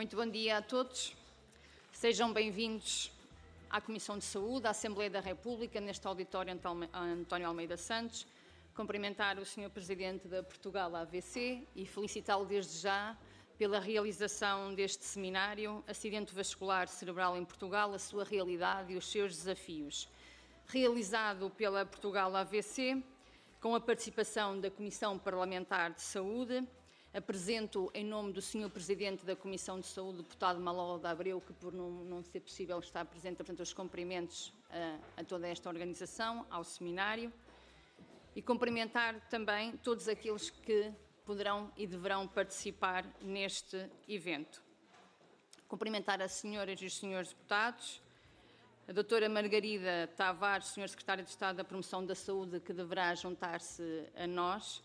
Muito bom dia a todos. Sejam bem-vindos à Comissão de Saúde, à Assembleia da República, neste auditório António Almeida Santos. Cumprimentar o Sr. Presidente da Portugal AVC e felicitá-lo desde já pela realização deste seminário Acidente Vascular Cerebral em Portugal, a sua realidade e os seus desafios. Realizado pela Portugal AVC, com a participação da Comissão Parlamentar de Saúde, apresento em nome do Sr. Presidente da Comissão de Saúde, deputado Maló da Abreu, que por não, não, ser possível estar presente, portanto, os cumprimentos a, a toda esta organização, ao seminário, e cumprimentar também todos aqueles que poderão e deverão participar neste evento. Cumprimentar as senhoras e os senhores deputados, a doutora Margarida Tavares, senhor secretário de Estado da Promoção da Saúde, que deverá juntar-se a nós,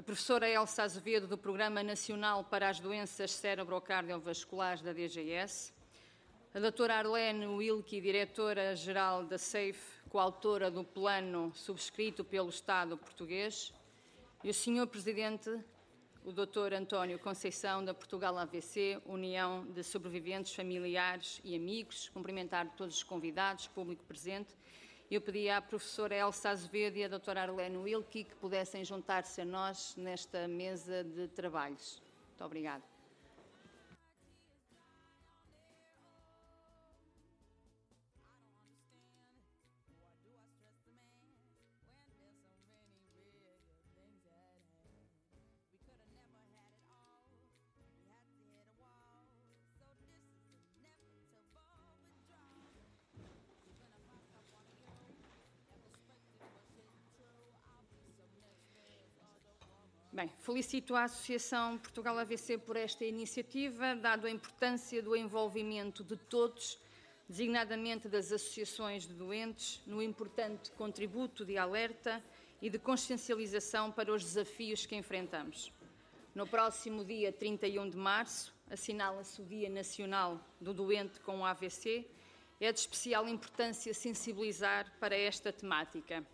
a professora Elsa Azevedo, do Programa Nacional para as Doenças Cerebrocardiovasculares da DGS, a doutora Arlene Wilke, diretora-geral da SAFE, coautora do plano subscrito pelo Estado português, e o Sr. Presidente, o Dr. António Conceição, da Portugal AVC, União de Sobreviventes, Familiares e Amigos, cumprimentar todos os convidados, público presente. Eu pedi à professora Elsa Azevedo e à doutora Arlene Wilkie que pudessem juntar-se a nós nesta mesa de trabalhos. Muito obrigada. Felicito a Associação Portugal AVC por esta iniciativa, dado a importância do envolvimento de todos, designadamente das associações de doentes, no importante contributo de alerta e de consciencialização para os desafios que enfrentamos. No próximo dia 31 de março, assinala-se o Dia Nacional do Doente com AVC. É de especial importância sensibilizar para esta temática.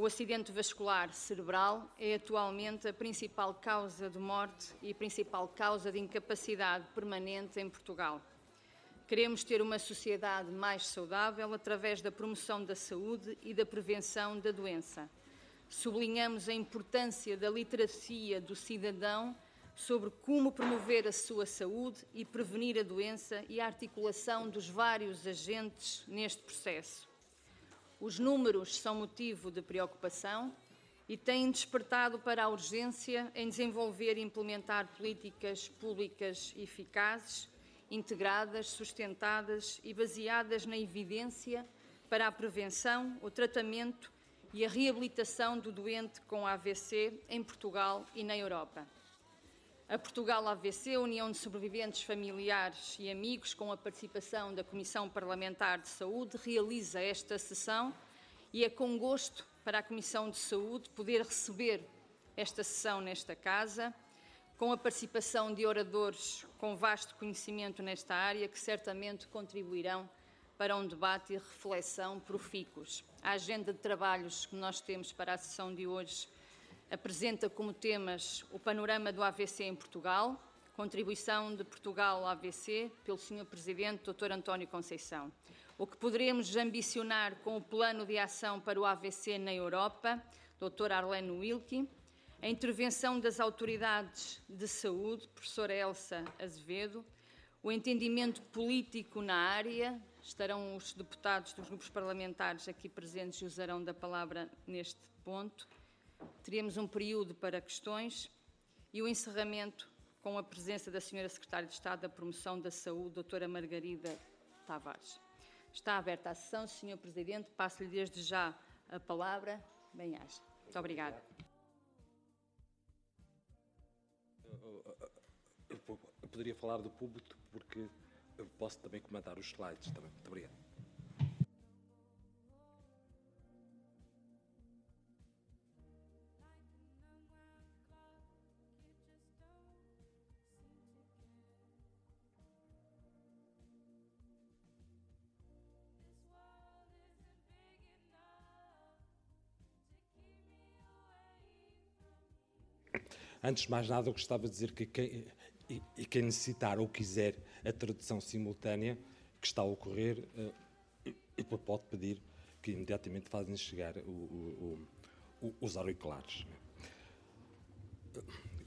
O acidente vascular cerebral é atualmente a principal causa de morte e principal causa de incapacidade permanente em Portugal. Queremos ter uma sociedade mais saudável através da promoção da saúde e da prevenção da doença. Sublinhamos a importância da literacia do cidadão sobre como promover a sua saúde e prevenir a doença e a articulação dos vários agentes neste processo. Os números são motivo de preocupação e têm despertado para a urgência em desenvolver e implementar políticas públicas eficazes, integradas, sustentadas e baseadas na evidência para a prevenção, o tratamento e a reabilitação do doente com AVC em Portugal e na Europa. A Portugal AVC, União de Sobreviventes Familiares e Amigos, com a participação da Comissão Parlamentar de Saúde, realiza esta sessão e é com gosto para a Comissão de Saúde poder receber esta sessão nesta casa, com a participação de oradores com vasto conhecimento nesta área, que certamente contribuirão para um debate e reflexão profícuos. A agenda de trabalhos que nós temos para a sessão de hoje apresenta como temas o panorama do AVC em Portugal, contribuição de Portugal ao AVC pelo Sr. Presidente Dr. António Conceição. O que poderemos ambicionar com o plano de ação para o AVC na Europa, Dr. Arlene Wilkie, a intervenção das autoridades de saúde, professora Elsa Azevedo, o entendimento político na área, estarão os deputados dos grupos parlamentares aqui presentes e usarão da palavra neste ponto, Teríamos um período para questões e o encerramento com a presença da Senhora Secretária de Estado da Promoção da Saúde, doutora Margarida Tavares. Está aberta a sessão, Senhor Presidente. Passo-lhe desde já a palavra. Bem-aja. Muito obrigada. Eu poderia falar do público porque posso também comentar os slides. Também. Muito obrigado. Antes de mais nada, eu gostava de dizer que quem, e, e, quem necessitar ou quiser a tradução simultânea que está a ocorrer, uh, pode pedir que imediatamente fazem chegar o, o, o, os auriculares.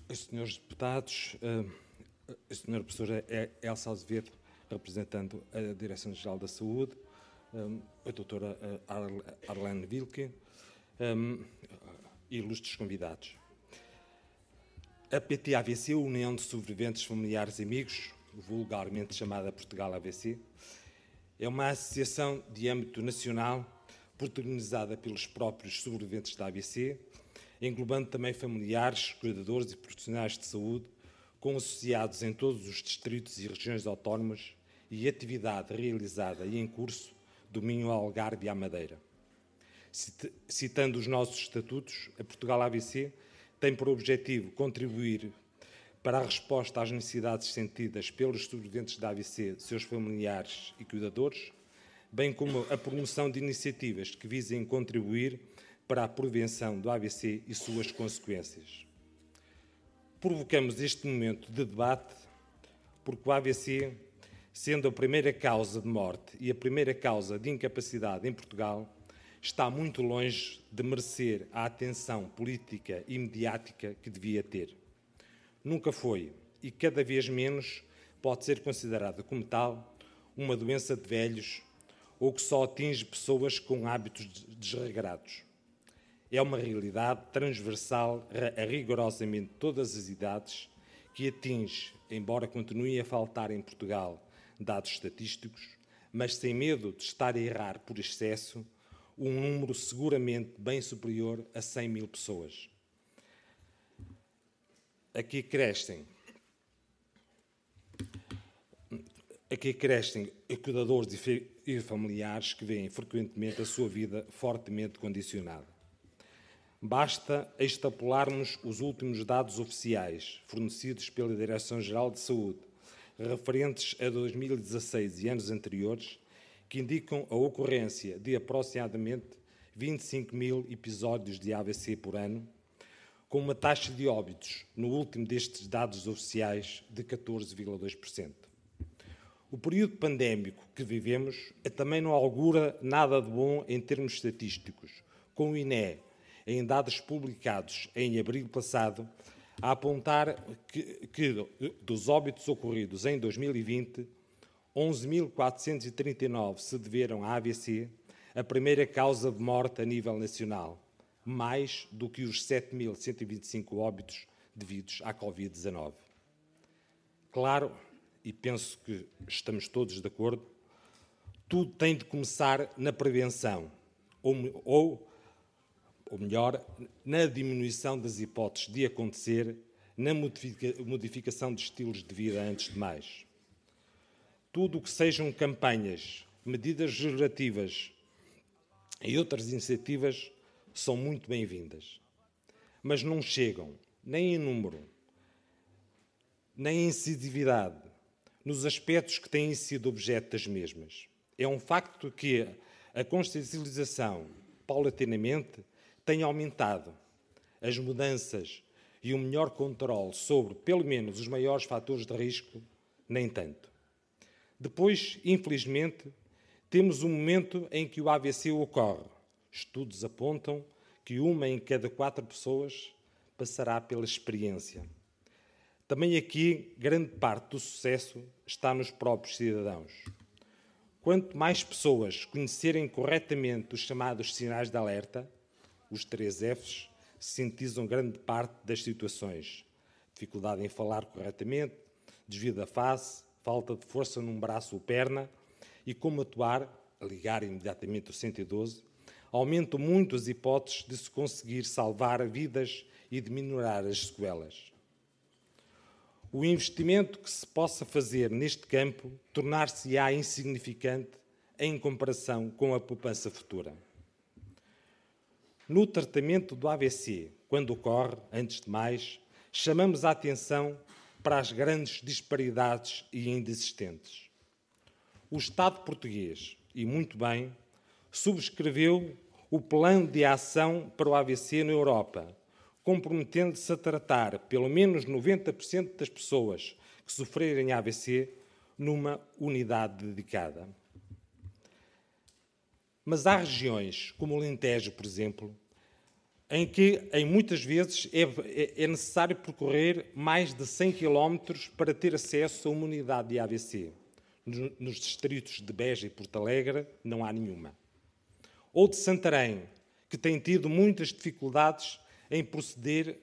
Os senhores deputados, uh, a senhora professora Elsa Azevedo, representando a Direção-Geral da Saúde, um, a doutora Arlene Wilke um, ilustres convidados. A PT-AVC, União de Sobreviventes Familiares e Amigos, vulgarmente chamada Portugal AVC, é uma associação de âmbito nacional protagonizada pelos próprios sobreviventes da AVC, englobando também familiares, cuidadores e profissionais de saúde, com associados em todos os distritos e regiões autónomas e atividade realizada e em curso do Minho Algarve e à Madeira. Citando os nossos estatutos, a Portugal AVC tem por objetivo contribuir para a resposta às necessidades sentidas pelos sobreviventes da AVC, seus familiares e cuidadores, bem como a promoção de iniciativas que visem contribuir para a prevenção do AVC e suas consequências. Provocamos este momento de debate porque o AVC sendo a primeira causa de morte e a primeira causa de incapacidade em Portugal, está muito longe de merecer a atenção política e mediática que devia ter. Nunca foi, e cada vez menos pode ser considerada como tal, uma doença de velhos ou que só atinge pessoas com hábitos desregrados. É uma realidade transversal a rigorosamente todas as idades que atinge, embora continue a faltar em Portugal dados estatísticos, mas sem medo de estar a errar por excesso, um número seguramente bem superior a 100 mil pessoas. Aqui crescem. Aqui crescem cuidadores e familiares que veem frequentemente a sua vida fortemente condicionada. Basta extrapolarmos os últimos dados oficiais fornecidos pela Direção-Geral de Saúde referentes a 2016 e anos anteriores, que indicam a ocorrência de aproximadamente 25 mil episódios de AVC por ano, com uma taxa de óbitos, no último destes dados oficiais, de 14,2%. O período pandémico que vivemos também não augura nada de bom em termos estatísticos, com o INE, em dados publicados em abril passado, a apontar que, que dos óbitos ocorridos em 2020, 11.439 se deveram à AVC, a primeira causa de morte a nível nacional, mais do que os 7.125 óbitos devidos à Covid-19. Claro, e penso que estamos todos de acordo, tudo tem de começar na prevenção, ou, ou ou melhor, na diminuição das hipóteses de acontecer, na modificação de estilos de vida, antes de mais. Tudo o que sejam campanhas, medidas legislativas e outras iniciativas são muito bem-vindas. Mas não chegam, nem em número, nem em incisividade, nos aspectos que têm sido objeto das mesmas. É um facto que a consciencialização, paulatinamente, tem aumentado. As mudanças e um melhor controle sobre, pelo menos, os maiores fatores de risco, nem tanto. Depois, infelizmente, temos um momento em que o AVC ocorre. Estudos apontam que uma em cada quatro pessoas passará pela experiência. Também aqui, grande parte do sucesso está nos próprios cidadãos. Quanto mais pessoas conhecerem corretamente os chamados sinais de alerta, os três Fs sintetizam grande parte das situações. Dificuldade em falar corretamente, desvio da face, falta de força num braço ou perna e como atuar, ligar imediatamente o 112, aumentam muito as hipóteses de se conseguir salvar vidas e de minorar as sequelas. O investimento que se possa fazer neste campo tornar-se-á insignificante em comparação com a poupança futura. No tratamento do AVC, quando ocorre, antes de mais, chamamos a atenção para as grandes disparidades e ainda existentes. O Estado português, e muito bem, subscreveu o plano de ação para o AVC na Europa, comprometendo-se a tratar pelo menos 90% das pessoas que sofrerem AVC numa unidade dedicada. Mas há regiões, como o Alentejo, por exemplo, em que, em muitas vezes, é, é, é necessário percorrer mais de 100 km para ter acesso a uma unidade de AVC. Nos distritos de Beja e Porto Alegre não há nenhuma. Ou de Santarém, que tem tido muitas dificuldades em proceder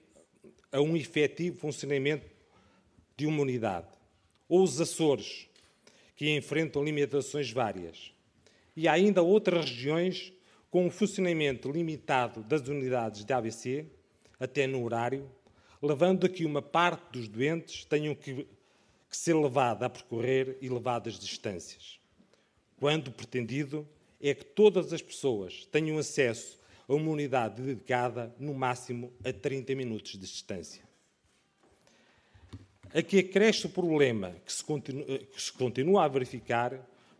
a um efetivo funcionamento de uma unidade. Ou os Açores, que enfrentam limitações várias. E há ainda outras regiões com um funcionamento limitado das unidades de AVC, até no horário, levando a que uma parte dos doentes tenham que, que ser levada a percorrer elevadas distâncias. Quando o pretendido é que todas as pessoas tenham acesso a uma unidade dedicada, no máximo a 30 minutos de distância. Aqui acresce o problema que se, que se continua a verificar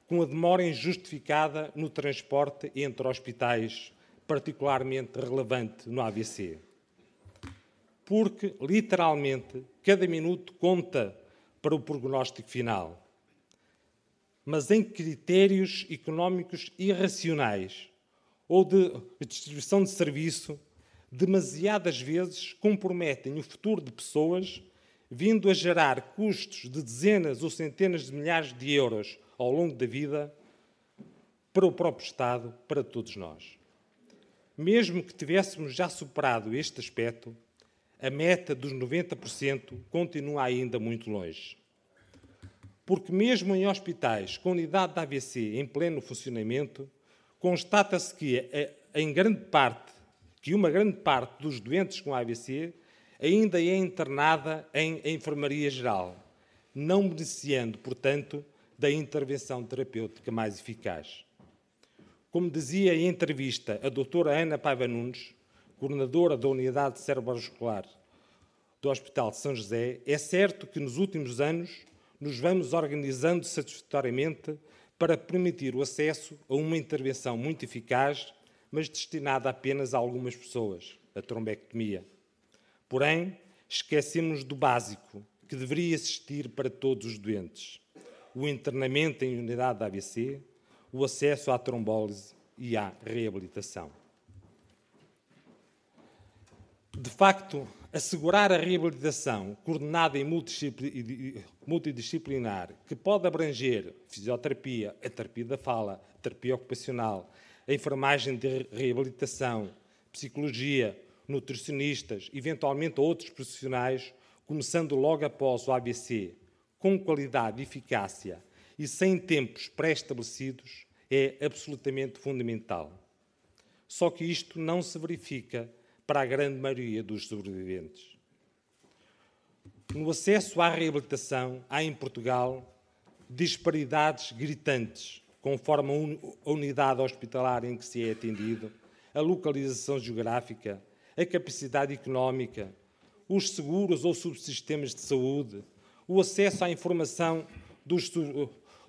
com a demora injustificada no transporte entre hospitais, particularmente relevante no AVC. Porque, literalmente, cada minuto conta para o prognóstico final. Mas em critérios económicos irracionais ou de distribuição de serviço, demasiadas vezes comprometem o futuro de pessoas, vindo a gerar custos de dezenas ou centenas de milhares de euros ao longo da vida para o próprio Estado, para todos nós. Mesmo que tivéssemos já superado este aspecto, a meta dos 90% continua ainda muito longe. Porque, mesmo em hospitais com unidade de AVC em pleno funcionamento, constata-se que, em grande parte, que uma grande parte dos doentes com AVC ainda é internada em enfermaria geral, não beneficiando, portanto, da intervenção terapêutica mais eficaz. Como dizia em entrevista a doutora Ana Paiva Nunes, coordenadora da Unidade Cerebrovascular do Hospital de São José, é certo que nos últimos anos nos vamos organizando satisfatoriamente para permitir o acesso a uma intervenção muito eficaz, mas destinada apenas a algumas pessoas, a trombectomia. Porém, esquecemos do básico, que deveria existir para todos os doentes o internamento em unidade de AVC, o acesso à trombólise e à reabilitação. De facto, assegurar a reabilitação coordenada e multidisciplinar, que pode abranger fisioterapia, a terapia da fala, a terapia ocupacional, a enfermagem de reabilitação, psicologia, nutricionistas, eventualmente outros profissionais, começando logo após o AVC, com qualidade e eficácia e sem tempos pré-estabelecidos é absolutamente fundamental. Só que isto não se verifica para a grande maioria dos sobreviventes. No acesso à reabilitação, há em Portugal disparidades gritantes, conforme a unidade hospitalar em que se é atendido, a localização geográfica, a capacidade económica, os seguros ou subsistemas de saúde, o acesso à informação dos,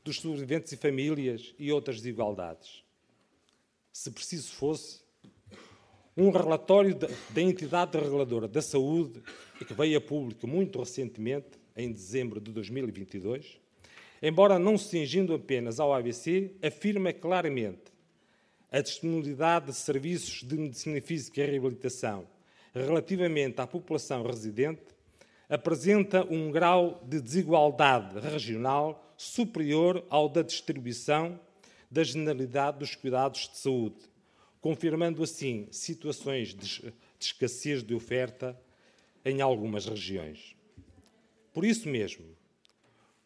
dos sobreviventes e famílias e outras desigualdades. Se preciso fosse, um relatório da entidade reguladora da saúde, que veio a público muito recentemente, em dezembro de 2022, embora não se cingindo apenas ao AVC, afirma claramente a disponibilidade de serviços de medicina física e reabilitação relativamente à população residente apresenta um grau de desigualdade regional superior ao da distribuição da generalidade dos cuidados de saúde, confirmando assim situações de escassez de oferta em algumas regiões. Por isso mesmo,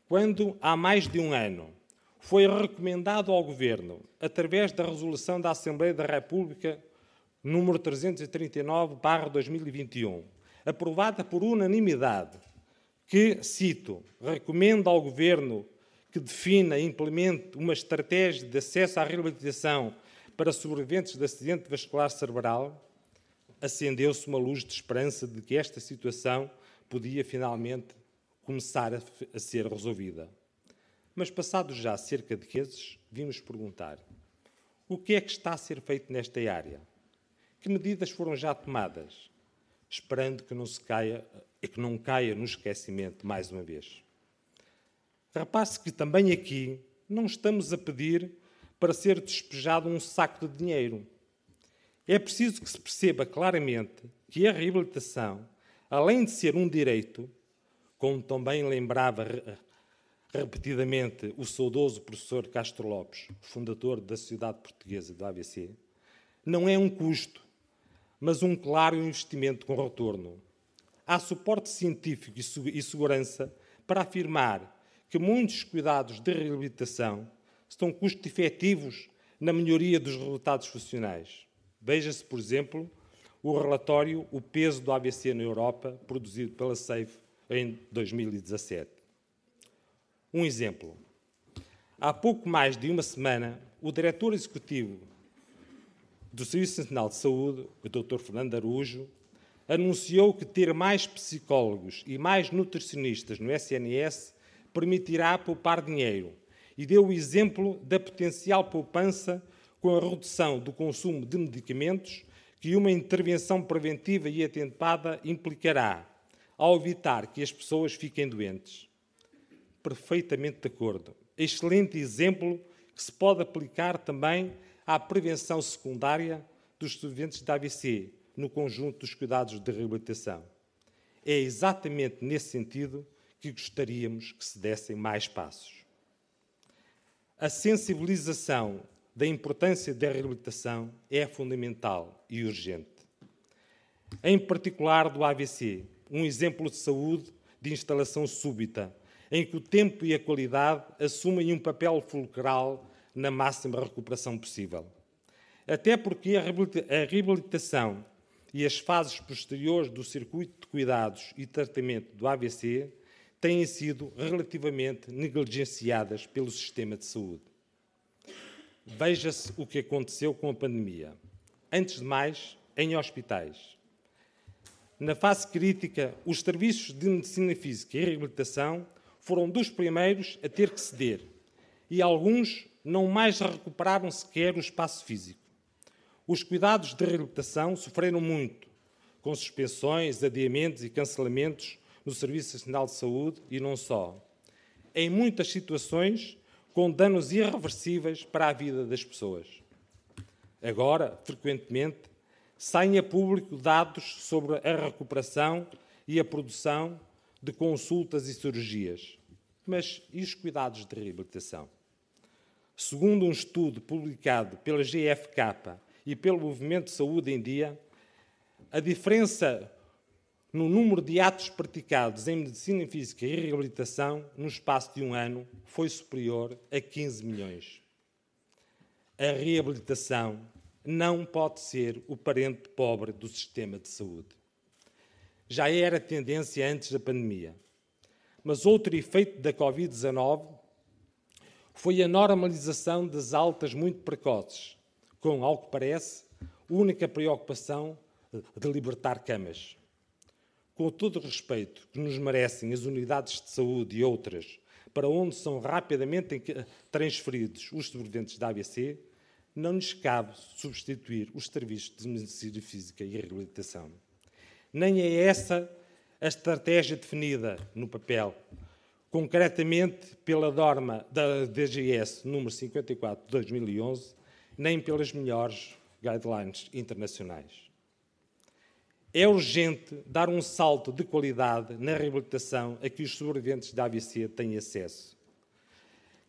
quando há mais de um ano foi recomendado ao Governo, através da resolução da Assembleia da República número 339/2021, aprovada por unanimidade, que, cito, recomenda ao Governo que defina e implemente uma estratégia de acesso à reabilitação para sobreviventes de acidente vascular cerebral, acendeu-se uma luz de esperança de que esta situação podia finalmente começar a, a ser resolvida. Mas, passados já cerca de meses, vimos perguntar: o que é que está a ser feito nesta área? Que medidas foram já tomadas? Esperando que não, se caia, que não caia no esquecimento mais uma vez. Repare-se que também aqui não estamos a pedir para ser despejado um saco de dinheiro. É preciso que se perceba claramente que a reabilitação, além de ser um direito, como também lembrava repetidamente o saudoso professor Castro Lopes, fundador da Sociedade Portuguesa do AVC, não é um custo, mas um claro investimento com retorno. Há suporte científico e segurança para afirmar que muitos cuidados de reabilitação estão custo-efetivos na melhoria dos resultados funcionais. Veja-se, por exemplo, o relatório O peso do AVC na Europa, produzido pela SAFE em 2017. Um exemplo. Há pouco mais de uma semana, o diretor executivo do Serviço Nacional de Saúde, o Dr. Fernando Arujo, anunciou que ter mais psicólogos e mais nutricionistas no SNS permitirá poupar dinheiro e deu o exemplo da potencial poupança com a redução do consumo de medicamentos que uma intervenção preventiva e atentada implicará, ao evitar que as pessoas fiquem doentes. Perfeitamente de acordo. Excelente exemplo que se pode aplicar também à prevenção secundária dos doentes de AVC, no conjunto dos cuidados de reabilitação. É exatamente nesse sentido que gostaríamos que se dessem mais passos. A sensibilização da importância da reabilitação é fundamental e urgente. Em particular do AVC, um exemplo de saúde de instalação súbita, em que o tempo e a qualidade assumem um papel fulcral na máxima recuperação possível. Até porque a reabilitação e as fases posteriores do circuito de cuidados e tratamento do AVC têm sido relativamente negligenciadas pelo sistema de saúde. Veja-se o que aconteceu com a pandemia. Antes de mais, em hospitais. Na fase crítica, os serviços de medicina física e reabilitação foram dos primeiros a ter que ceder e alguns não mais recuperaram sequer o espaço físico. Os cuidados de reabilitação sofreram muito, com suspensões, adiamentos e cancelamentos no Serviço Nacional de Saúde e não só. Em muitas situações, com danos irreversíveis para a vida das pessoas. Agora, frequentemente, saem a público dados sobre a recuperação e a produção de consultas e cirurgias. Mas e os cuidados de reabilitação? Segundo um estudo publicado pela GFK e pelo Movimento de Saúde em Dia, a diferença no número de atos praticados em medicina física e reabilitação no espaço de um ano foi superior a 15 milhões. A reabilitação não pode ser o parente pobre do sistema de saúde. Já era tendência antes da pandemia. Mas outro efeito da Covid-19 foi a normalização das altas muito precoces, com, ao que parece, única preocupação de libertar camas com todo o respeito que nos merecem as unidades de saúde e outras, para onde são rapidamente transferidos os sobreviventes da AVC, não nos cabe substituir os serviços de medicina física e reabilitação. Nem é essa a estratégia definida no papel, concretamente pela norma da DGS número 54 de 2011, nem pelas melhores guidelines internacionais. É urgente dar um salto de qualidade na reabilitação a que os sobreviventes da AVC têm acesso,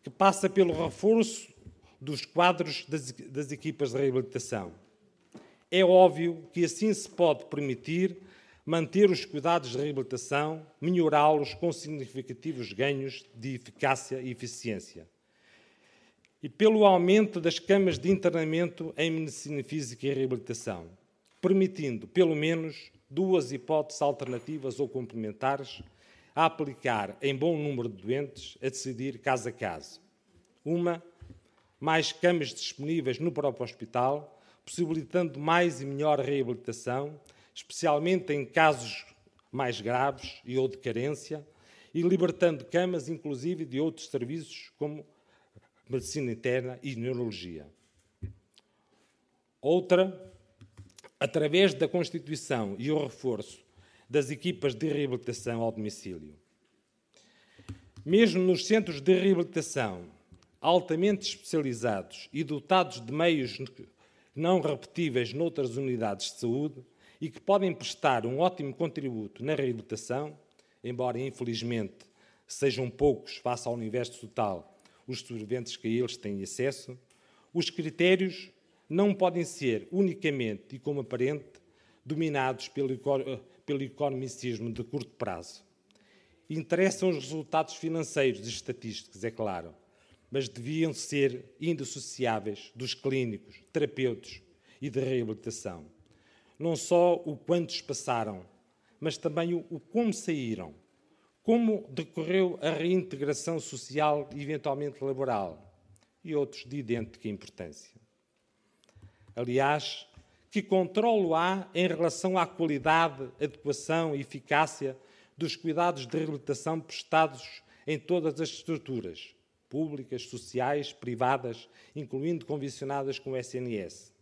que passa pelo reforço dos quadros das, das equipas de reabilitação. É óbvio que assim se pode permitir manter os cuidados de reabilitação, melhorá-los com significativos ganhos de eficácia e eficiência. E pelo aumento das camas de internamento em medicina física e reabilitação permitindo, pelo menos, duas hipóteses alternativas ou complementares a aplicar em bom número de doentes, a decidir caso a caso. Uma, mais camas disponíveis no próprio hospital, possibilitando mais e melhor reabilitação, especialmente em casos mais graves e ou de carência, e libertando camas, inclusive, de outros serviços como medicina interna e neurologia. Outra, através da constituição e o reforço das equipas de reabilitação ao domicílio. Mesmo nos centros de reabilitação altamente especializados e dotados de meios não repetíveis noutras unidades de saúde e que podem prestar um ótimo contributo na reabilitação, embora infelizmente sejam poucos face ao universo total os sobreviventes que a eles têm acesso, os critérios não podem ser unicamente e como aparente dominados pelo, pelo economicismo de curto prazo. Interessam os resultados financeiros e estatísticos, é claro, mas deviam ser indissociáveis dos clínicos, terapeutas e de reabilitação. Não só o quantos passaram, mas também o, o como saíram, como decorreu a reintegração social e eventualmente laboral, e outros de idêntica importância. Aliás, que controlo há em relação à qualidade, adequação e eficácia dos cuidados de reabilitação prestados em todas as estruturas, públicas, sociais, privadas, incluindo convencionadas com o SNS.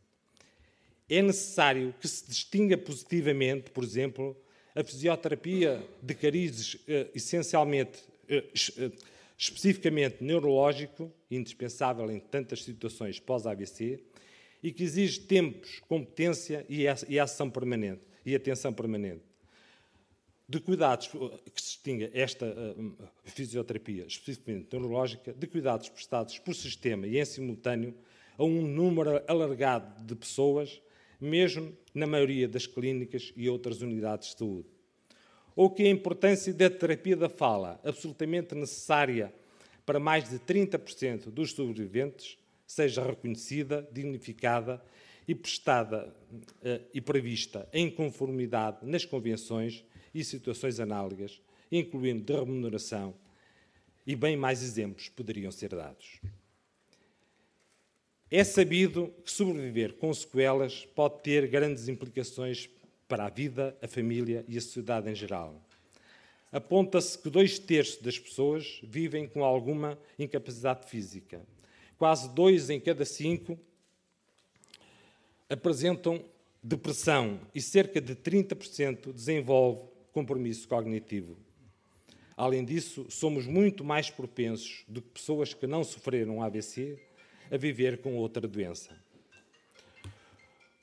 É necessário que se distinga positivamente, por exemplo, a fisioterapia de carizes eh, essencialmente, eh, eh, especificamente neurológico, indispensável em tantas situações pós-AVC, e que exige tempos, competência e ação permanente, e atenção permanente. De cuidados, que se distinga esta uh, fisioterapia especificamente neurológica, de cuidados prestados por sistema e em simultâneo a um número alargado de pessoas, mesmo na maioria das clínicas e outras unidades de saúde. Ou que a importância da terapia da fala, absolutamente necessária para mais de 30% dos sobreviventes, seja reconhecida, dignificada e prestada uh, e prevista em conformidade nas convenções e situações análogas, incluindo de remuneração, e bem mais exemplos poderiam ser dados. É sabido que sobreviver com sequelas pode ter grandes implicações para a vida, a família e a sociedade em geral. Aponta-se que dois terços das pessoas vivem com alguma incapacidade física. Quase dois em cada cinco apresentam depressão e cerca de 30% desenvolve compromisso cognitivo. Além disso, somos muito mais propensos do que pessoas que não sofreram AVC a viver com outra doença.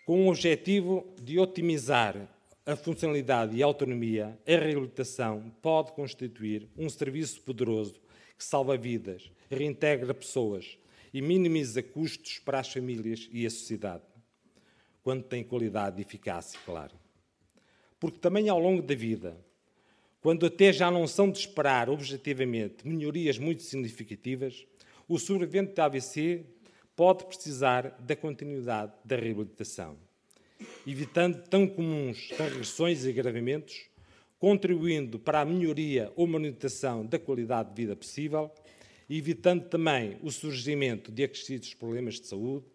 Com o objetivo de otimizar a funcionalidade e a autonomia, a reabilitação pode constituir um serviço poderoso que salva vidas, reintegra pessoas e minimiza custos para as famílias e a sociedade, quando tem qualidade e eficácia, claro porque também ao longo da vida, quando até já não são de esperar objetivamente melhorias muito significativas, o sobrevivente de AVC pode precisar da continuidade da reabilitação, evitando tão comuns regressões e agravamentos, contribuindo para a melhoria ou manutenção da qualidade de vida possível evitando também o surgimento de acrescidos problemas de saúde,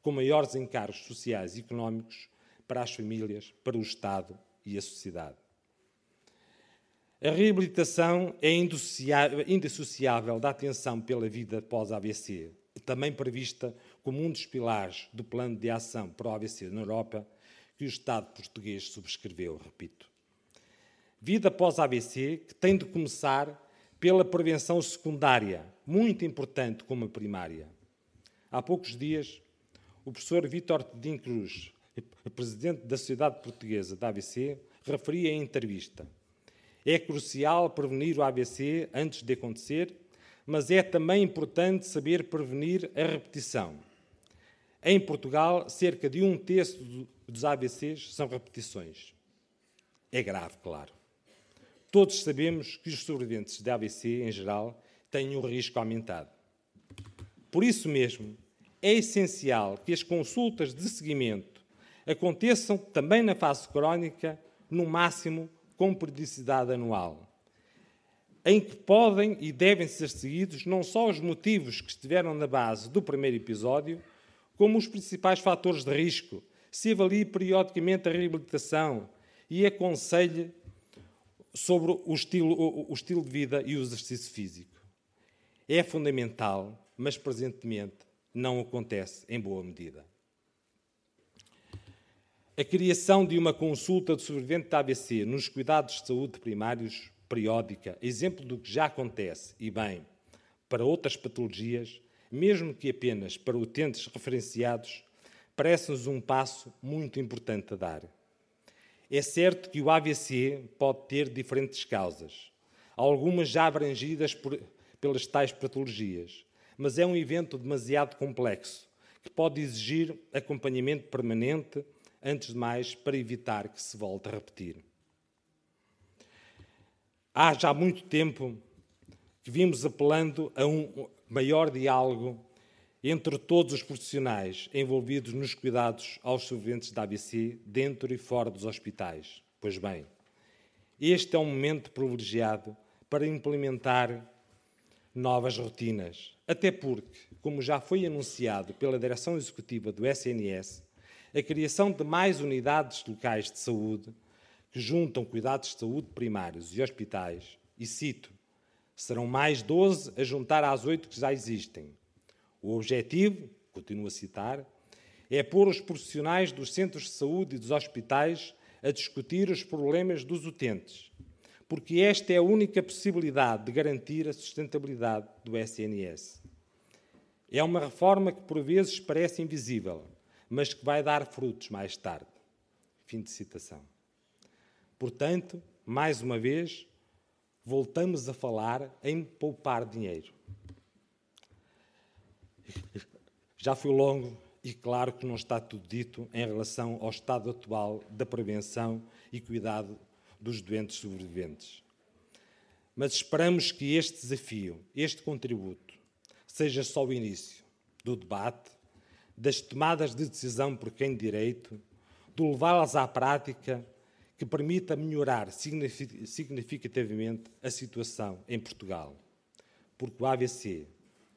com maiores encargos sociais e económicos para as famílias, para o Estado e a sociedade. A reabilitação é indissociável da atenção pela vida pós-AVC, também prevista como um dos pilares do plano de ação para o AVC na Europa, que o Estado português subscreveu, repito. Vida pós-AVC que tem de começar pela prevenção secundária, muito importante como a primária. Há poucos dias, o professor Vítor Tedim Cruz, presidente da Sociedade Portuguesa da AVC, referia em entrevista. É crucial prevenir o AVC antes de acontecer, mas é também importante saber prevenir a repetição. Em Portugal, cerca de um terço dos AVCs são repetições. É grave, claro. Todos sabemos que os sobreviventes de AVC, em geral, têm um risco aumentado. Por isso mesmo, é essencial que as consultas de seguimento aconteçam também na fase crónica, no máximo com periodicidade anual, em que podem e devem ser seguidos não só os motivos que estiveram na base do primeiro episódio, como os principais fatores de risco, se avalie periodicamente a reabilitação e aconselhe sobre o estilo, o estilo de vida e o exercício físico. É fundamental, mas presentemente não acontece em boa medida. A criação de uma consulta de sobrevivente da AVC nos cuidados de saúde primários periódica, exemplo do que já acontece, e bem, para outras patologias, mesmo que apenas para utentes referenciados, parece-nos um passo muito importante a dar. É certo que o AVC pode ter diferentes causas, algumas já abrangidas por, pelas tais patologias, mas é um evento demasiado complexo que pode exigir acompanhamento permanente antes de mais, para evitar que se volte a repetir. Há já muito tempo que vimos apelando a um maior diálogo entre todos os profissionais envolvidos nos cuidados aos sobreviventes da ABC, dentro e fora dos hospitais. Pois bem, este é um momento privilegiado para implementar novas rotinas. Até porque, como já foi anunciado pela Direção Executiva do SNS, a criação de mais unidades locais de saúde que juntam cuidados de saúde primários e hospitais, e cito, serão mais 12 a juntar às oito que já existem. O objetivo, continuo a citar, é pôr os profissionais dos centros de saúde e dos hospitais a discutir os problemas dos utentes, porque esta é a única possibilidade de garantir a sustentabilidade do SNS. É uma reforma que por vezes parece invisível, mas que vai dar frutos mais tarde. Fim de citação. Portanto, mais uma vez, voltamos a falar em poupar dinheiro. Já fui longo e claro que não está tudo dito em relação ao estado atual da prevenção e cuidado dos doentes sobreviventes. Mas esperamos que este desafio, este contributo, seja só o início do debate das tomadas de decisão por quem de direito, de levá-las à prática que permita melhorar significativamente a situação em Portugal. Porque o AVC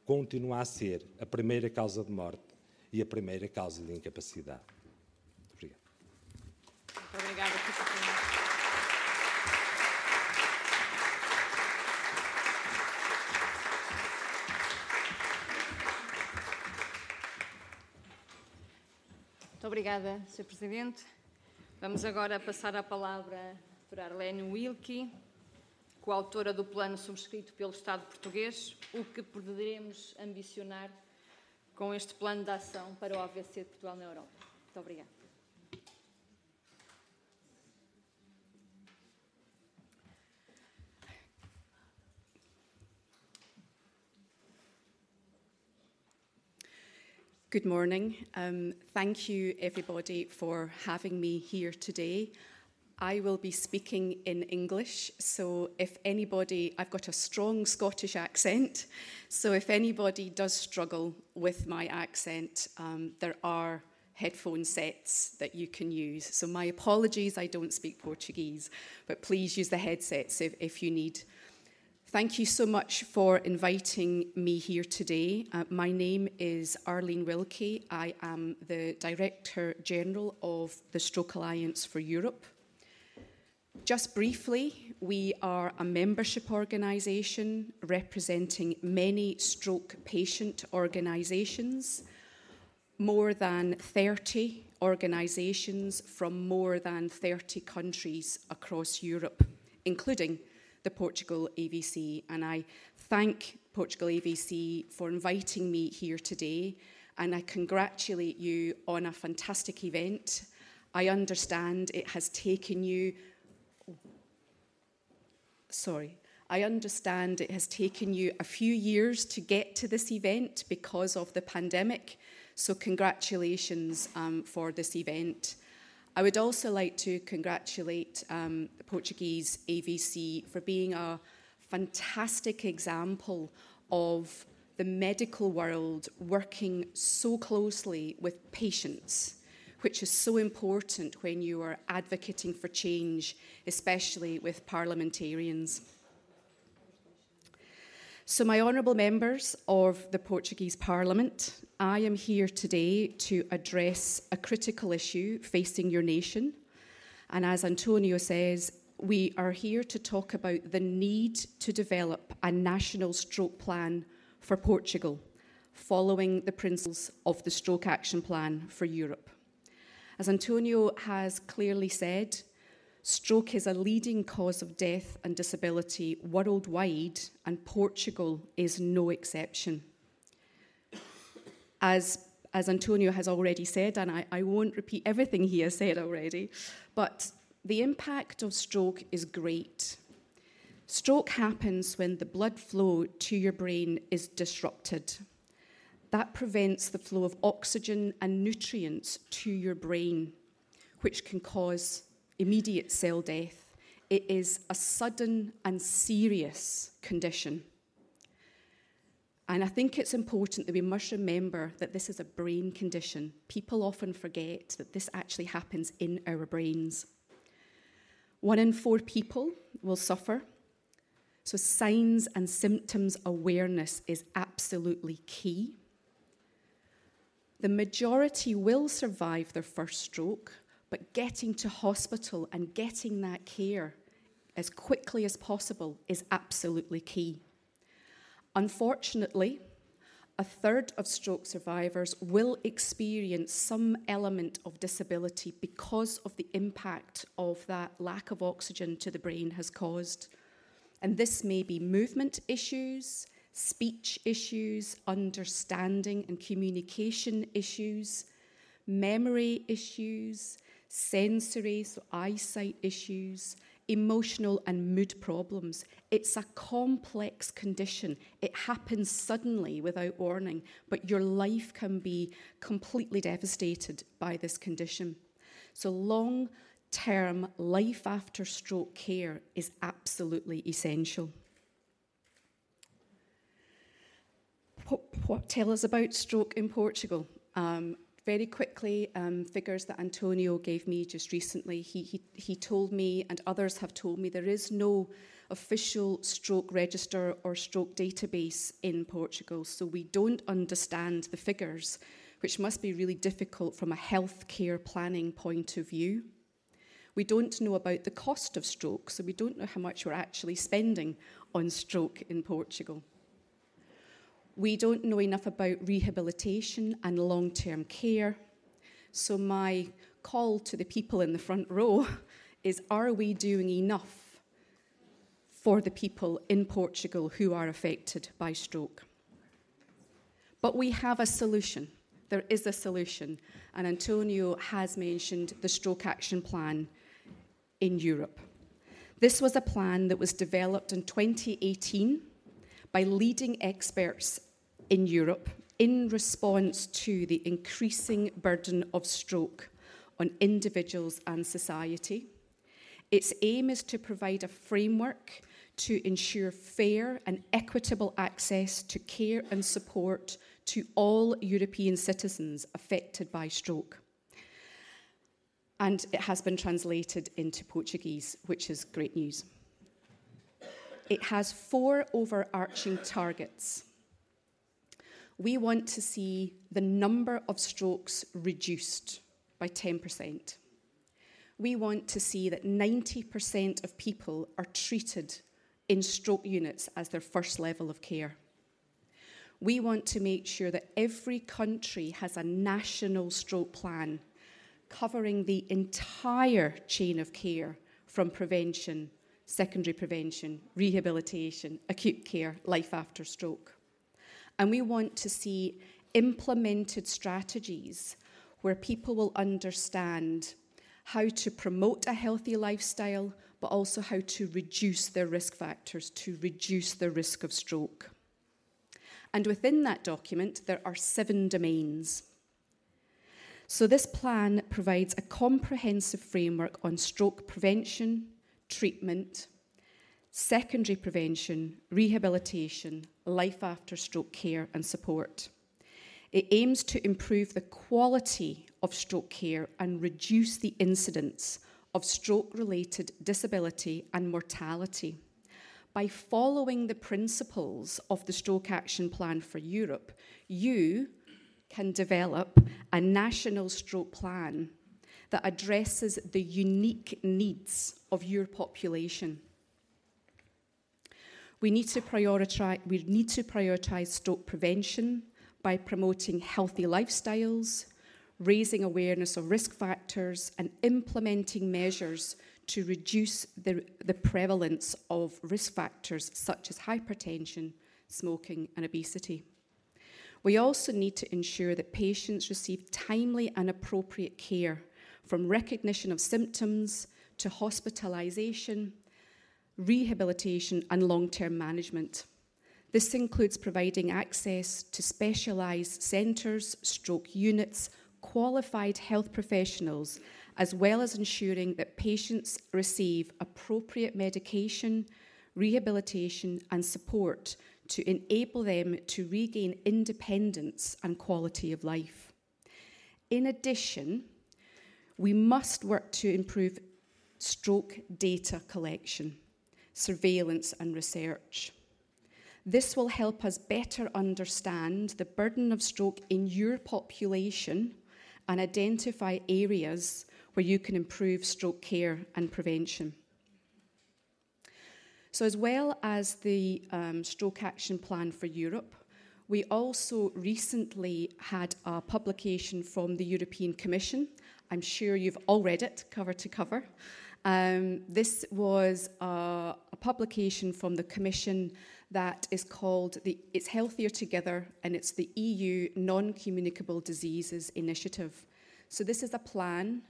continua a ser a primeira causa de morte e a primeira causa de incapacidade. Obrigado. Muito obrigada, Muito obrigada, Sr. Presidente. Vamos agora passar a palavra para Arlene Wilkie, coautora do plano subscrito pelo Estado português, o que poderemos ambicionar com este plano de ação para o AVC de Portugal na Europa. Muito obrigada. Good morning. Um, thank you, everybody, for having me here today. I will be speaking in English, so if anybody, I've got a strong Scottish accent, so if anybody does struggle with my accent, um, there are headphone sets that you can use. So my apologies, I don't speak Portuguese, but please use the headsets if, if you need Thank you so much for inviting me here today. Uh, my name is Arlene Wilkie. I am the Director General of the Stroke Alliance for Europe. Just briefly, we are a membership organisation representing many stroke patient organisations, more than 30 organisations from more than 30 countries across Europe, including the Portugal AVC. And I thank Portugal AVC for inviting me here today. And I congratulate you on a fantastic event. I understand it has taken you. Sorry. I understand it has taken you a few years to get to this event because of the pandemic. So, congratulations um, for this event. I would also like to congratulate um, the Portuguese AVC for being a fantastic example of the medical world working so closely with patients, which is so important when you are advocating for change, especially with parliamentarians. So, my honourable members of the Portuguese Parliament, I am here today to address a critical issue facing your nation. And as Antonio says, we are here to talk about the need to develop a national stroke plan for Portugal, following the principles of the Stroke Action Plan for Europe. As Antonio has clearly said, stroke is a leading cause of death and disability worldwide, and Portugal is no exception. As, as Antonio has already said, and I, I won't repeat everything he has said already, but the impact of stroke is great. Stroke happens when the blood flow to your brain is disrupted. That prevents the flow of oxygen and nutrients to your brain, which can cause immediate cell death. It is a sudden and serious condition. And I think it's important that we must remember that this is a brain condition. People often forget that this actually happens in our brains. One in four people will suffer. So, signs and symptoms awareness is absolutely key. The majority will survive their first stroke, but getting to hospital and getting that care as quickly as possible is absolutely key. Unfortunately, a third of stroke survivors will experience some element of disability because of the impact of that lack of oxygen to the brain has caused. And this may be movement issues, speech issues, understanding and communication issues, memory issues, sensory, so eyesight issues, emotional and mood problems. It's a complex condition. It happens suddenly without warning, but your life can be completely devastated by this condition. So, long term life after stroke care is absolutely essential. What, what tell us about stroke in Portugal? Um, very quickly, um, figures that Antonio gave me just recently. He, he, he told me, and others have told me, there is no official stroke register or stroke database in Portugal, so we don't understand the figures, which must be really difficult from a healthcare planning point of view. We don't know about the cost of stroke, so we don't know how much we're actually spending on stroke in Portugal. We don't know enough about rehabilitation and long term care. So, my call to the people in the front row is are we doing enough for the people in Portugal who are affected by stroke? But we have a solution. There is a solution. And Antonio has mentioned the Stroke Action Plan in Europe. This was a plan that was developed in 2018 by leading experts in Europe in response to the increasing burden of stroke on individuals and society. Its aim is to provide a framework to ensure fair and equitable access to care and support to all European citizens affected by stroke. And it has been translated into Portuguese, which is great news. It has four overarching targets we want to see the number of strokes reduced by 10%. We want to see that 90% of people are treated in stroke units as their first level of care. We want to make sure that every country has a national stroke plan covering the entire chain of care from prevention, secondary prevention, rehabilitation, acute care, life after stroke. And we want to see implemented strategies where people will understand how to promote a healthy lifestyle, but also how to reduce their risk factors, to reduce the risk of stroke. And within that document, there are seven domains. So, this plan provides a comprehensive framework on stroke prevention, treatment, secondary prevention, rehabilitation, life after stroke care and support. It aims to improve the quality of stroke care and reduce the incidence of stroke related disability and mortality. By following the principles of the Stroke Action Plan for Europe, you can develop a national stroke plan that addresses the unique needs of your population. We need to prioritize, we need to prioritize stroke prevention by promoting healthy lifestyles, raising awareness of risk factors, and implementing measures to reduce the, the prevalence of risk factors such as hypertension, smoking, and obesity. We also need to ensure that patients receive timely and appropriate care from recognition of symptoms to hospitalisation, rehabilitation, and long term management. This includes providing access to specialised centres, stroke units, qualified health professionals, as well as ensuring that patients receive appropriate medication, rehabilitation, and support to enable them to regain independence and quality of life. In addition, we must work to improve stroke data collection, surveillance, and research. This will help us better understand the burden of stroke in your population and identify areas where you can improve stroke care and prevention. So, as well as the um, Stroke Action Plan for Europe, we also recently had a publication from the European Commission. I'm sure you've all read it cover to cover. Um, this was a, a, publication from the Commission that is called the It's Healthier Together, and it's the EU Non Communicable Diseases Initiative. So, this is a plan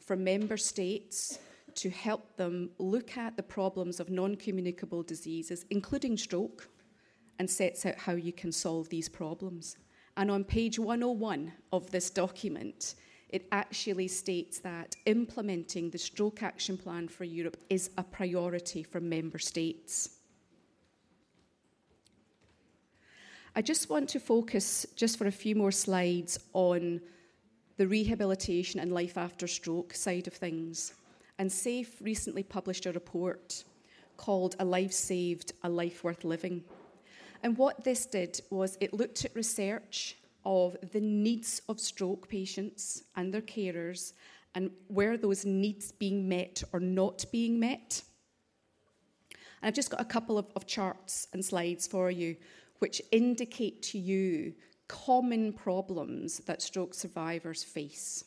for member states to help them look at the problems of non communicable diseases, including stroke, and sets out how you can solve these problems. And on page 101 of this document, it actually states that implementing the Stroke Action Plan for Europe is a priority for member states. I just want to focus, just for a few more slides, on the rehabilitation and life after stroke side of things. And SAFE recently published a report called A Life Saved, A Life Worth Living. And what this did was it looked at research of the needs of stroke patients and their carers and where those needs being met or not being met. And I've just got a couple of, of charts and slides for you which indicate to you common problems that stroke survivors face.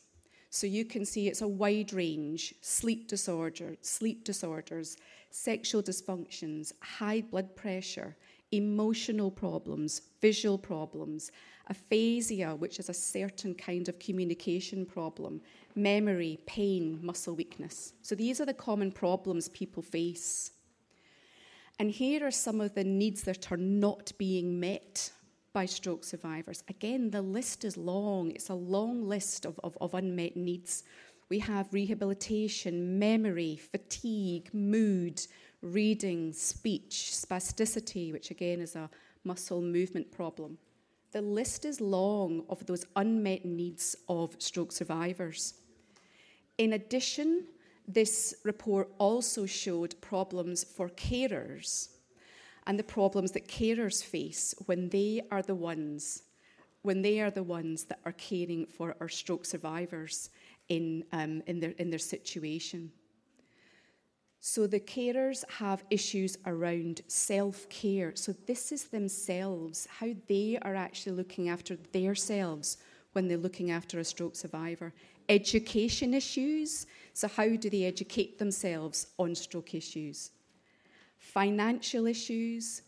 So you can see it's a wide range sleep disorder, sleep disorders, sexual dysfunctions, high blood pressure, emotional problems, visual problems, aphasia, which is a certain kind of communication problem, memory, pain, muscle weakness. So these are the common problems people face. And here are some of the needs that are not being met by stroke survivors. Again, the list is long, it's a long list of, of, of unmet needs. We have rehabilitation, memory, fatigue, mood, reading, speech, spasticity, which again is a muscle movement problem. The list is long of those unmet needs of stroke survivors. In addition, this report also showed problems for carers and the problems that carers face when they are the ones when they are the ones that are caring for our stroke survivors in, um, in, their, in their situation. So the carers have issues around self care. So this is themselves, how they are actually looking after themselves when they're looking after a stroke survivor. Education issues. So, how do they educate themselves on stroke issues? financial issues,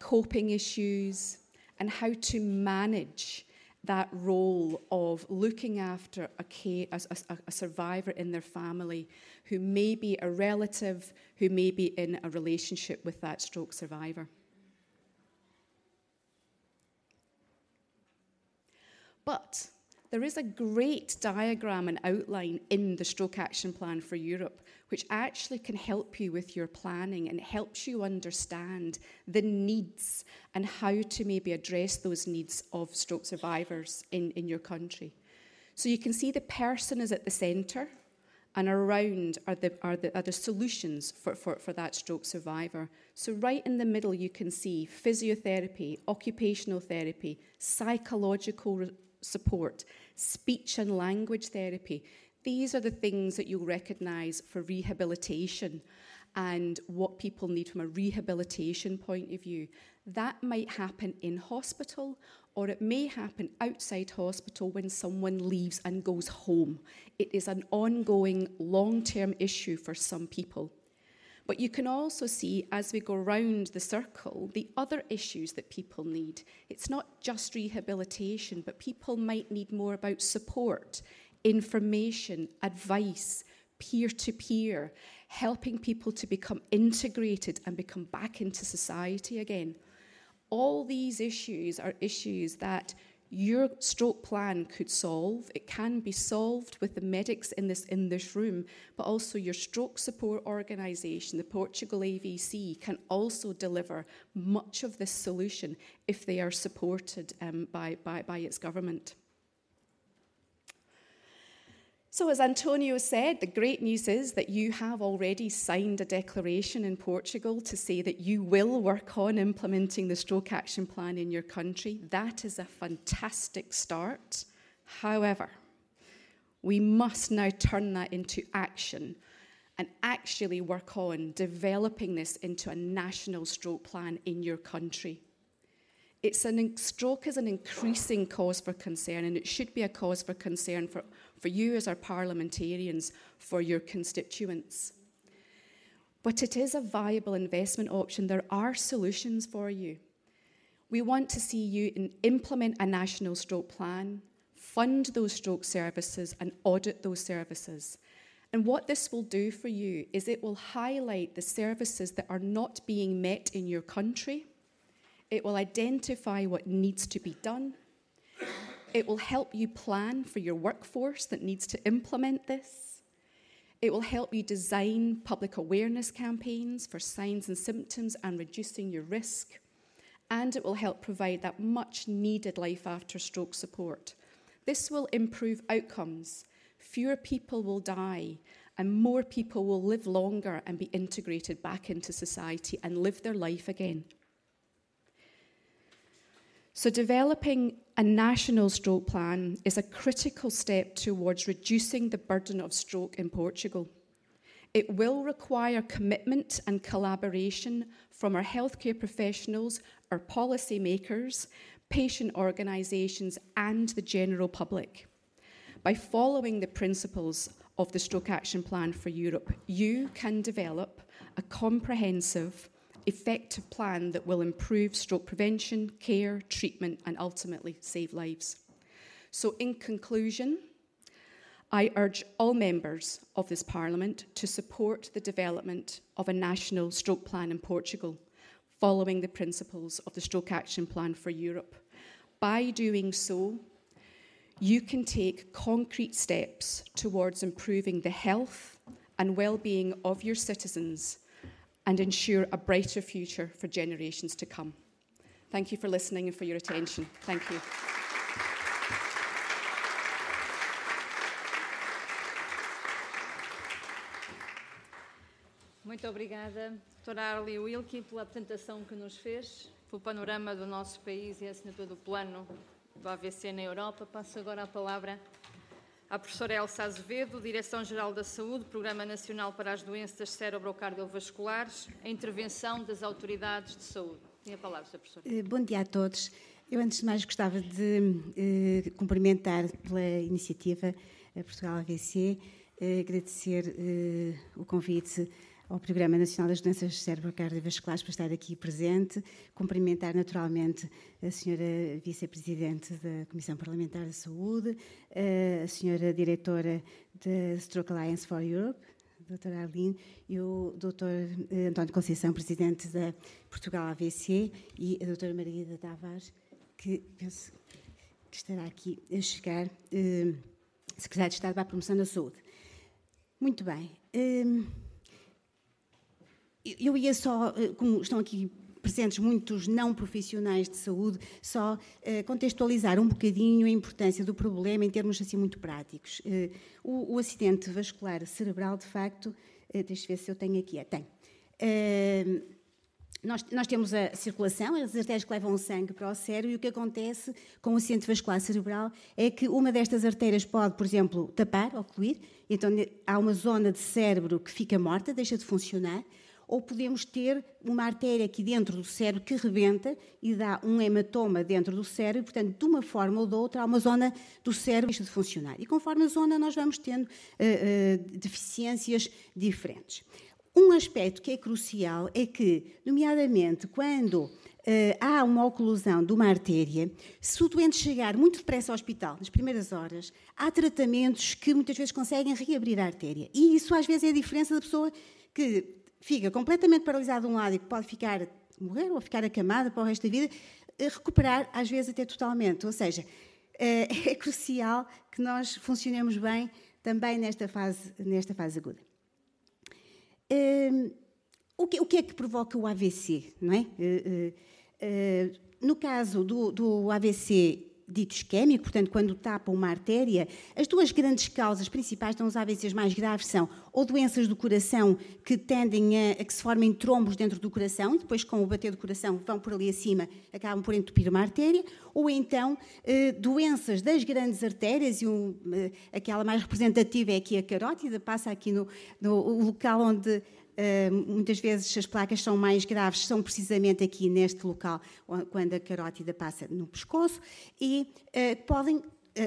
coping issues, and how to manage that role of looking after a, a, a, a, survivor in their family who may be a relative, who may be in a relationship with that stroke survivor. But there is a great diagram and outline in the Stroke Action Plan for Europe which actually can help you with your planning and helps you understand the needs and how to maybe address those needs of stroke survivors in, in your country. So you can see the person is at the centre, and around are the, are the, are the solutions for, for, for that stroke survivor. So, right in the middle, you can see physiotherapy, occupational therapy, psychological support, speech and language therapy. These are the things that you'll recognise for rehabilitation and what people need from a rehabilitation point of view. That might happen in hospital or it may happen outside hospital when someone leaves and goes home. It is an ongoing long term issue for some people. But you can also see as we go round the circle the other issues that people need. It's not just rehabilitation, but people might need more about support, information, advice, peer to peer, helping people to become integrated and become back into society again. All these issues are issues that your stroke plan could solve. It can be solved with the medics in this, in this room, but also your stroke support organisation, the Portugal AVC, can also deliver much of this solution if they are supported um, by, by, by its government. So, as Antonio said, the great news is that you have already signed a declaration in Portugal to say that you will work on implementing the stroke action plan in your country. That is a fantastic start. However, we must now turn that into action and actually work on developing this into a national stroke plan in your country. It's an, stroke is an increasing cause for concern, and it should be a cause for concern for, for you as our parliamentarians, for your constituents. But it is a viable investment option. There are solutions for you. We want to see you implement a national stroke plan, fund those stroke services, and audit those services. And what this will do for you is it will highlight the services that are not being met in your country it will identify what needs to be done. It will help you plan for your workforce that needs to implement this. It will help you design public awareness campaigns for signs and symptoms and reducing your risk. And it will help provide that much needed life after stroke support. This will improve outcomes. Fewer people will die, and more people will live longer and be integrated back into society and live their life again. So, developing a national stroke plan is a critical step towards reducing the burden of stroke in Portugal. It will require commitment and collaboration from our healthcare professionals, our policymakers, patient organisations, and the general public. By following the principles of the Stroke Action Plan for Europe, you can develop a comprehensive effective plan that will improve stroke prevention, care, treatment, and ultimately save lives. So, in conclusion, I urge all members of this Parliament to support the development of a national stroke plan in Portugal, following the principles of the Stroke Action Plan for Europe. By doing so, you can take concrete steps towards improving the health and well-being of your citizens and ensure a brighter future for generations to come. Thank you for listening and for your attention. Thank you. Muito obrigada, doutora Arlie Wilkie, pela apresentação que nos fez, pelo panorama do nosso país e a assinatura do plano do AVC na Europa. Passo agora a palavra à professora Elsa Azevedo, Direção-Geral da Saúde, Programa Nacional para as Doenças Cerebrocardiovasculares, a intervenção das autoridades de saúde. Tem a palavra, Sra. Professora. Eh, bom dia a todos. Eu, antes de mais, gostava de eh, cumprimentar pela iniciativa a Portugal AVC, eh, agradecer eh, o convite ao Programa Nacional das Doenças Cerebrocardiovasculares por estar aqui presente, cumprimentar naturalmente a senhora Vice-Presidente da Comissão Parlamentar de Saúde, a senhora Diretora da Stroke Alliance for Europe, Dr. Arlene, e o Dr. Eh, António Conceição, Presidente da Portugal AVC, e a Dra. Margarida Tavares, que penso que estará aqui a chegar, eh, Secretário de Estado para a Promoção da Saúde. Muito bem. Eh, eu ia só, eh, como estão aqui presentes muitos não profissionais de saúde, só uh, contextualizar um bocadinho a importância do problema em termos assim muito práticos. Uh, o, o, acidente vascular cerebral, de facto, deixa eu ver se eu tenho aqui, é, tem. Nós, nós, temos a circulação, as artérias que levam o sangue para o cérebro, e o que acontece com o acidente vascular cerebral é que uma destas artérias pode, por exemplo, tapar, ocluir, então há uma zona de cérebro que fica morta, deixa de funcionar, ou podemos ter uma artéria aqui dentro do cérebro que rebenta e dá um hematoma dentro do cérebro, e, portanto, de uma forma ou de outra, há uma zona do cérebro que deixa de funcionar. E conforme a zona, nós vamos tendo uh, uh, deficiências diferentes. Um aspecto que é crucial é que, nomeadamente, quando Uh, há uma oclusão de uma artéria, se o doente chegar muito depressa ao hospital, nas primeiras horas, há tratamentos que muitas vezes conseguem reabrir a artéria. E isso às vezes é a diferença da pessoa que fica completamente paralisada de um lado e pode ficar, morrer ou ficar acamada para o resto da vida, recuperar às vezes até totalmente. Ou seja, uh, é crucial que nós funcionemos bem também nesta fase, nesta fase aguda. Uh, o, que, é que provoca o AVC, não é? Eh, no caso do, do AVC dito isquémico, portanto, quando tapa uma artéria, as duas grandes causas principais são os AVCs mais graves são ou doenças do coração que tendem a, a, que se formem trombos dentro do coração, depois com o bater do coração vão por ali acima, acabam por entupir uma artéria, ou então eh, doenças das grandes artérias, e um, eh, aquela mais representativa é aqui a carótida, passa aqui no, no local onde muitas vezes as placas são mais graves, são precisamente aqui neste local, quando a carótida passa no pescoço, e uh, podem uh,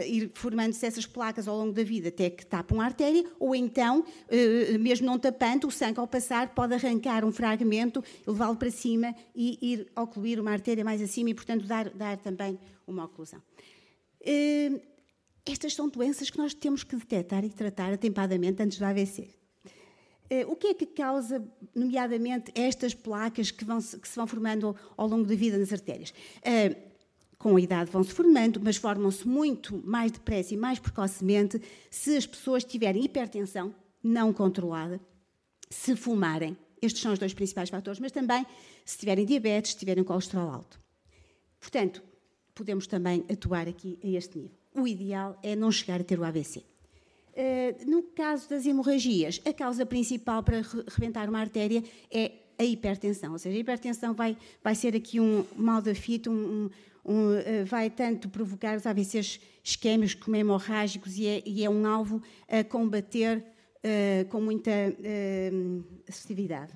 ir formando-se essas placas ao longo da vida até que tapam a artéria, ou então, mesmo não tapando, o sangue ao passar pode arrancar um fragmento, levá-lo para cima e ir ocluir uma artéria mais acima e, portanto, dar, dar também uma oclusão. estas são doenças que nós temos que detectar e tratar atempadamente antes do AVC. Eh, o que é que causa, nomeadamente, estas placas que, vão, que se vão formando ao longo da vida nas artérias? Eh, com a idade vão-se formando, mas formam-se muito mais depressa e mais precocemente se as pessoas tiverem hipertensão não controlada, se fumarem. Estes são os dois principais fatores, mas também se tiverem diabetes, se tiverem colesterol alto. Portanto, podemos também atuar aqui a este nível. O ideal é não chegar a ter o AVC. Eh, no caso das hemorragias, a causa principal para rebentar uma artéria é a hipertensão, ou seja, a hipertensão vai, vai ser aqui um mal da fita, um, um, uh, vai tanto provocar os AVCs isquémicos como hemorrágicos e é, e é um alvo a combater uh, com muita uh, assertividade.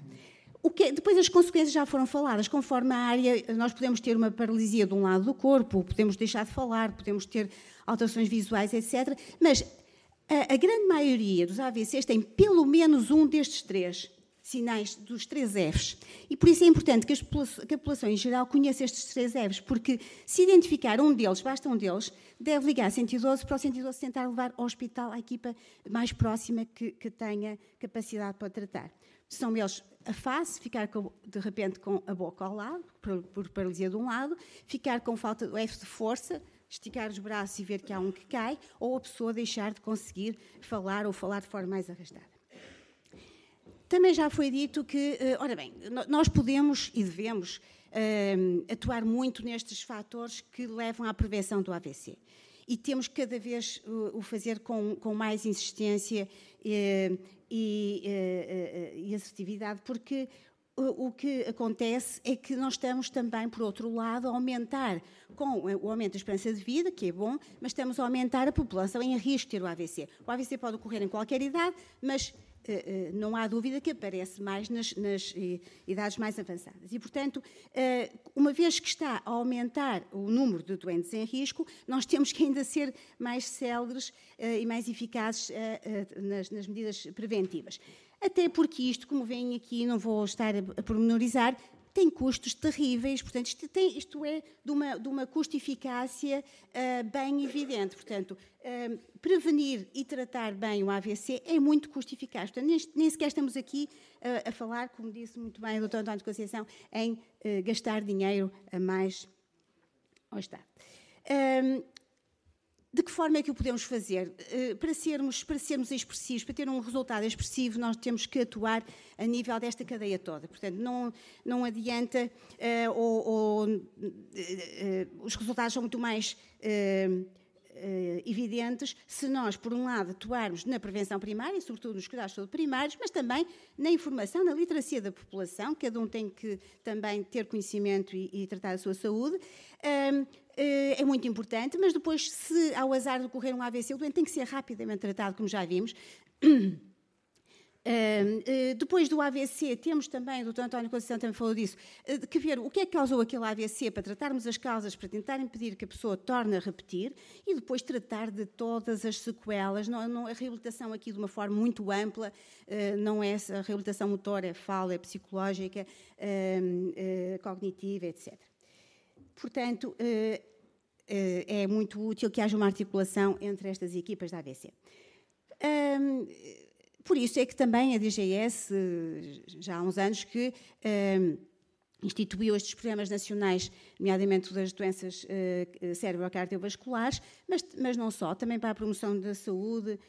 Que, depois as consequências já foram faladas, conforme a área, nós podemos ter uma paralisia de um lado do corpo, podemos deixar de falar, podemos ter alterações visuais, etc. Mas a, a grande maioria dos AVCs tem pelo menos um destes três sinais dos três Fs. E por isso é importante que, que a população em geral conheça estes três Fs, porque se identificar um deles, basta um deles, deve ligar 112 para o 112 tentar levar ao hospital a equipa mais próxima que, que tenha capacidade para tratar. São eles a face, ficar com, de repente com a boca ao lado, por, por paralisia de um lado, ficar com falta do F de força, esticar os braços e ver que há um que cai, ou a pessoa deixar de conseguir falar ou falar de forma mais arrastada. Também já foi dito que, eh, ora bem, nós podemos e devemos uh, atuar muito nestes fatores que levam à prevenção do AVC. E temos cada vez uh, o fazer com, com mais insistência e, e assertividade, porque o que acontece é que nós estamos também, por outro lado, a aumentar, com o aumento da esperança de vida, que é bom, mas estamos a aumentar a população em risco de ter o AVC. O AVC pode ocorrer em qualquer idade, mas Uh, uh, não há dúvida que aparece mais nas, nas uh, idades mais avançadas. E, portanto, uma vez que está a aumentar o número de doentes em risco, nós temos que ainda ser mais céleres e mais eficazes nas medidas preventivas até porque isto, como vem aqui, não vou estar a pormenorizar, tem custos terríveis, portanto, isto, tem, isto é de uma, de uma custo-eficácia uh, bem evidente. Portanto, uh, prevenir e tratar bem o AVC é muito custo-eficaz. Portanto, nem, nem, sequer estamos aqui uh, a falar, como disse muito bem o Dr. António de Conceição, em gastar dinheiro a mais ao Estado. De que forma é que o podemos fazer? Eh, para sermos, para sermos expressivos, para ter um resultado expressivo, nós temos que atuar a nível desta cadeia toda. Portanto, não, não adianta, uh, ou, ou uh, uh, os resultados são muito mais evidentes se nós, por um lado, atuarmos na prevenção primária, sobretudo nos cuidados primários, mas também na informação, na literacia da população, cada um tem que também ter conhecimento e, e tratar a sua saúde. Um, eh, é muito importante, mas depois, se ao azar de ocorrer um AVC, o doente tem que ser rapidamente tratado, como já vimos. Uh, depois do AVC, temos também, o Dr. António Conceição também falou disso, que ver o que é que causou aquele AVC para tratarmos as causas, para tentar impedir que a pessoa torne a repetir e depois tratar de todas as sequelas. Não, não, a reabilitação aqui de uma forma muito ampla, não é a reabilitação motora, é fala, é psicológica, cognitiva, etc. Portanto, é muito útil que haja uma articulação entre estas equipas da AVC. Por isso é que também a DGS, já há uns anos, que instituiu estes programas nacionais, nomeadamente das doenças uh, cerebrocardiovasculares, mas, não só, também para a promoção da saúde,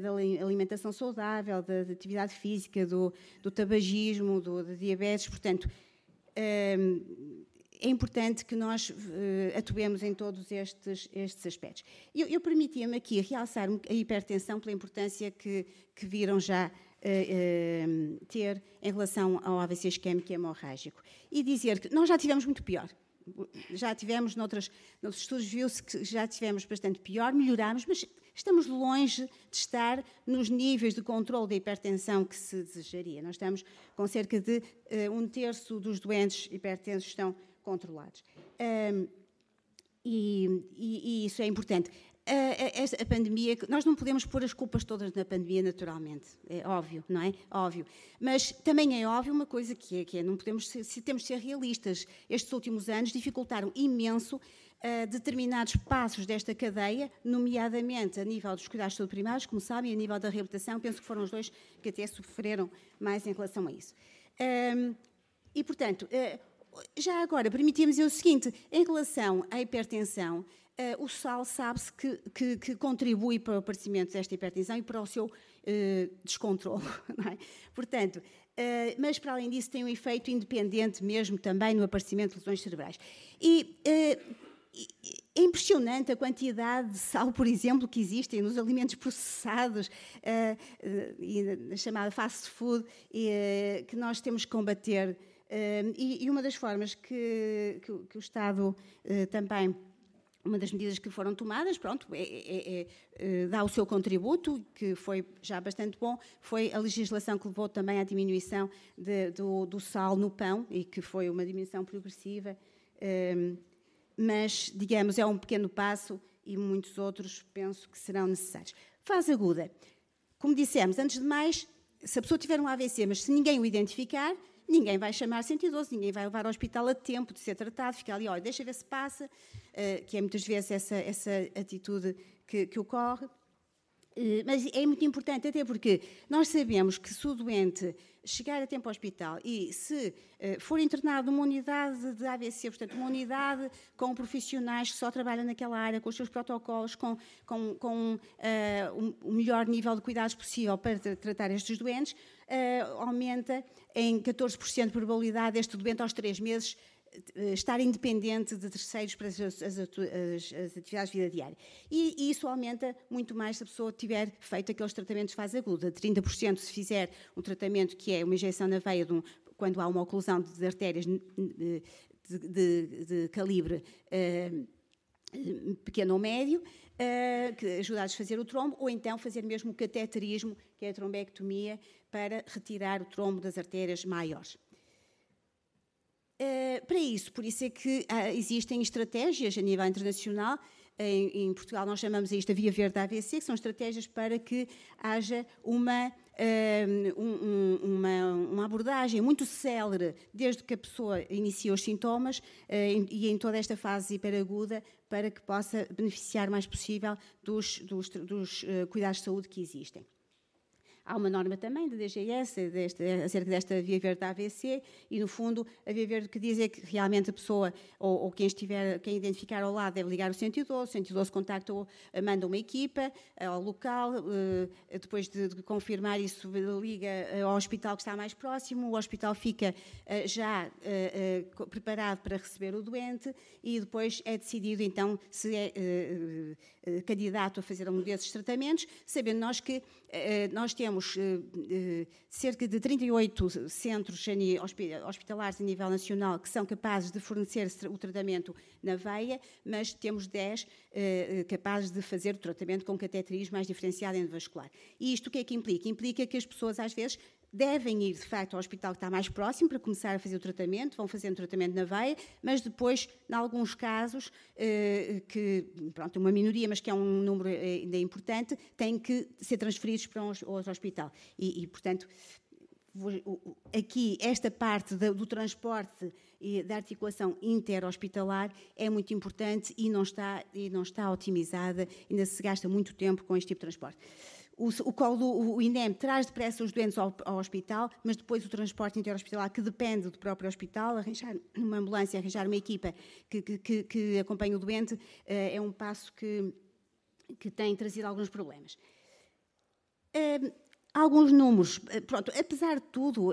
da alimentação saudável, da, da atividade física, do, tabagismo, do, diabetes, portanto, é importante que nós uh, atuemos em todos estes, estes aspectos. Eu, eu permitia-me aqui realçar a hipertensão pela importância que, que viram já uh, uh, ter em relação ao AVC isquémico e hemorrágico. E dizer que nós já tivemos muito pior. Já tivemos, noutros, noutros estudos, viu-se que já tivemos bastante pior, melhorámos, mas estamos longe de estar nos níveis de controle da hipertensão que se desejaria. Nós estamos com cerca de um terço dos doentes hipertensos estão controlados. Um, e, e, e, isso é importante. A, a, a, pandemia, nós não podemos pôr as culpas todas na pandemia, naturalmente, é óbvio, não é? Óbvio. Mas também é óbvio uma coisa que é, que é não podemos ser, se temos de ser realistas. Estes últimos anos dificultaram imenso uh, determinados passos desta cadeia, nomeadamente a nível dos cuidados primários, como sabem, a nível da reabilitação, penso que foram os dois que até sofreram mais em relação a isso. Um, e, portanto, uh, já agora, permitimos dizer o seguinte: em relação à hipertensão, uh, o sal sabe-se que, que, que, contribui para o aparecimento desta hipertensão e para o seu uh, descontrole. É? Portanto, uh, mas para além disso, tem um efeito independente mesmo também no aparecimento de lesões cerebrais. E é impressionante a quantidade de sal, por exemplo, que existem nos alimentos processados e na chamada fast food, que nós temos que combater e, uma das formas que, que, o Estado uh, também uma das medidas que foram tomadas, pronto, é, é, é, é, dá o seu contributo, que foi já bastante bom, foi a legislação que levou também à diminuição de, do, do, sal no pão, e que foi uma diminuição progressiva, mas, digamos, é um pequeno passo e muitos outros penso que serão necessários. Fase aguda. Como dissemos, antes de mais, se a pessoa tiver um AVC, mas se ninguém o identificar, ninguém vai chamar 112, ninguém vai levar ao hospital a tempo de ser tratado, fica ali, olha, deixa ver se passa, uh, que é muitas vezes essa, essa atitude que, que ocorre. Uh, mas é muito importante, até porque nós sabemos que se o doente chegar a tempo ao hospital e se uh, for internado numa unidade de AVC, portanto, uma unidade com profissionais que só trabalham naquela área, com os seus protocolos, com, com, com uh, o melhor nível de cuidados possível para tratar estes doentes, uh, aumenta em 14% de probabilidade este doente aos três meses estar independente de terceiros para as, as, as, atividades de vida diária. E, e, isso aumenta muito mais se a pessoa tiver feito aqueles tratamentos de fase aguda. 30% se fizer um tratamento que é uma injeção na veia um, quando há uma oclusão de, de artérias de, de, de calibre uh, pequeno ou médio, uh, que ajuda a desfazer o trombo, ou então fazer mesmo o cateterismo, que é a trombectomia, para retirar o trombo das artérias maiores. Uh, para isso, por isso é que uh, existem estratégias a nível internacional. Em, em, Portugal nós chamamos isto a Via Verde AVC, que são estratégias para que haja uma, uh, um, uma, uma, abordagem muito célere desde que a pessoa inicia os sintomas e em toda esta fase hiperaguda para que possa beneficiar mais possível dos, dos, dos cuidados de saúde que existem. Há uma norma também da DGS deste, acerca desta via verde da AVC e, no fundo, a via verde que diz é que realmente a pessoa ou, ou quem estiver, quem identificar ao lado deve ligar o 112, o 112 contacta, manda uma equipa eh, ao local, eh, depois de, de confirmar isso, liga eh, ao hospital que está mais próximo, o hospital fica já preparado para receber o doente e depois é decidido então se é candidato a fazer um desses tratamentos, sabendo nós que nós temos temos cerca de 38 centros hospitalares a nível nacional que são capazes de fornecer o tratamento na veia, mas temos 10 capazes de fazer o tratamento com cateterismo mais diferenciado endovascular. E isto o que é que implica? Implica que as pessoas, às vezes, devem ir, de facto, ao hospital que está mais próximo para começar a fazer o tratamento, vão fazendo o tratamento na veia, mas depois, em alguns casos, eh, que, pronto, uma minoria, mas que é um número eh, ainda importante, têm que ser transferidos para outro hospital. E, e portanto, aqui esta parte do transporte e da articulação interhospitalar é muito importante e não está e não está otimizada ainda se gasta muito tempo com este tipo de transporte o, o, o INEM traz depressa os doentes ao, ao, hospital, mas depois o transporte interhospitalar, que depende do próprio hospital, arranjar uma ambulância, arranjar uma equipa que, que, que acompanhe o doente, eh, é um passo que, que tem trazido alguns problemas. Uh, alguns números, eh, pronto, apesar de tudo,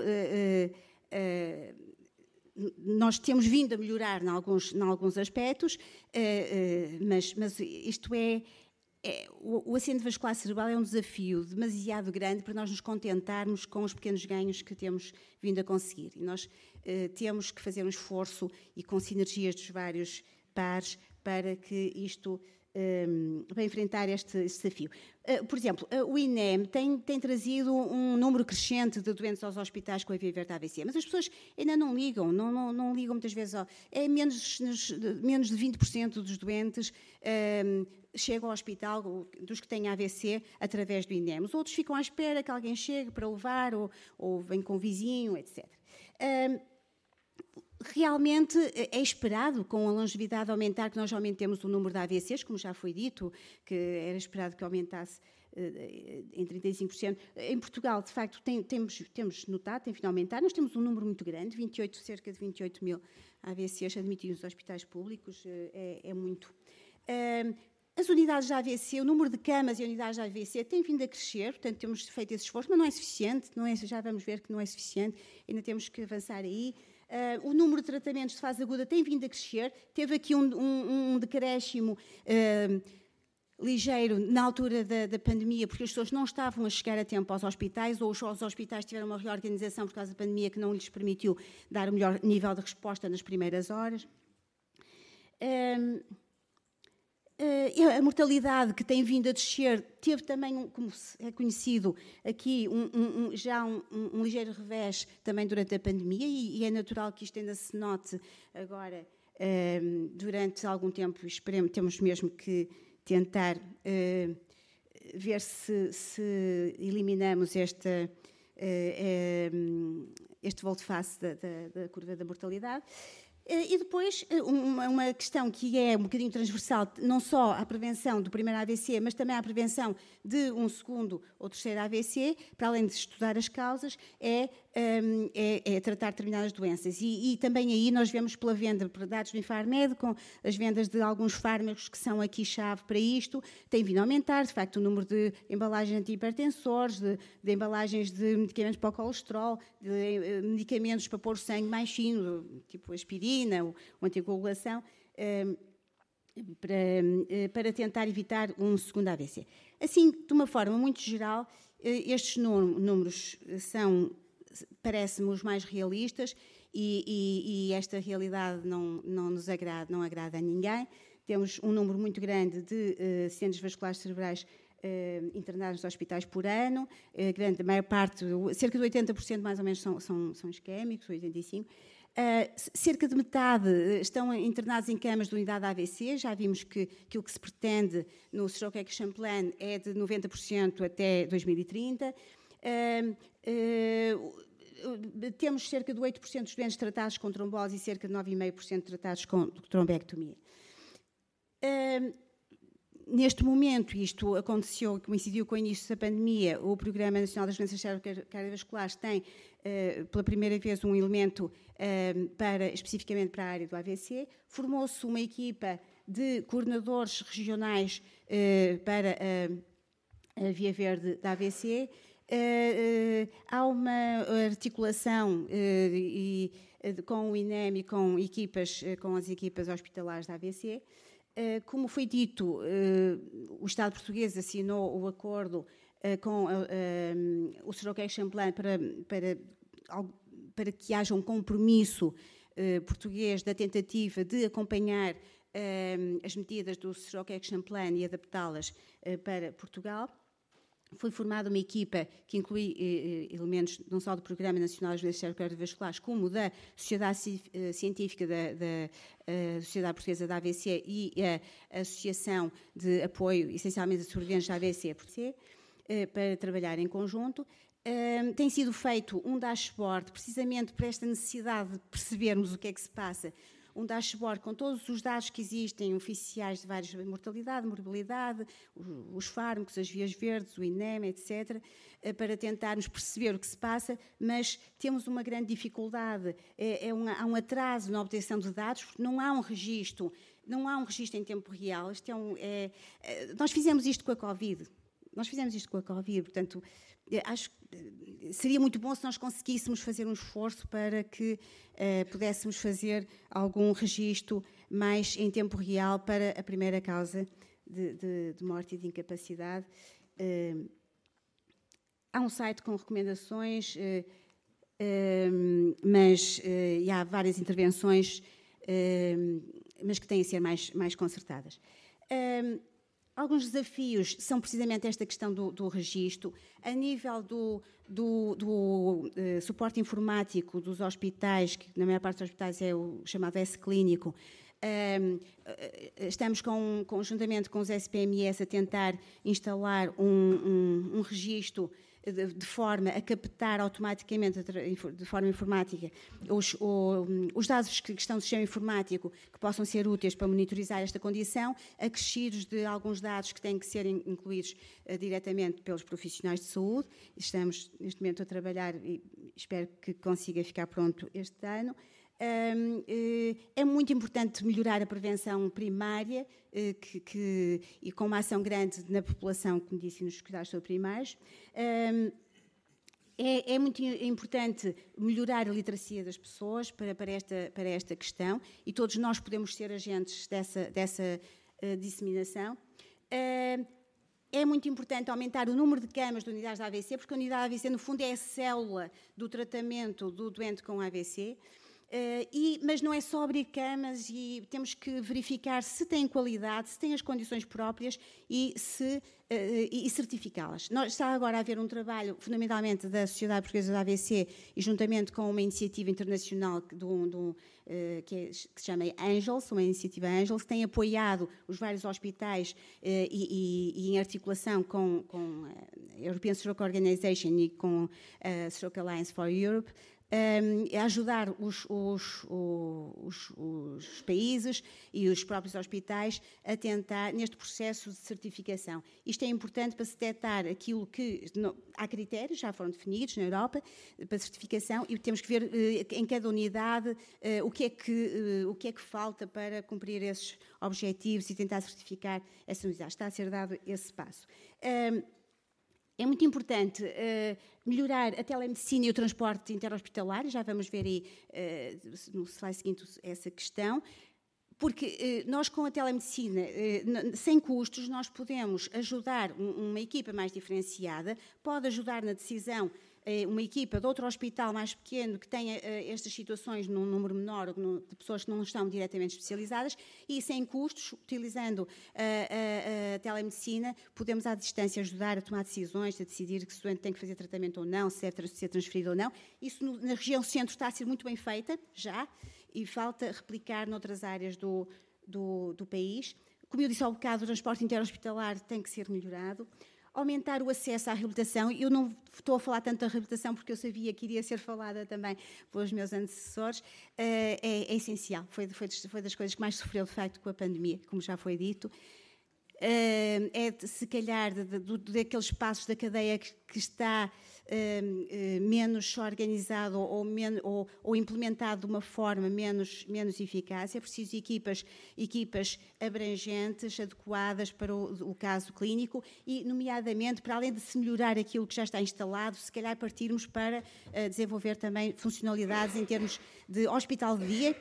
nós temos vindo a melhorar em alguns, em alguns aspectos, mas, mas isto é é, o, o acidente vascular cerebral é um desafio demasiado grande para nós nos contentarmos com os pequenos ganhos que temos vindo a conseguir. E nós eh, temos que fazer um esforço e com sinergias dos vários pares para que isto para enfrentar este, este desafio. Uh, por exemplo, uh, o INEM tem, tem, trazido um número crescente de doentes aos hospitais com a via verde AVC, mas as pessoas ainda não ligam, não, não, não ligam muitas vezes. Ao, é menos, menos de 20% dos doentes um, chegam ao hospital, dos que têm AVC, através do INEM. Os outros ficam à espera que alguém chegue para levar, ou, ou vem com o vizinho, etc. Um, realmente é esperado, com a longevidade aumentar, que nós aumentemos o número de AVCs, como já foi dito, que era esperado que aumentasse eh, em 35%. Em Portugal, de facto, tem, temos, temos notado, tem vindo a aumentar. Nós temos um número muito grande, 28, cerca de 28 mil AVCs admitidos nos hospitais públicos, eh, é, é muito. As unidades de AVC, o número de camas e unidades de AVC tem vindo a crescer, portanto temos feito esse esforço, mas não é suficiente, não é, já vamos ver que não é suficiente, ainda temos que avançar aí. Uh, o número de tratamentos de fase aguda tem vindo a crescer. Teve aqui um, um, um decréscimo uh, ligeiro na altura da, da, pandemia, porque as pessoas não estavam a chegar a tempo aos hospitais, ou os, os, hospitais tiveram uma reorganização por causa da pandemia que não lhes permitiu dar o melhor nível de resposta nas primeiras horas. Uh, a mortalidade que tem vindo a descer teve também, como é conhecido aqui, um, um, já um, um, ligeiro revés também durante a pandemia e, e, é natural que isto ainda se note agora uh, durante algum tempo. Esperemos, temos mesmo que tentar uh, ver se, se, eliminamos esta, este volte-face da, da, da curva da mortalidade. Eh, e depois, eh, uma questão que é um bocadinho transversal, não só à prevenção do primeiro AVC, mas também à prevenção de um segundo ou terceiro AVC, para além de estudar as causas, é, ehm, é, é tratar determinadas doenças. E, e, também aí nós vemos pela venda de dados do Infarmed, com as vendas de alguns fármacos que são aqui chave para isto, tem vindo a aumentar, de facto, o número de embalagens antihipertensores, de, de embalagens de medicamentos para o colesterol, de eh, medicamentos para pôr o sangue mais fino, tipo aspirina ou, ou anticoagulação. Ehm, para, eh, para, tentar evitar um segundo AVC. Assim, de uma forma muito geral, eh, estes números são, parece-me, os mais realistas e, e, e, esta realidade não, não nos agrada, não agrada a ninguém. Temos um número muito grande de uh, centros vasculares cerebrais uh, internados nos hospitais por ano, uh, grande, a maior parte, cerca de 80% mais ou menos são, são, são isquémicos, 85%. Uh, cerca de metade estão internados em camas de unidade AVC. Já vimos que aquilo que se pretende no Stroke Action Plan é de 90% até 2030. Uh, uh, temos cerca de 8% dos doentes tratados com trombose e cerca de 9,5% tratados com trombectomia. Uh, neste momento, isto aconteceu, coincidiu com o início da pandemia, o Programa Nacional das Doenças Cardiovasculares tem, uh, pela primeira vez, um elemento uh, para, especificamente para a área do AVC. Formou-se uma equipa de coordenadores regionais uh, para a Via Verde da AVC. há uma articulação com o INEM e com, equipas, com as equipas hospitalares da AVC. Eh, como foi dito, eh, o Estado português assinou o acordo com o Stroke Action Plan para, para, para que haja um compromisso português da tentativa de acompanhar as medidas do Stroke Action Plan e adaptá-las para Portugal. Foi formada uma equipa que inclui eh, elementos não só do Programa Nacional de Doenças Cardiovasculares, como da Sociedade eh, Científica da, da eh, Sociedade Portuguesa da AVC e a Associação de Apoio, essencialmente, a sobreviventes da AVC, eh, para trabalhar em conjunto. Um, tem sido feito um dashboard precisamente para esta necessidade de percebermos o que é que se passa um dashboard com todos os dados que existem, oficiais de várias mortalidade, morbilidade, os fármacos, as vias verdes, o INEM, etc., eh, para tentarmos perceber o que se passa, mas temos uma grande dificuldade, é, é um, há um atraso na obtenção de dados, porque não há um registro, não há um registro em tempo real. é um, é, é, nós fizemos isto com a Covid, nós fizemos isto com a Covid, portanto, acho que seria muito bom se nós conseguíssemos fazer um esforço para que uh, pudéssemos fazer algum registro mais em tempo real para a primeira causa de, de, de morte e de incapacidade. Há um site com recomendações, uh, mas há várias intervenções, mas que têm a ser mais, mais concertadas. Alguns desafios são precisamente esta questão do, do registro. A nível do, do, do uh, suporte informático dos hospitais, que na maior parte dos hospitais é o chamado S-clínico, um, eh, estamos com, conjuntamente com os SPMS a tentar instalar um, um, um registro de, forma a captar automaticamente, de forma informática, os, os dados que estão no sistema informático que possam ser úteis para monitorizar esta condição, acrescidos de alguns dados que têm que ser incluídos uh, diretamente pelos profissionais de saúde. Estamos, neste momento, a trabalhar e espero que consiga ficar pronto este ano. Eh, é muito importante melhorar a prevenção primária eh, que, que, e com uma ação grande na população, como disse, nos cuidados primários. É, é, muito importante melhorar a literacia das pessoas para, para, esta, para esta questão e todos nós podemos ser agentes dessa, dessa uh, disseminação. É muito importante aumentar o número de camas de unidades de AVC, porque a unidade AVC, no fundo, é a célula do tratamento do doente com AVC. Uh, e, mas não é só abrir camas e temos que verificar se têm qualidade, se têm as condições próprias e, se, uh, e certificá-las. Está agora a haver um trabalho, fundamentalmente, da Sociedade Portuguesa da AVC e juntamente com uma iniciativa internacional do, do, uh, que, é, que, se chama Angels, uma iniciativa Angels, que tem apoiado os vários hospitais e, e, e, em articulação com, com a European Stroke Organization e com a Stroke Alliance for Europe, um, é ajudar os, os, os, os, países e os próprios hospitais a tentar neste processo de certificação. Isto é importante para se detectar aquilo que há critérios já foram definidos na Europa para certificação e temos que ver uh, em cada unidade uh, o que é que uh, o que é que falta para cumprir esses objetivos e tentar certificar essa unidade. Está a ser dado esse passo. Um, é muito importante uh, melhorar a telemedicina e o transporte interhospitalar, já vamos ver aí uh, no slide seguinte essa questão, porque uh, nós com a telemedicina, sem custos, nós podemos ajudar um, uma equipa mais diferenciada, pode ajudar na decisão uma equipa de outro hospital mais pequeno que tenha eh, estas situações num número menor de pessoas que não estão diretamente especializadas e sem custos, utilizando a, a, a telemedicina, podemos à distância ajudar a tomar decisões, a decidir que o doente tem que fazer tratamento ou não, se é ser transferido ou não. Isso no, na região centro está a ser muito bem feita, já, e falta replicar noutras áreas do, do, do país. Como eu disse ao bocado, o transporte interhospitalar tem que ser melhorado aumentar o acesso à reabilitação. Eu não estou a falar tanto da reabilitação porque eu sabia que iria ser falada também pelos meus antecessores. Eh, é, é essencial, foi, foi, foi, das coisas que mais sofreu de facto com a pandemia, como já foi dito. Eh, é, se calhar, daqueles passos da cadeia que, que está menos organizado ou, ou, ou, implementado de uma forma menos, menos eficaz. É preciso equipas, equipas abrangentes, adequadas para o, o caso clínico e, nomeadamente, para além de se melhorar aquilo que já está instalado, se calhar partirmos para uh, desenvolver também funcionalidades em termos de hospital de dia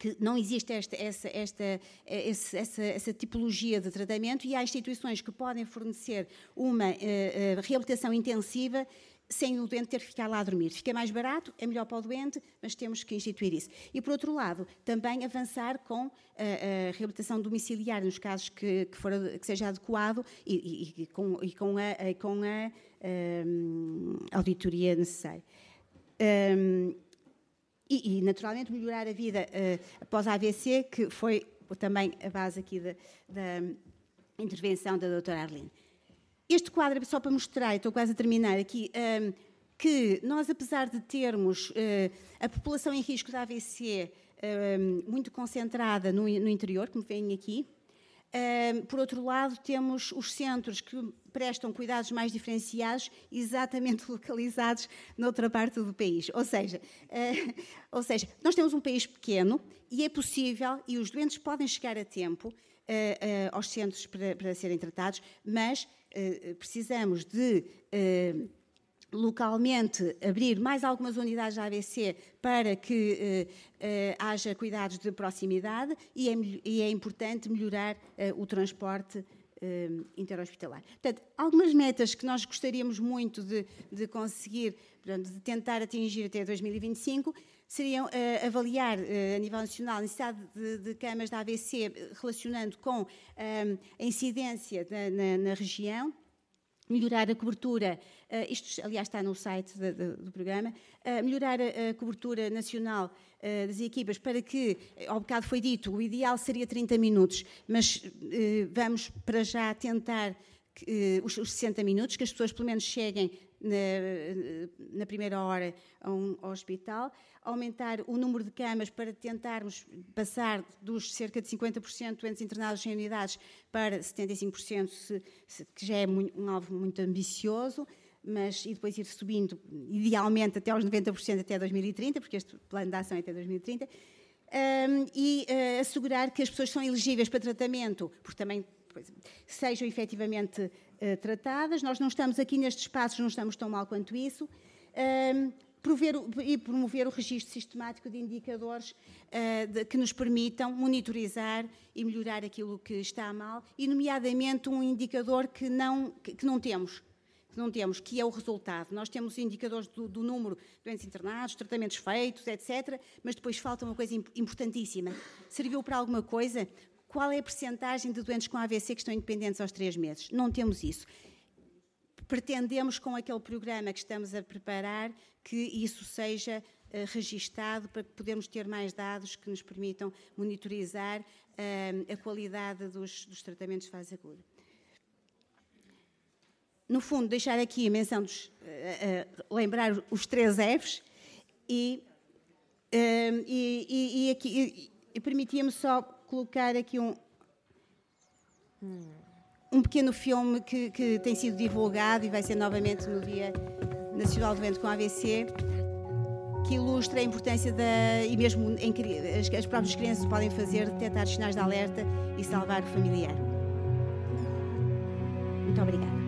que não existe esta, essa, esta, essa, essa, tipologia de tratamento e há instituições que podem fornecer uma uh, uh, reabilitação intensiva sem o doente ter que ficar lá a dormir. Fica mais barato, é melhor para o doente, mas temos que instituir isso. E, por outro lado, também avançar com a, a reabilitação domiciliar, nos casos que, que, for, que seja adequado, e, e, e, com, e com, a, com a, um, auditoria necessária. Um, e, naturalmente, melhorar a vida uh, após a AVC, que foi também a base aqui da, da intervenção da doutora Arlene. Este quadro, só para mostrar, estou quase a terminar aqui, um, que nós, apesar de termos uh, a população em risco de AVC um, muito concentrada no, interior, como veem aqui, por outro lado, temos os centros que prestam cuidados mais diferenciados, exatamente localizados noutra parte do país. Ou seja, uh, ou seja, nós temos um país pequeno e é possível, e os doentes podem chegar a tempo uh, uh, aos centros para, para serem tratados, mas precisamos de localmente abrir mais algumas unidades da ABC para que eh, haja cuidados de proximidade e é, e é importante melhorar o transporte interhospitalar. Portanto, algumas metas que nós gostaríamos muito de, de conseguir, portanto, de tentar atingir até 2025, seriam avaliar a nível nacional a necessidade de, de camas da AVC relacionando com a incidência na, na, região, melhorar a cobertura, isto aliás está no site de, de, do programa, melhorar a, a, cobertura nacional das equipas para que, ao bocado foi dito, o ideal seria 30 minutos, mas vamos para já tentar os, os 60 minutos, que as pessoas pelo menos cheguem na, na, primeira hora a um hospital, aumentar o número de camas para tentarmos passar dos cerca de 50% de doentes internados em unidades para 75%, se, se, que já é muito, um alvo muito ambicioso, mas e depois ir subindo, idealmente até aos 90% até 2030, porque este plano de ação é até 2030, um, e uh, assegurar que as pessoas são elegíveis para tratamento, porque também sejam efetivamente uh, tratadas. Nós não estamos aqui nestes espaços, não estamos tão mal quanto isso. Um, prover, e promover o registro sistemático de indicadores uh, de, que nos permitam monitorizar e melhorar aquilo que está mal, e nomeadamente um indicador que não, que, que não temos, que não temos, que é o resultado. Nós temos indicadores do, do, número de doentes internados, tratamentos feitos, etc., mas depois falta uma coisa importantíssima. Serviu para alguma coisa? Qual é a percentagem de doentes com AVC que estão independentes aos três meses? Não temos isso. Pretendemos, com aquele programa que estamos a preparar, que isso seja uh, registado para podermos ter mais dados que nos permitam monitorizar uh, a qualidade dos, dos, tratamentos de fase aguda. No fundo, deixar aqui a menção dos. Uh, lembrar os três Fs e, e, e, e, aqui, e permitia-me só colocar aqui um. Um pequeno filme que, que tem sido divulgado e vai ser novamente no Dia Nacional do Doente com AVC, que ilustra a importância da. e mesmo em, as, as próprias crianças podem fazer, detectar sinais de alerta e salvar o familiar. Muito obrigada.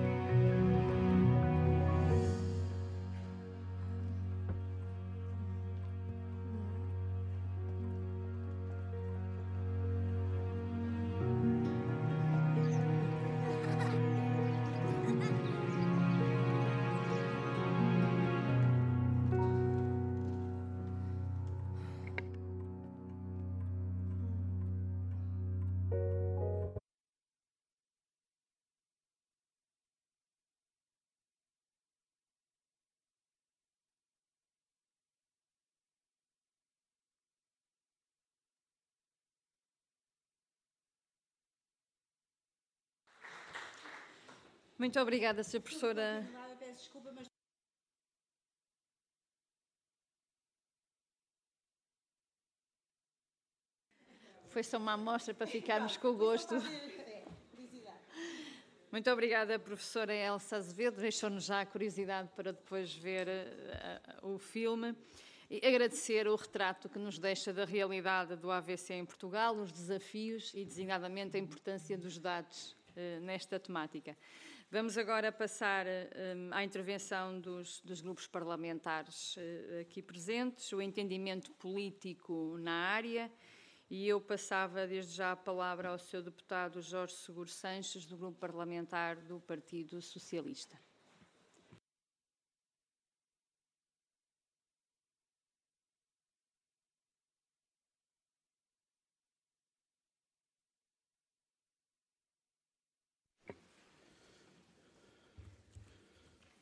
Muito obrigada, Sra. Professora. Foi só uma amostra para ficarmos com o gosto. Muito obrigada, professora Elsa Azevedo. Deixou-nos já a curiosidade para depois ver uh, o filme. E agradecer o retrato que nos deixa da realidade do AVC em Portugal, os desafios e, designadamente, a importância dos dados uh, nesta temática. Vamos agora passar um, à intervenção dos, dos grupos parlamentares uh, aqui presentes, o entendimento político na área E eu passava desde já a palavra ao seu deputado Jorge Seguro Sanches, do Grupo Parlamentar do Partido Socialista.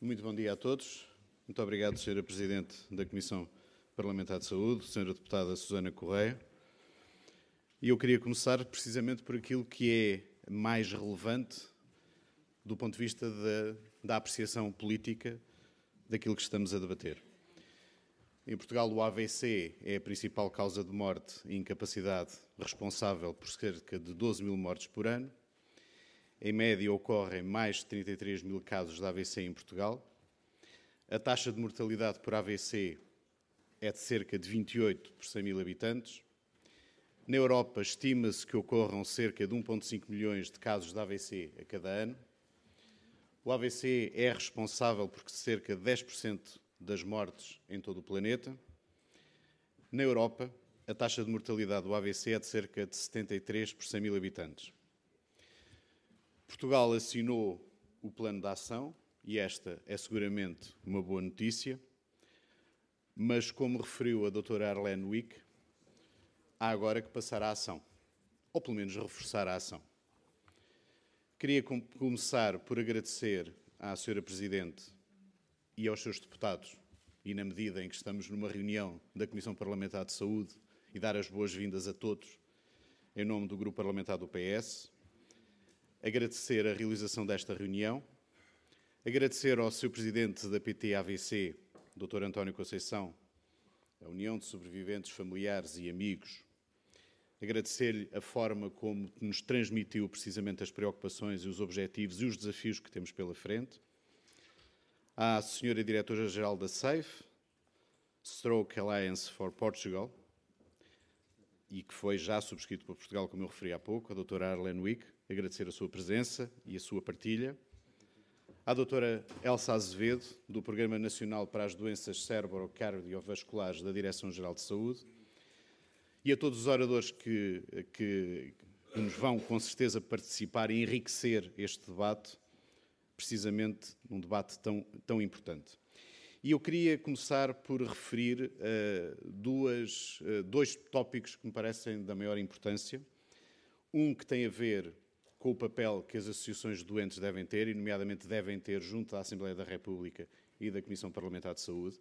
Muito bom dia a todos. Muito obrigado, Sra. Presidente da Comissão Parlamentar de Saúde, Sra. Deputada Susana Correia. E eu queria começar precisamente por aquilo que é mais relevante do ponto de vista da, da apreciação política daquilo que estamos a debater. Em Portugal, o AVC é a principal causa de morte e incapacidade responsável por cerca de 12 mil mortes por ano. Em média, ocorrem mais de 33 mil casos de AVC em Portugal. A taxa de mortalidade por AVC é de cerca de 28 por 100 mil habitantes. Na Europa, estima-se que ocorram cerca de 1,5 milhões de casos de AVC a cada ano. O AVC é responsável por cerca de 10% das mortes em todo o planeta. Na Europa, a taxa de mortalidade do AVC é de cerca de 73 por 100 mil habitantes. Portugal assinou o plano de ação e esta é seguramente uma boa notícia, mas como referiu a doutora Arlene Wick, há agora que passar à ação, ou pelo menos reforçar a ação. Queria começar por agradecer à Sra. Presidente e aos seus deputados, e na medida em que estamos numa reunião da Comissão Parlamentar de Saúde, e dar as boas-vindas a todos, em nome do Grupo Parlamentar do PS, agradecer a realização desta reunião, agradecer ao Sr. Presidente da PT-AVC, Dr. António Conceição, a União de Sobreviventes Familiares e Amigos, agradecer-lhe a forma como nos transmitiu precisamente as preocupações e os objetivos e os desafios que temos pela frente, à Sra. Diretora-Geral da SAFE, Stroke Alliance for Portugal, e que foi já subscrito por Portugal, como eu referi há pouco, a doutora Arlene Wick, agradecer a sua presença e a sua partilha. À doutora Elsa Azevedo, do Programa Nacional para as Doenças Cérebro-Cardiovasculares da Direção-Geral de Saúde. E a todos os oradores que, que, que nos vão, com certeza, participar e enriquecer este debate, precisamente num debate tão, tão importante. E eu queria começar por referir uh, duas, uh, dois tópicos que me parecem da maior importância. Um que tem a ver com o papel que as associações de doentes devem ter, e nomeadamente devem ter junto à Assembleia da República e da Comissão Parlamentar de Saúde.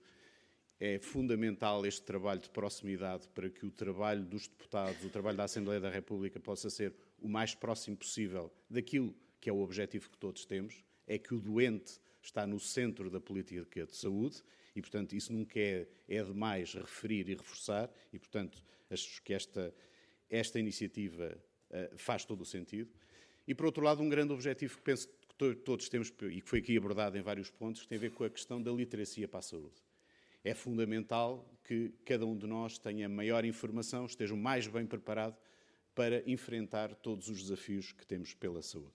É fundamental este trabalho de proximidade para que o trabalho dos deputados, o trabalho da Assembleia da República possa ser o mais próximo possível daquilo que é o objetivo que todos temos, é que o doente está no centro da política de saúde e, portanto, isso nunca é, é demais referir e reforçar e, portanto, acho que esta, esta iniciativa uh, faz todo o sentido. E, por outro lado, um grande objetivo que penso que todos temos, e que foi aqui abordado em vários pontos, tem a ver com a questão da literacia para a saúde. É fundamental que cada um de nós tenha maior informação, esteja mais bem preparado para enfrentar todos os desafios que temos pela saúde.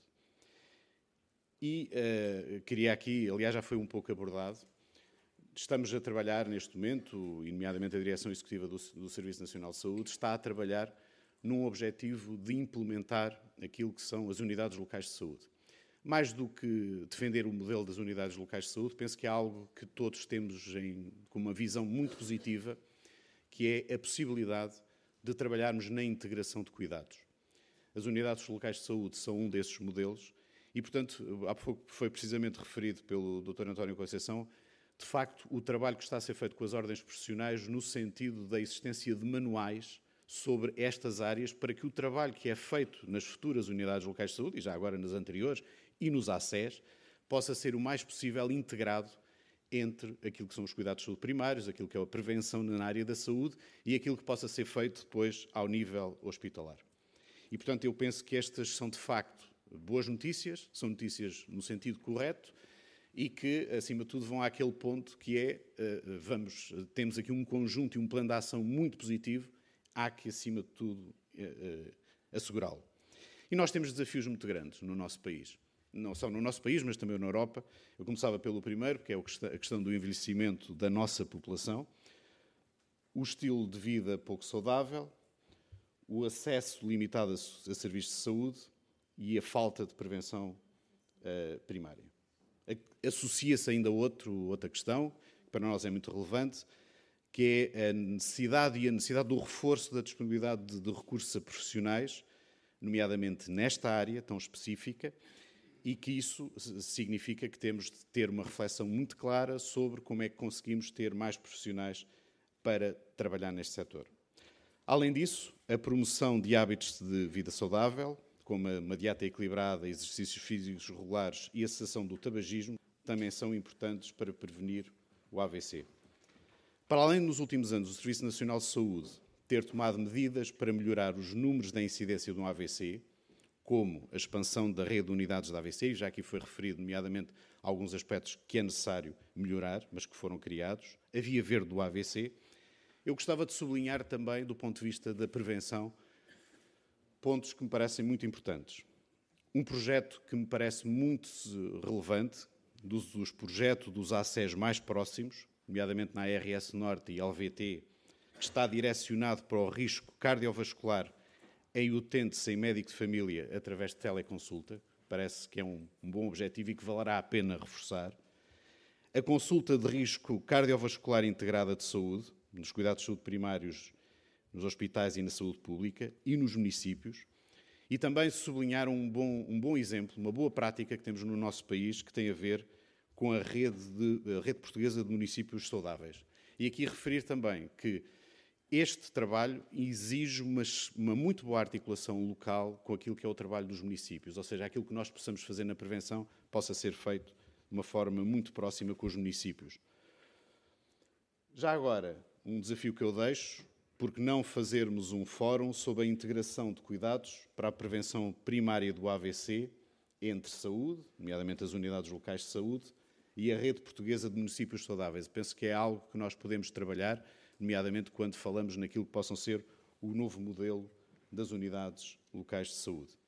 E uh, queria aqui, aliás, já foi um pouco abordado, estamos a trabalhar neste momento, e nomeadamente a Direção Executiva do, do Serviço Nacional de Saúde, está a trabalhar num objetivo de implementar aquilo que são as unidades locais de saúde. Mais do que defender o modelo das unidades locais de saúde, penso que é algo que todos temos em, com uma visão muito positiva, que é a possibilidade de trabalharmos na integração de cuidados. As unidades locais de saúde são um desses modelos e, portanto, há pouco foi precisamente referido pelo Dr. António Conceição, de facto, o trabalho que está a ser feito com as ordens profissionais no sentido da existência de manuais sobre estas áreas para que o trabalho que é feito nas futuras unidades locais de saúde, e já agora nas anteriores, e nos ACES, possa ser o mais possível integrado entre aquilo que são os cuidados de saúde primários, aquilo que é a prevenção na área da saúde e aquilo que possa ser feito depois ao nível hospitalar. E, portanto, eu penso que estas são, de facto, boas notícias, são notícias no sentido correto e que, acima de tudo, vão àquele ponto que é, eh, vamos, temos aqui um conjunto e um plano de ação muito positivo há que, acima de tudo, uh, assegurá-lo. E nós temos desafios muito grandes no nosso país. Não só no nosso país, mas também na Europa. Eu começava pelo primeiro, que é a questão do envelhecimento da nossa população, o estilo de vida pouco saudável, o acesso limitado a, serviços de saúde e a falta de prevenção uh, primária. Associa-se ainda outro, outra questão, que para nós é muito relevante, que é a necessidade e a necessidade do reforço da disponibilidade de, de recursos a profissionais, nomeadamente nesta área tão específica, e que isso significa que temos de ter uma reflexão muito clara sobre como é que conseguimos ter mais profissionais para trabalhar neste setor. Além disso, a promoção de hábitos de vida saudável, como uma dieta equilibrada, exercícios físicos regulares e a cessação do tabagismo, também são importantes para prevenir o AVC. Para além de, nos últimos anos, o Serviço Nacional de Saúde ter tomado medidas para melhorar os números da incidência de um AVC, como a expansão da rede de unidades da AVC, e já aqui foi referido, nomeadamente, alguns aspectos que é necessário melhorar, mas que foram criados, a via verde do AVC, eu gostava de sublinhar também, do ponto de vista da prevenção, pontos que me parecem muito importantes. Um projeto que me parece muito relevante, dos, dos projetos dos ACES mais próximos, nomeadamente na ARS Norte e LVT, que está direcionado para o risco cardiovascular em utente sem médico de família através de teleconsulta. Parece que é um, um bom objetivo e que valerá a pena reforçar. A consulta de risco cardiovascular integrada de saúde, nos cuidados de saúde primários, nos hospitais e na saúde pública e nos municípios. E também sublinhar um bom, um bom exemplo, uma boa prática que temos no nosso país, que tem a ver com a rede, de, a rede portuguesa de municípios saudáveis. E aqui referir também que este trabalho exige uma, uma, muito boa articulação local com aquilo que é o trabalho dos municípios, ou seja, aquilo que nós possamos fazer na prevenção possa ser feito de uma forma muito próxima com os municípios. Já agora, um desafio que eu deixo, porque não fazermos um fórum sobre a integração de cuidados para a prevenção primária do AVC entre saúde, nomeadamente as unidades locais de saúde, e a rede portuguesa de municípios saudáveis. Penso que é algo que nós podemos trabalhar, nomeadamente quando falamos naquilo que possam ser o novo modelo das unidades locais de saúde.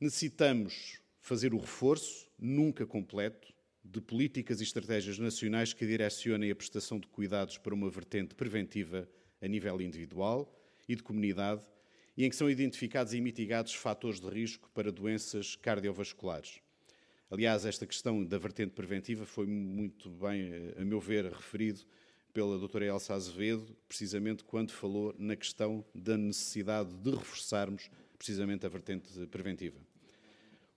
Necessitamos fazer o reforço, nunca completo, de políticas e estratégias nacionais que direcionem a prestação de cuidados para uma vertente preventiva a nível individual e de comunidade e em que são identificados e mitigados fatores de risco para doenças cardiovasculares. Aliás, esta questão da vertente preventiva foi muito bem, a meu ver, referido pela doutora Elsa Azevedo, precisamente quando falou na questão da necessidade de reforçarmos precisamente a vertente preventiva.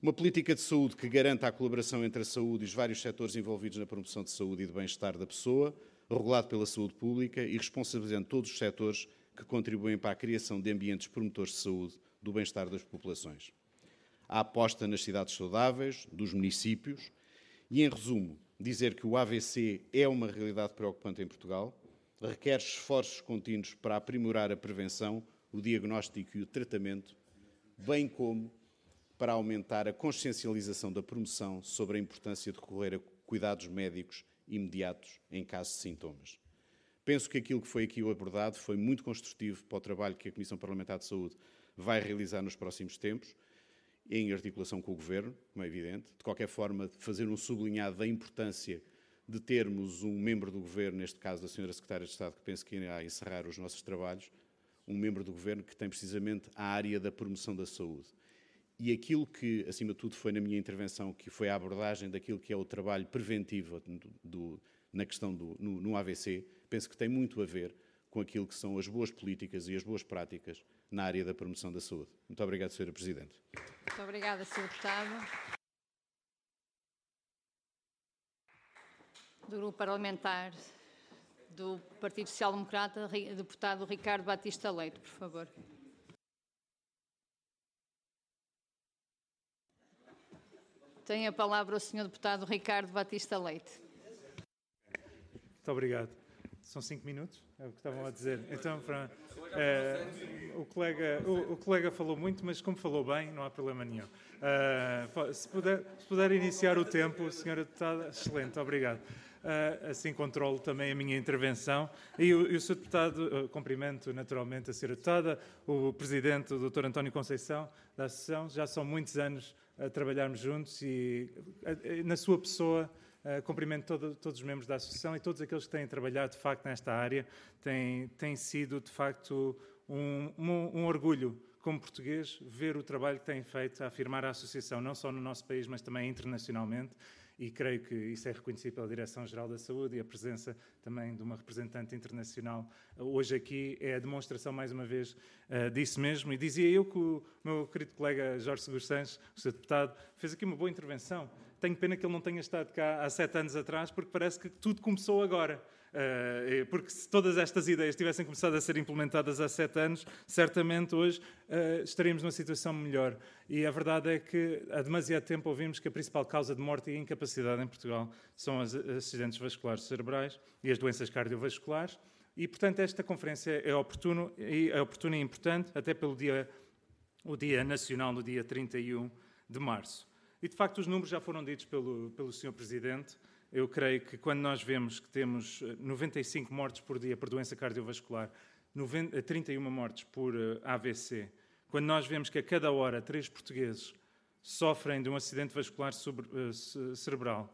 Uma política de saúde que garanta a colaboração entre a saúde e os vários setores envolvidos na promoção de saúde e de bem-estar da pessoa, regulado pela saúde pública e responsabilizando todos os setores que contribuem para a criação de ambientes promotores de saúde do bem-estar das populações a aposta nas cidades saudáveis, dos municípios, e, em resumo, dizer que o AVC é uma realidade preocupante em Portugal, requer esforços contínuos para aprimorar a prevenção, o diagnóstico e o tratamento, bem como para aumentar a consciencialização da promoção sobre a importância de recorrer a cuidados médicos imediatos em caso de sintomas. Penso que aquilo que foi aqui abordado foi muito construtivo para o trabalho que a Comissão Parlamentar de Saúde vai realizar nos próximos tempos em articulação com o Governo, como é evidente. De qualquer forma, fazer um sublinhado da importância de termos um membro do Governo, neste caso da Sra. Secretária de Estado, que penso que irá encerrar os nossos trabalhos, um membro do Governo que tem precisamente a área da promoção da saúde. E aquilo que, acima de tudo, foi na minha intervenção, que foi a abordagem daquilo que é o trabalho preventivo do, do, na questão do no, no AVC, penso que tem muito a ver com aquilo que são as boas políticas e as boas práticas na área da promoção da saúde. Muito obrigado, Sra. Presidente. Muito obrigada, Sr. Deputado. Do Grupo Parlamentar do Partido Social Democrata, deputado Ricardo Batista Leite, por favor. Tem a palavra o Sr. Deputado Ricardo Batista Leite. Muito obrigado. São cinco minutos? É o que estavam a dizer. Então, para, é, o, colega, o, o, colega falou muito, mas como falou bem, não há problema nenhum. Uh, se, puder, se puder iniciar o tempo, senhora deputada, excelente, obrigado. Uh, assim controlo também a minha intervenção. E o, e o Sr. Deputado, uh, cumprimento naturalmente a Sra. Deputada, o Presidente, o Dr. António Conceição, da Associação, já são muitos anos a trabalharmos juntos e, na sua pessoa, Uh, cumprimento todo, todos os membros da Associação e todos aqueles que têm trabalhado, de facto, nesta área. Tem, tem sido, de facto, um, um, um orgulho como português, ver o trabalho que tem feito a afirmar a associação, não só no nosso país, mas também internacionalmente. E creio que isso é reconhecido pela Direção-Geral da Saúde e a presença também de uma representante internacional hoje aqui é a demonstração, mais uma vez, uh, disso mesmo. E dizia eu que o meu querido colega Jorge Seguro Sanches, o seu deputado, fez aqui uma boa intervenção. Tenho pena que ele não tenha estado cá há sete anos atrás, porque parece que tudo começou agora. Uh, porque se todas estas ideias tivessem começado a ser implementadas há sete anos, certamente hoje uh, estaríamos numa situação melhor. E a verdade é que há demasiado tempo ouvimos que a principal causa de morte e incapacidade em Portugal são os acidentes vasculares cerebrais e as doenças cardiovasculares. E, portanto, esta conferência é, oportuno, é oportuna e importante, até pelo dia, o Dia Nacional, no dia 31 de março. E, de facto, os números já foram ditos pelo, pelo Sr. Presidente. Eu creio que quando nós vemos que temos 95 eh, mortes por dia por doença cardiovascular, 90, 31 eh, mortes por eh, AVC, quando nós vemos que a cada hora três portugueses sofrem de um acidente vascular cerebral,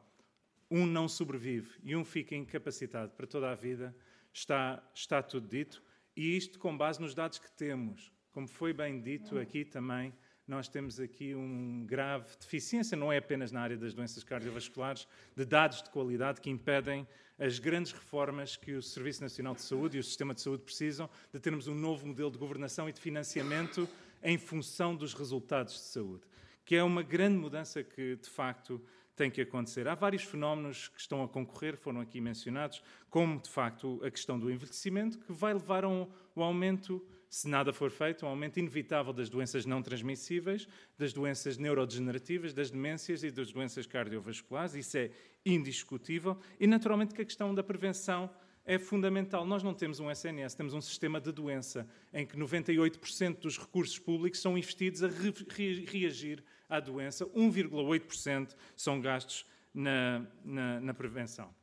um não sobrevive e um fica incapacitado para toda a vida, está, está tudo dito. E isto com base nos dados que temos. Como foi bem dito aqui também, nós temos aqui um grave deficiência, não é apenas na área das doenças cardiovasculares, de dados de qualidade que impedem as grandes reformas que o Serviço Nacional de Saúde e o Sistema de Saúde precisam, de termos um novo modelo de governação e de financiamento em função dos resultados de saúde, que é uma grande mudança que, de facto, tem que acontecer. Há vários fenómenos que estão a concorrer, foram aqui mencionados, como, de facto, a questão do envelhecimento, que vai levar a um, um aumento se nada for feito, um aumento inevitável das doenças não transmissíveis, das doenças neurodegenerativas, das demências e das doenças cardiovasculares. Isso é indiscutível. E, naturalmente, que a questão da prevenção é fundamental. Nós não temos um SNS, temos um sistema de doença em que 98% dos recursos públicos são investidos a re reagir à doença, 1,8% são gastos na, na, na prevenção.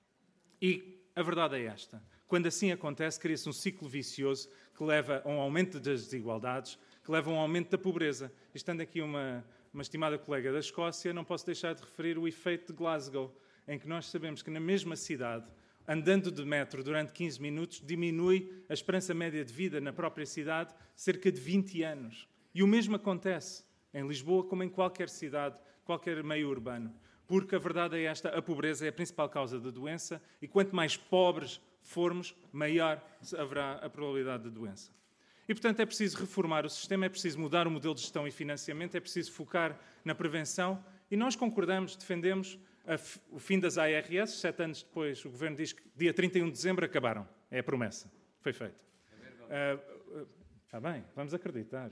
E a verdade é esta: quando assim acontece, cria-se um ciclo vicioso que leva a um aumento das desigualdades, que leva a um aumento da pobreza. Estando aqui uma, uma estimada colega da Escócia, não posso deixar de referir o efeito de Glasgow, em que nós sabemos que na mesma cidade, andando de metro durante 15 minutos, diminui a esperança média de vida na própria cidade cerca de 20 anos. E o mesmo acontece em Lisboa como em qualquer cidade, qualquer meio urbano. Porque a verdade é esta: a pobreza é a principal causa da doença, e quanto mais pobres formos, maior haverá a probabilidade de doença. E, portanto, é preciso reformar o sistema, é preciso mudar o modelo de gestão e financiamento, é preciso focar na prevenção. E nós concordamos, defendemos o fim das ARS. Sete anos depois, o Governo diz que dia 31 de dezembro acabaram. É a promessa. Foi feito. É uh, está bem, vamos acreditar.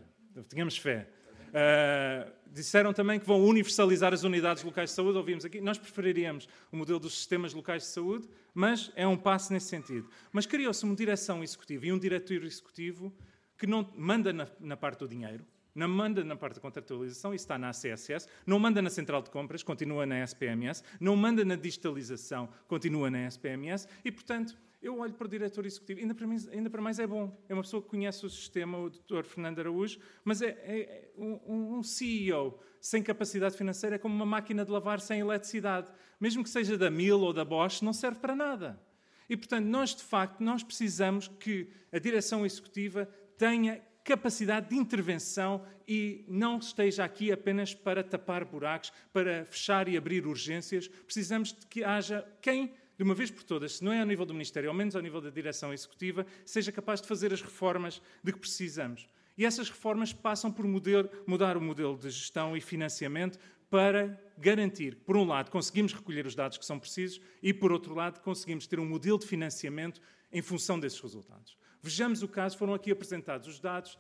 Tínhamos fé. Uh, disseram também que vão universalizar as unidades locais de saúde, ouvimos aqui. Nós preferiríamos o modelo dos sistemas locais de saúde, mas é um passo nesse sentido. Mas criou-se uma direção executiva e um diretor executivo que não manda na, na parte do dinheiro, não manda na parte da contratualização, isso está na CSS, não manda na central de compras, continua na SPMS, não manda na digitalização, continua na SPMS, e, portanto, eu olho para o diretor executivo, ainda para, mim, ainda para mais é bom. É uma pessoa que conhece o sistema, o Dr. Fernando Araújo, mas é, é, é um, um, CEO sem capacidade financeira é como uma máquina de lavar sem eletricidade. Mesmo que seja da Mil ou da Bosch, não serve para nada. E, portanto, nós, de facto, nós precisamos que a direção executiva tenha capacidade de intervenção e não esteja aqui apenas para tapar buracos, para fechar e abrir urgências. Precisamos de que haja quem de uma vez por todas, se não é ao nível do Ministério, ao menos ao nível da direção executiva, seja capaz de fazer as reformas de que precisamos. E essas reformas passam por mudar o modelo de gestão e financiamento para garantir por um lado, conseguimos recolher os dados que são precisos e, por outro lado, conseguimos ter um modelo de financiamento em função desses resultados. Vejamos o caso, foram aqui apresentados os dados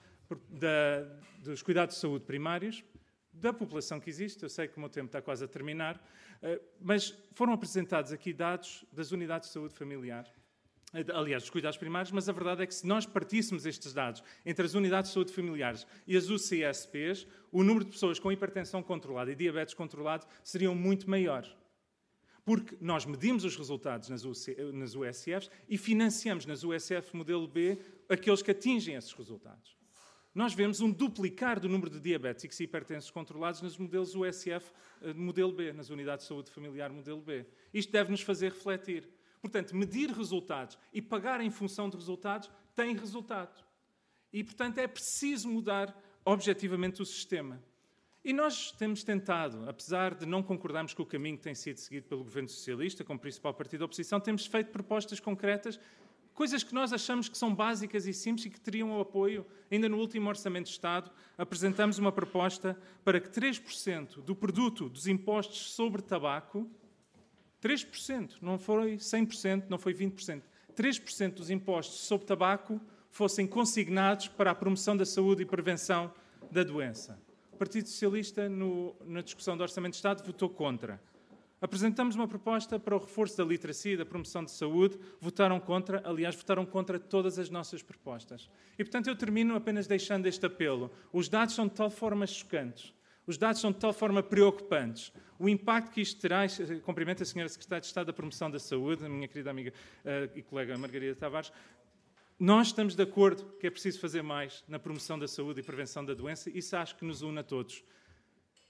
da, dos cuidados de saúde primários, da população que existe, eu sei que o meu tempo está quase a terminar, mas foram apresentados aqui dados das unidades de saúde familiar, eh, aliás, dos cuidados primários, mas a verdade é que se nós partíssemos estes dados entre as unidades de saúde familiares e as UCSPs, o número de pessoas com hipertensão controlada e diabetes controlado seriam muito maior. Porque nós medimos os resultados nas, UC, nas USFs e financiamos nas USF modelo B aqueles que atingem esses resultados nós vemos um duplicar do número de diabéticos e hipertensos controlados nos modelos USF eh, modelo B, nas unidades de saúde familiar modelo B. Isto deve nos fazer refletir. Portanto, medir resultados e pagar em função de resultados tem resultado. E, portanto, é preciso mudar objetivamente o sistema. E nós temos tentado, apesar de não concordarmos com o caminho que tem sido seguido pelo governo socialista, como principal partido da oposição, temos feito propostas concretas, coisas que nós achamos que são básicas e simples e que teriam o apoio. Ainda no último Orçamento de Estado, apresentamos uma proposta para que 3% do produto dos impostos sobre tabaco, 3%, não foi 100%, não foi 20%, 3% dos impostos sobre tabaco fossem consignados para a promoção da saúde e prevenção da doença. O Partido Socialista, no, na discussão do Orçamento de Estado, votou contra. Apresentamos uma proposta para o reforço da literacia e da promoção de saúde, votaram contra, aliás, votaram contra todas as nossas propostas. E, portanto, eu termino apenas deixando este apelo. Os dados são de tal forma chocantes, os dados são de tal forma preocupantes, o impacto que isto terá, cumprimento a Sra. Secretária de Estado da Promoção da Saúde, a minha querida amiga uh, e colega Margarida Tavares, nós estamos de acordo que é preciso fazer mais na promoção da saúde e prevenção da doença, isso acho que nos une a todos.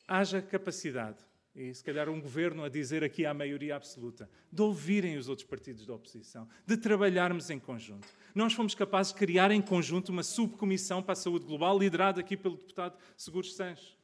Haja capacidade, e se calhar um governo a dizer aqui à maioria absoluta, de ouvirem os outros partidos da oposição, de trabalharmos em conjunto. Nós fomos capazes de criar em conjunto uma subcomissão para a saúde global, liderada aqui pelo deputado Seguros Sanches.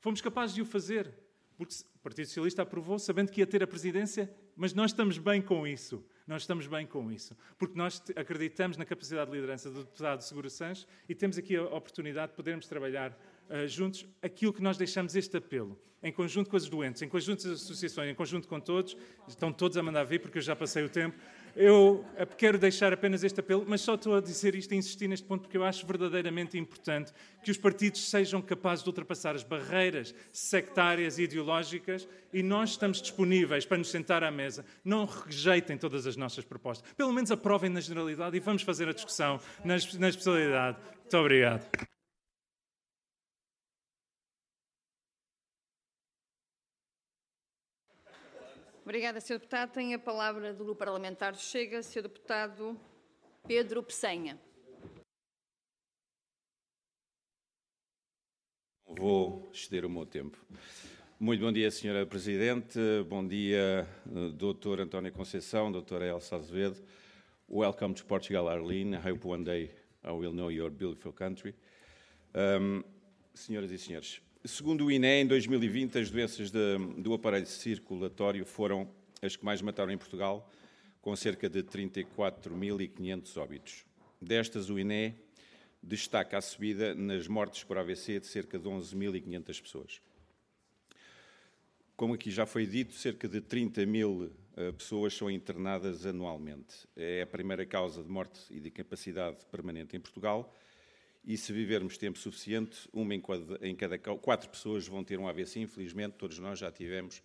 Fomos capazes de o fazer, porque o Partido Socialista aprovou, sabendo que ia ter a presidência, mas nós estamos bem com isso. Nós estamos bem com isso, porque nós acreditamos na capacidade de liderança do deputado Segura Sanches e temos aqui a oportunidade de podermos trabalhar uh, juntos aquilo que nós deixamos este apelo, em conjunto com os doentes, em conjunto com as associações, em conjunto com todos, estão todos a mandar vir porque eu já passei o tempo, eu eh, quero deixar apenas este apelo, mas só estou a dizer isto e insistir neste ponto porque eu acho verdadeiramente importante que os partidos sejam capazes de ultrapassar as barreiras sectárias e ideológicas e nós estamos disponíveis para nos sentar à mesa. Não rejeitem todas as nossas propostas. Pelo menos aprovem na generalidade e vamos fazer a discussão na especialidade. Muito obrigado. Obrigada, Sr. Deputado. Tem a palavra do Grupo Parlamentar Chega, Sr. Deputado Pedro Peçanha. Vou exceder o meu tempo. Muito bom dia, Sra. Presidente. Bom dia, Dr. António Conceição, Dra. Elsa Azevedo. Welcome to Portugal, Arlene. I hope one day I will know your beautiful country. Um, senhoras e senhores, Segundo o INE, em 2020, as doenças de, do aparelho circulatório foram as que mais mataram em Portugal, com cerca de 34.500 óbitos. Destas, o INE destaca a subida nas mortes por AVC de cerca de 11.500 pessoas. Como aqui já foi dito, cerca de 30 mil uh, pessoas são internadas anualmente. É a primeira causa de morte e de incapacidade permanente em Portugal e se vivermos tempo suficiente, uma em cada, em cada, quatro pessoas vão ter um AVC. Infelizmente, todos nós já tivemos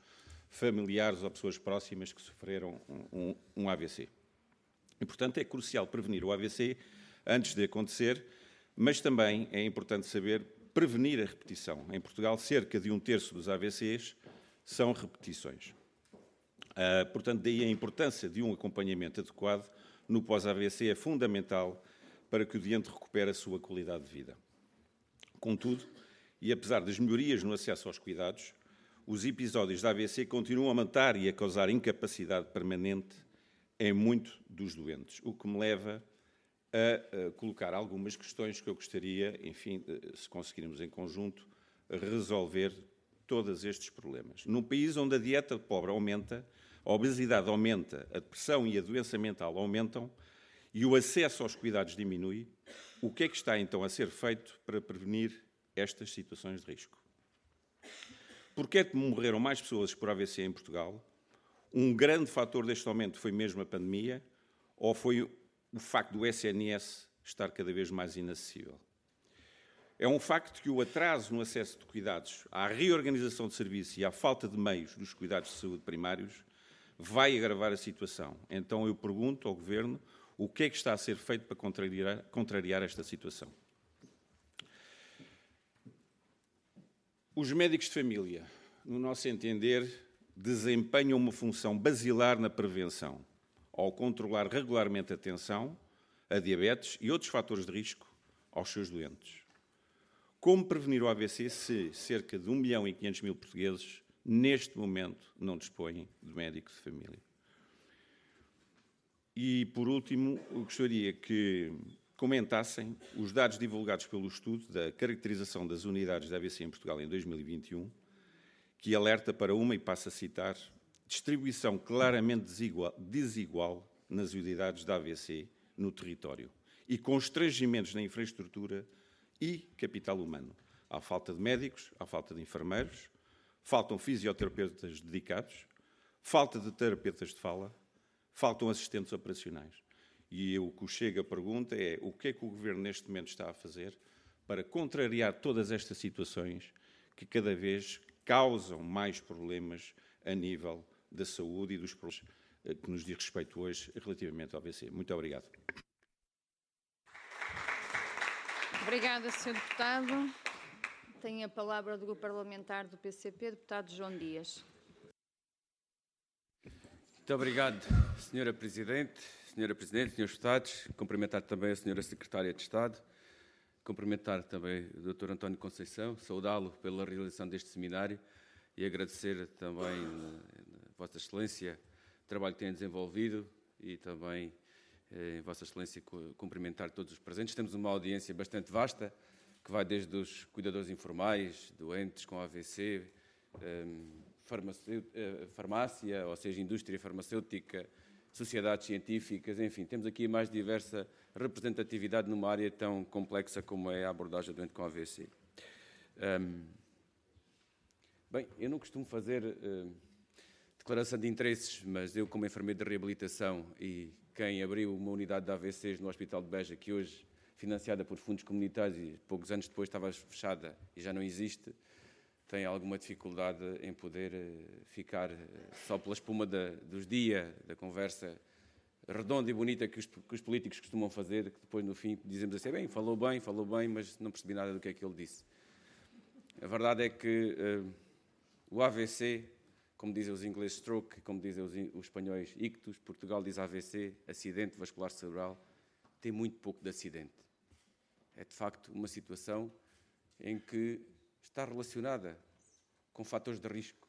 familiares ou pessoas próximas que sofreram um, um AVC. E, portanto, é crucial prevenir o AVC antes de acontecer, mas também é importante saber prevenir a repetição. Em Portugal, cerca de um terço dos AVCs são repetições. Uh, portanto, daí a importância de um acompanhamento adequado no pós-AVC é fundamental para que o doente recupere a sua qualidade de vida. Contudo, e apesar das melhorias no acesso aos cuidados, os episódios da AVC continuam a matar e a causar incapacidade permanente em muito dos doentes, o que me leva a, colocar algumas questões que eu gostaria, enfim, se conseguirmos em conjunto, resolver todos estes problemas. Num país onde a dieta pobre aumenta, a obesidade aumenta, a depressão e a doença mental aumentam, e o acesso aos cuidados diminui, o que é que está então a ser feito para prevenir estas situações de risco? Porquê é que morreram mais pessoas por AVC em Portugal? Um grande fator deste aumento foi mesmo a pandemia ou foi o facto do SNS estar cada vez mais inacessível? É um facto que o atraso no acesso de cuidados, à reorganização de serviços e à falta de meios dos cuidados de saúde primários vai agravar a situação. Então eu pergunto ao Governo o que é que está a ser feito para contrariar, contrariar esta situação? Os médicos de família, no nosso entender, desempenham uma função basilar na prevenção, ao controlar regularmente a tensão, a diabetes e outros fatores de risco aos seus doentes. Como prevenir o AVC se cerca de 1 milhão e 500 mil portugueses, neste momento, não dispõem de médico de família? E, por último, gostaria que comentassem os dados divulgados pelo estudo da caracterização das unidades da AVC em Portugal em 2021, que alerta para uma, e passo a citar, distribuição claramente desigual, desigual nas unidades da AVC no território e constrangimentos na infraestrutura e capital humano. Há falta de médicos, há falta de enfermeiros, faltam fisioterapeutas dedicados, falta de terapeutas de fala, faltam assistentes operacionais. E o que Chega pergunta é o que é que o Governo neste momento está a fazer para contrariar todas estas situações que cada vez causam mais problemas a nível da saúde e dos problemas eh, que nos diz respeito hoje relativamente ao AVC. Muito obrigado. Obrigada, Sr. Deputado. Tem a palavra do Grupo Parlamentar do PCP, Deputado João Dias. Muito obrigado, Sra. Presidente, Sra. Presidente, Srs. Deputados. Cumprimentar também a Sra. Secretária de Estado. Cumprimentar também o Dr. António Conceição, saudá-lo pela realização deste seminário e agradecer também Vossa Excelência o trabalho que têm desenvolvido e também eh, Vossa Excelência cumprimentar todos os presentes. Temos uma audiência bastante vasta, que vai desde os cuidadores informais, doentes com AVC, ehm, eh, farmácia, ou seja, indústria farmacêutica, sociedades científicas, enfim, temos aqui mais diversa representatividade numa área tão complexa como é a abordagem doente com AVC. Um, bem, eu não costumo fazer uh, declaração de interesses, mas eu, como enfermeiro de reabilitação e quem abriu uma unidade de AVCs no Hospital de Beja, que hoje financiada por fundos comunitários e poucos anos depois estava fechada e já não existe, tem alguma dificuldade em poder eh, ficar eh, só pela espuma da, dos dias, da conversa redonda e bonita que os, que os, políticos costumam fazer, que depois no fim dizemos assim, bem, falou bem, falou bem, mas não percebi nada do que é que ele disse. A verdade é que uh, o AVC como dizem os ingleses stroke, como dizem os, os espanhóis ictus, Portugal diz AVC, acidente vascular cerebral, tem muito pouco de acidente. É de facto uma situação em que está relacionada com fatores de risco.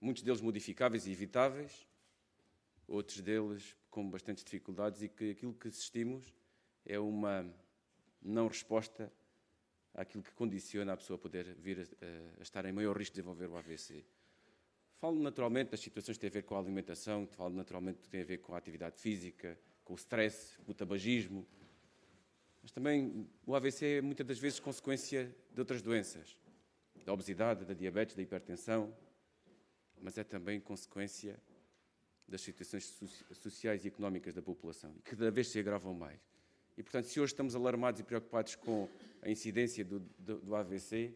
Muitos deles modificáveis e evitáveis, outros deles com bastantes dificuldades e que aquilo que assistimos é uma não resposta àquilo que condiciona a pessoa a poder vir a, a estar em maior risco de desenvolver o AVC. Falo naturalmente das situações que têm a ver com a alimentação, falo naturalmente que têm a ver com a atividade física, com o stress, com o tabagismo. Mas também o AVC é muitas das vezes consequência de outras doenças, da obesidade, da diabetes, da hipertensão, mas é também consequência das situações sociais e económicas da população, que cada vez se agravam mais. E, portanto, se hoje estamos alarmados e preocupados com a incidência do, do, do AVC,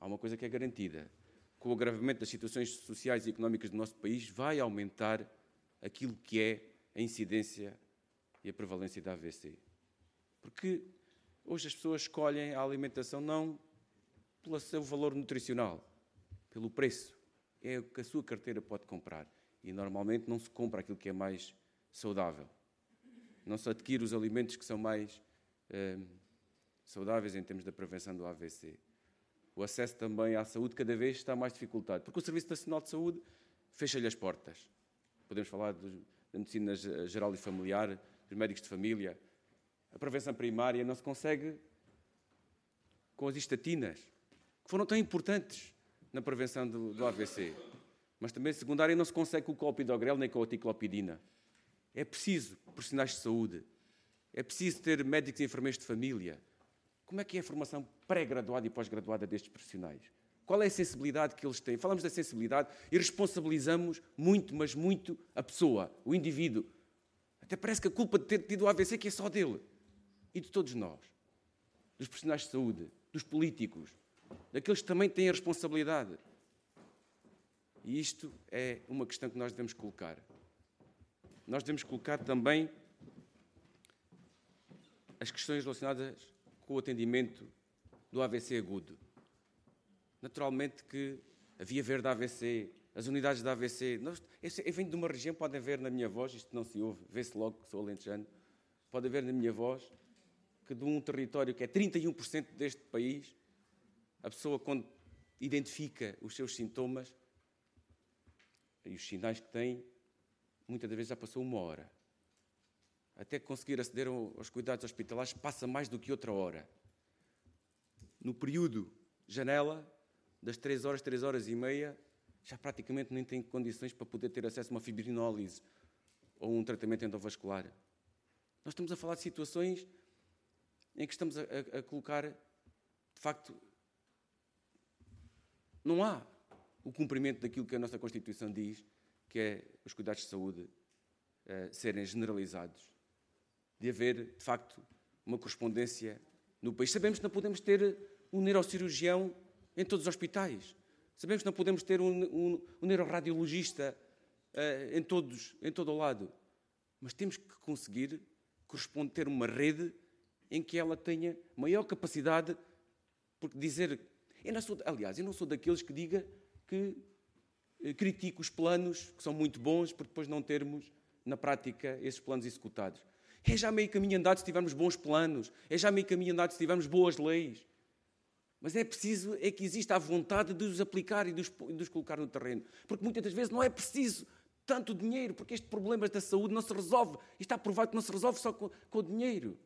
há uma coisa que é garantida: com o agravamento das situações sociais e económicas do nosso país, vai aumentar aquilo que é a incidência e a prevalência da AVC. Porque hoje as pessoas escolhem a alimentação não pelo seu valor nutricional, pelo preço. É o que a sua carteira pode comprar. E normalmente não se compra aquilo que é mais saudável. Não se adquire os alimentos que são mais eh, saudáveis em termos da prevenção do AVC o acesso também à saúde cada vez está mais dificultado, porque o Serviço Nacional de Saúde fecha-lhe as portas. Podemos falar da medicina geral e familiar, dos médicos de família. A prevenção primária não se consegue com as estatinas, que foram tão importantes na prevenção do, do AVC. Mas também secundária não se consegue com o clopidogrel nem com a ticlopidina. É preciso profissionais de saúde. É preciso ter médicos e enfermeiros de família. Como é que é a formação pré-graduada e pós-graduada destes profissionais? Qual é a sensibilidade que eles têm? Falamos da sensibilidade e responsabilizamos muito, mas muito a pessoa, o indivíduo. Até parece que a culpa de ter tido o AVC que é só dele. E de todos nós. Dos profissionais de saúde, dos políticos, daqueles que também têm a responsabilidade. E isto é uma questão que nós devemos colocar. Nós devemos colocar também as questões relacionadas com o atendimento do AVC agudo. Naturalmente que a Via Verde AVC, as unidades da AVC, nós, eu venho de uma região, podem ver na minha voz, isto não se ouve, vê-se logo que sou alentejano, podem ver na minha voz que de um território que é 31% deste país, a pessoa quando identifica os seus sintomas e os sinais que tem, muitas das vezes já passou uma hora. até conseguir aceder aos cuidados hospitalares, passa mais do que outra hora. No período janela, das 3 horas, 3 horas e meia, já praticamente nem tem condições para poder ter acesso a uma fibrinólise ou um tratamento endovascular. Nós estamos a falar de situações em que estamos a, a, a colocar, de facto, não há o cumprimento daquilo que a nossa Constituição diz, que é os cuidados de saúde uh, serem generalizados, de haver, de facto, uma correspondência no país. Sabemos que não podemos ter um neurocirurgião em todos os hospitais. Sabemos que não podemos ter um, um, um neuroradiologista uh, em, todos, em todo o lado. Mas temos que conseguir corresponder, ter uma rede em que ela tenha maior capacidade, porque dizer. Eu não sou, aliás, eu não sou daqueles que diga que eh, critico os planos, que são muito bons, por depois não termos, na prática, esses planos executados. É já meio caminho andado se tivermos bons planos, é já meio caminho andado se tivermos boas leis. Mas é preciso é que exista a vontade de os aplicar e de os, de os colocar no terreno. Porque muitas das vezes não é preciso tanto dinheiro, porque este problema da saúde não se resolve. Está provado que não se resolve só com, com o dinheiro.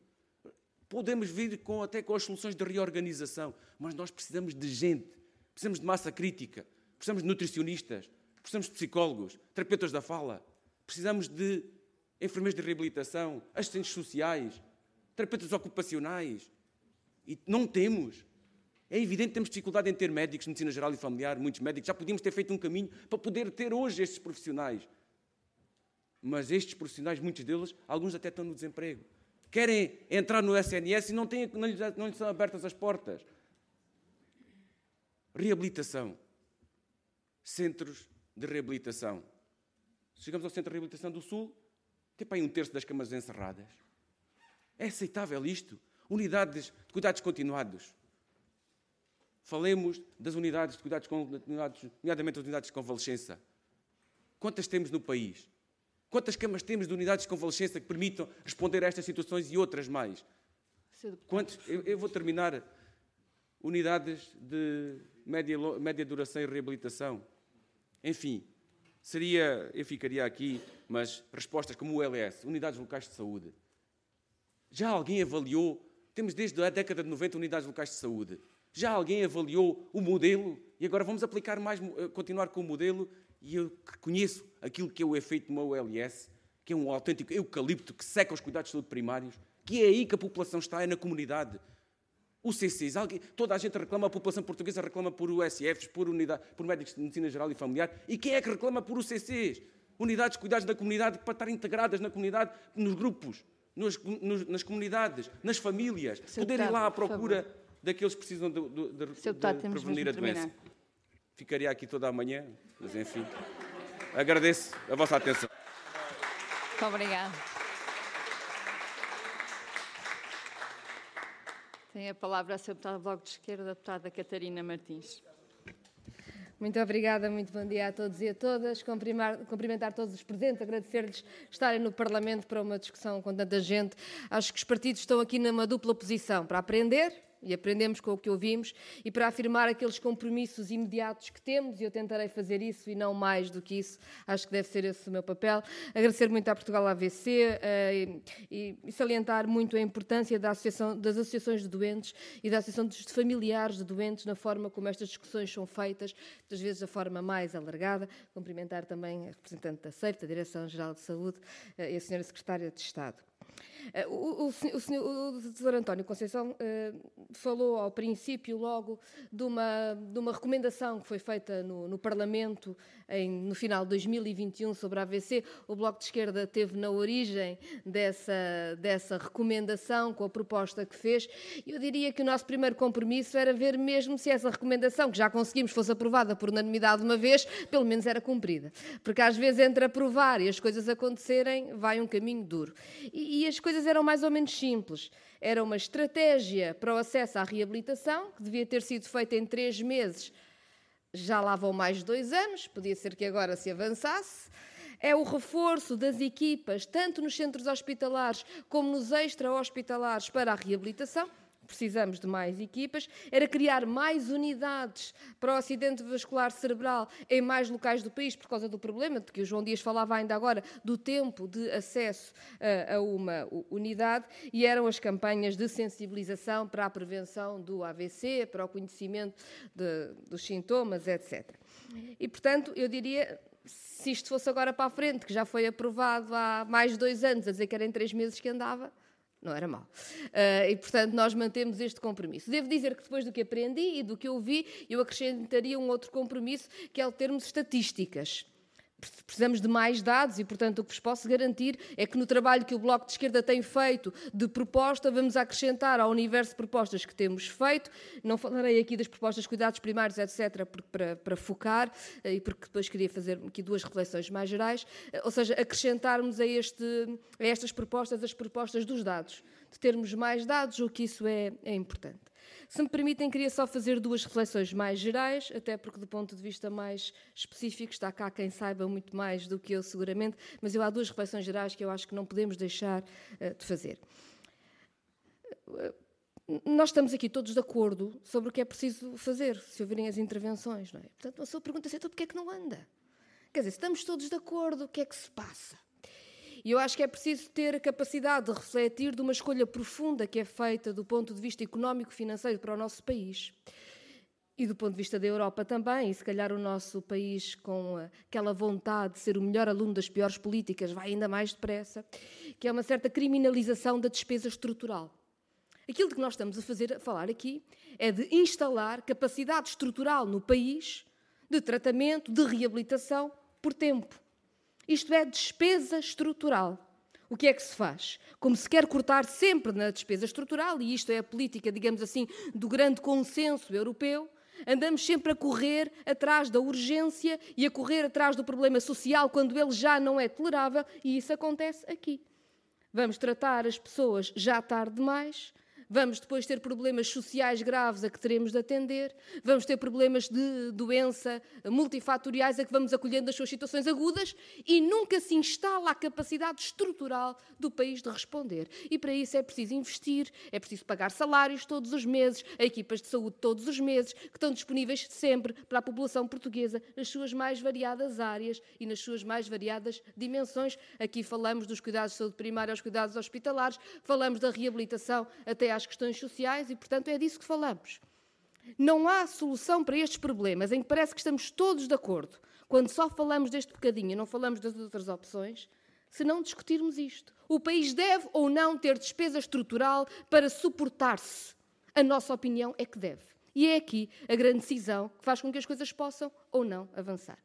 Podemos vir com, até com as soluções de reorganização, mas nós precisamos de gente, precisamos de massa crítica, precisamos de nutricionistas, precisamos de psicólogos, terapeutas da fala, precisamos de enfermeiros de reabilitação, assistentes sociais, terapeutas ocupacionais. E não temos. É evidente que temos dificuldade em ter médicos, medicina geral e familiar, muitos médicos. Já podíamos ter feito um caminho para poder ter hoje estes profissionais. Mas estes profissionais, muitos deles, alguns até estão no desemprego. Querem entrar no SNS e não, têm, não, lhes, não lhes são abertas as portas. Reabilitação. Centros de reabilitação. Chegamos ao Centro de Reabilitação do Sul, tem para aí um terço das camas encerradas. É aceitável isto? Unidades de cuidados continuados. Falemos das unidades de cuidados continuados, nomeadamente as unidades de convalescença. Quantas temos no país? Quantas camas temos de unidades de convalescença que permitam responder a estas situações e outras mais? Quantos, eu, eu vou terminar. Unidades de média, média duração e reabilitação. Enfim, seria, eu ficaria aqui, mas respostas como o LS, unidades locais de saúde. Já alguém avaliou, temos desde a década de 90 unidades locais de saúde. Já alguém avaliou o modelo? E agora vamos aplicar mais, eh, continuar com o modelo. E eu conheço aquilo que é o efeito de uma OLS, que é um autêntico eucalipto que seca os cuidados de saúde primários, que é aí que a população está, é na comunidade. O CCs, toda a gente reclama, a população portuguesa reclama por USFs, por, unidade, por médicos de medicina geral e familiar. E quem é que reclama por UCCs? Unidades de cuidados da comunidade para estar integradas na comunidade, nos grupos, nos, nos, nas comunidades, nas famílias, poderem ir lá à procura daqueles que precisam de, de, de, de prevenir a doença. Ficaria aqui toda a manhã, mas enfim. Agradeço a vossa atenção. Muito obrigada. Tem a palavra a Sra. Deputada do Bloco de Esquerda, a deputada Catarina Martins. Muito obrigada, muito bom dia a todos e a todas. Cumprimentar todos os presentes, agradecer-lhes estarem no Parlamento para uma discussão com tanta gente. Acho que os partidos estão aqui numa dupla posição para aprender e aprendemos com o que ouvimos, e para afirmar aqueles compromissos imediatos que temos, e eu tentarei fazer isso e não mais do que isso, acho que deve ser esse o meu papel. Agradecer muito à Portugal AVC uh, eh, e, e, salientar muito a importância da associação, das associações de doentes e da associação dos familiares de doentes na forma como estas discussões são feitas, muitas vezes da forma mais alargada. Cumprimentar também a representante da SEIF, da Direção-Geral de Saúde, uh, e a Senhora Secretária de Estado. Eh, o, o, o, senhor, o Dr. António Conceição uh, falou ao princípio logo de uma, de uma recomendação que foi feita no, no Parlamento em, no final de 2021 sobre a AVC. O Bloco de Esquerda teve na origem dessa, dessa recomendação com a proposta que fez. Eu diria que o nosso primeiro compromisso era ver mesmo se essa recomendação, que já conseguimos, fosse aprovada por unanimidade uma vez, pelo menos era cumprida. Porque às vezes entre aprovar e as coisas acontecerem vai um caminho duro. E, e as coisas eram mais ou menos simples. Era uma estratégia para o acesso à reabilitação, que devia ter sido feita em três meses já lá vão mais de dois anos, podia ser que agora se avançasse. É o reforço das equipas, tanto nos centros hospitalares como nos extra-hospitalares, para a reabilitação. Precisamos de mais equipas, era criar mais unidades para o acidente vascular cerebral em mais locais do país, por causa do problema de que o João Dias falava ainda agora, do tempo de acesso uh, a uma unidade, e eram as campanhas de sensibilização para a prevenção do AVC, para o conhecimento de, dos sintomas, etc. E, portanto, eu diria, se isto fosse agora para a frente, que já foi aprovado há mais de dois anos, a dizer que era em três meses que andava, não era mal. Uh, e, portanto, nós mantemos este compromisso. Devo dizer que depois do que aprendi e do que ouvi, eu acrescentaria um outro compromisso, que é o termos estatísticas precisamos de mais dados e, portanto, o que vos posso garantir é que no trabalho que o Bloco de Esquerda tem feito de proposta, vamos acrescentar ao universo de propostas que temos feito. Não falarei aqui das propostas de cuidados primários, etc., para, para focar, eh, e porque depois queria fazer aqui duas reflexões mais gerais, eh, ou seja, acrescentarmos a, este, a estas propostas as propostas dos dados, de termos mais dados, o que isso é, é importante. Se me permitem, queria só fazer duas reflexões mais gerais, até porque, do ponto de vista mais específico, está cá quem saiba muito mais do que eu, seguramente, mas eu há duas reflexões gerais que eu acho que não podemos deixar uh, de fazer. nós estamos aqui todos de acordo sobre o que é preciso fazer, se ouvirem as intervenções, não é? Portanto, a sua pergunta é: então, porquê é que não anda? Quer dizer, estamos todos de acordo, o que é que se passa? E eu acho que é preciso ter a capacidade de refletir de uma escolha profunda que é feita do ponto de vista económico-financeiro para o nosso país. E do ponto de vista da Europa também, e se calhar o nosso país, com aquela vontade de ser o melhor aluno das piores políticas, vai ainda mais depressa, que é uma certa criminalização da despesa estrutural. Aquilo de que nós estamos a fazer, a falar aqui, é de instalar capacidade estrutural no país de tratamento, de reabilitação por tempo. Isto é despesa estrutural. O que é que se faz? Como se quer cortar sempre na despesa estrutural, e isto é a política, digamos assim, do grande consenso europeu, andamos sempre a correr atrás da urgência e a correr atrás do problema social quando ele já não é tolerável, e isso acontece aqui. Vamos tratar as pessoas já tarde demais, Vamos depois ter problemas sociais graves a que teremos de atender, vamos ter problemas de doença multifatoriais a que vamos acolhendo as suas situações agudas e nunca se instala a capacidade estrutural do país de responder. E para isso é preciso investir, é preciso pagar salários todos os meses, a equipas de saúde todos os meses, que estão disponíveis sempre para a população portuguesa nas suas mais variadas áreas e nas suas mais variadas dimensões. Aqui falamos dos cuidados de saúde primária aos cuidados hospitalares, falamos da reabilitação até às às questões sociais e, portanto, é disso que falamos. Não há solução para estes problemas em que parece que estamos todos de acordo, quando só falamos deste bocadinho e não falamos das outras opções, se não discutirmos isto. O país deve ou não ter despesa estrutural para suportar-se. A nossa opinião é que deve. E é aqui a grande decisão que faz com que as coisas possam ou não avançar.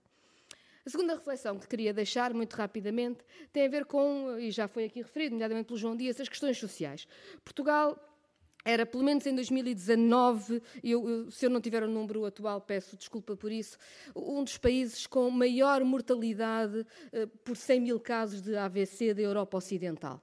A segunda reflexão que queria deixar muito rapidamente tem a ver com, e já foi aqui referido, nomeadamente pelo João Dias, as questões sociais. Portugal era, pelo menos em 2019, eu, eu, se eu não tiver o número atual, peço desculpa por isso, um dos países com maior mortalidade uh, por 100 mil casos de AVC da Europa Ocidental.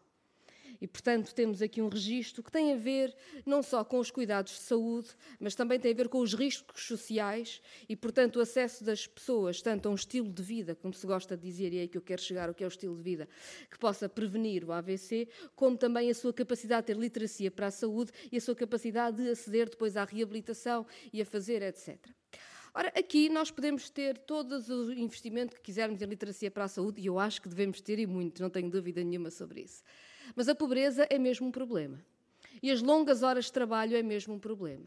E, portanto, temos aqui um registro que tem a ver não só com os cuidados de saúde, mas também tem a ver com os riscos sociais e, portanto, o acesso das pessoas, tanto a um estilo de vida, como se gosta de dizer, e é aí que eu quero chegar, o que é o estilo de vida, que possa prevenir o AVC, como também a sua capacidade de ter literacia para a saúde e a sua capacidade de aceder depois à reabilitação e a fazer, etc. Ora, aqui nós podemos ter todo o investimento que quisermos em literacia para a saúde, e eu acho que devemos ter e muito, não tenho dúvida nenhuma sobre isso. Mas a pobreza é mesmo um problema. E as longas horas de trabalho é mesmo um problema.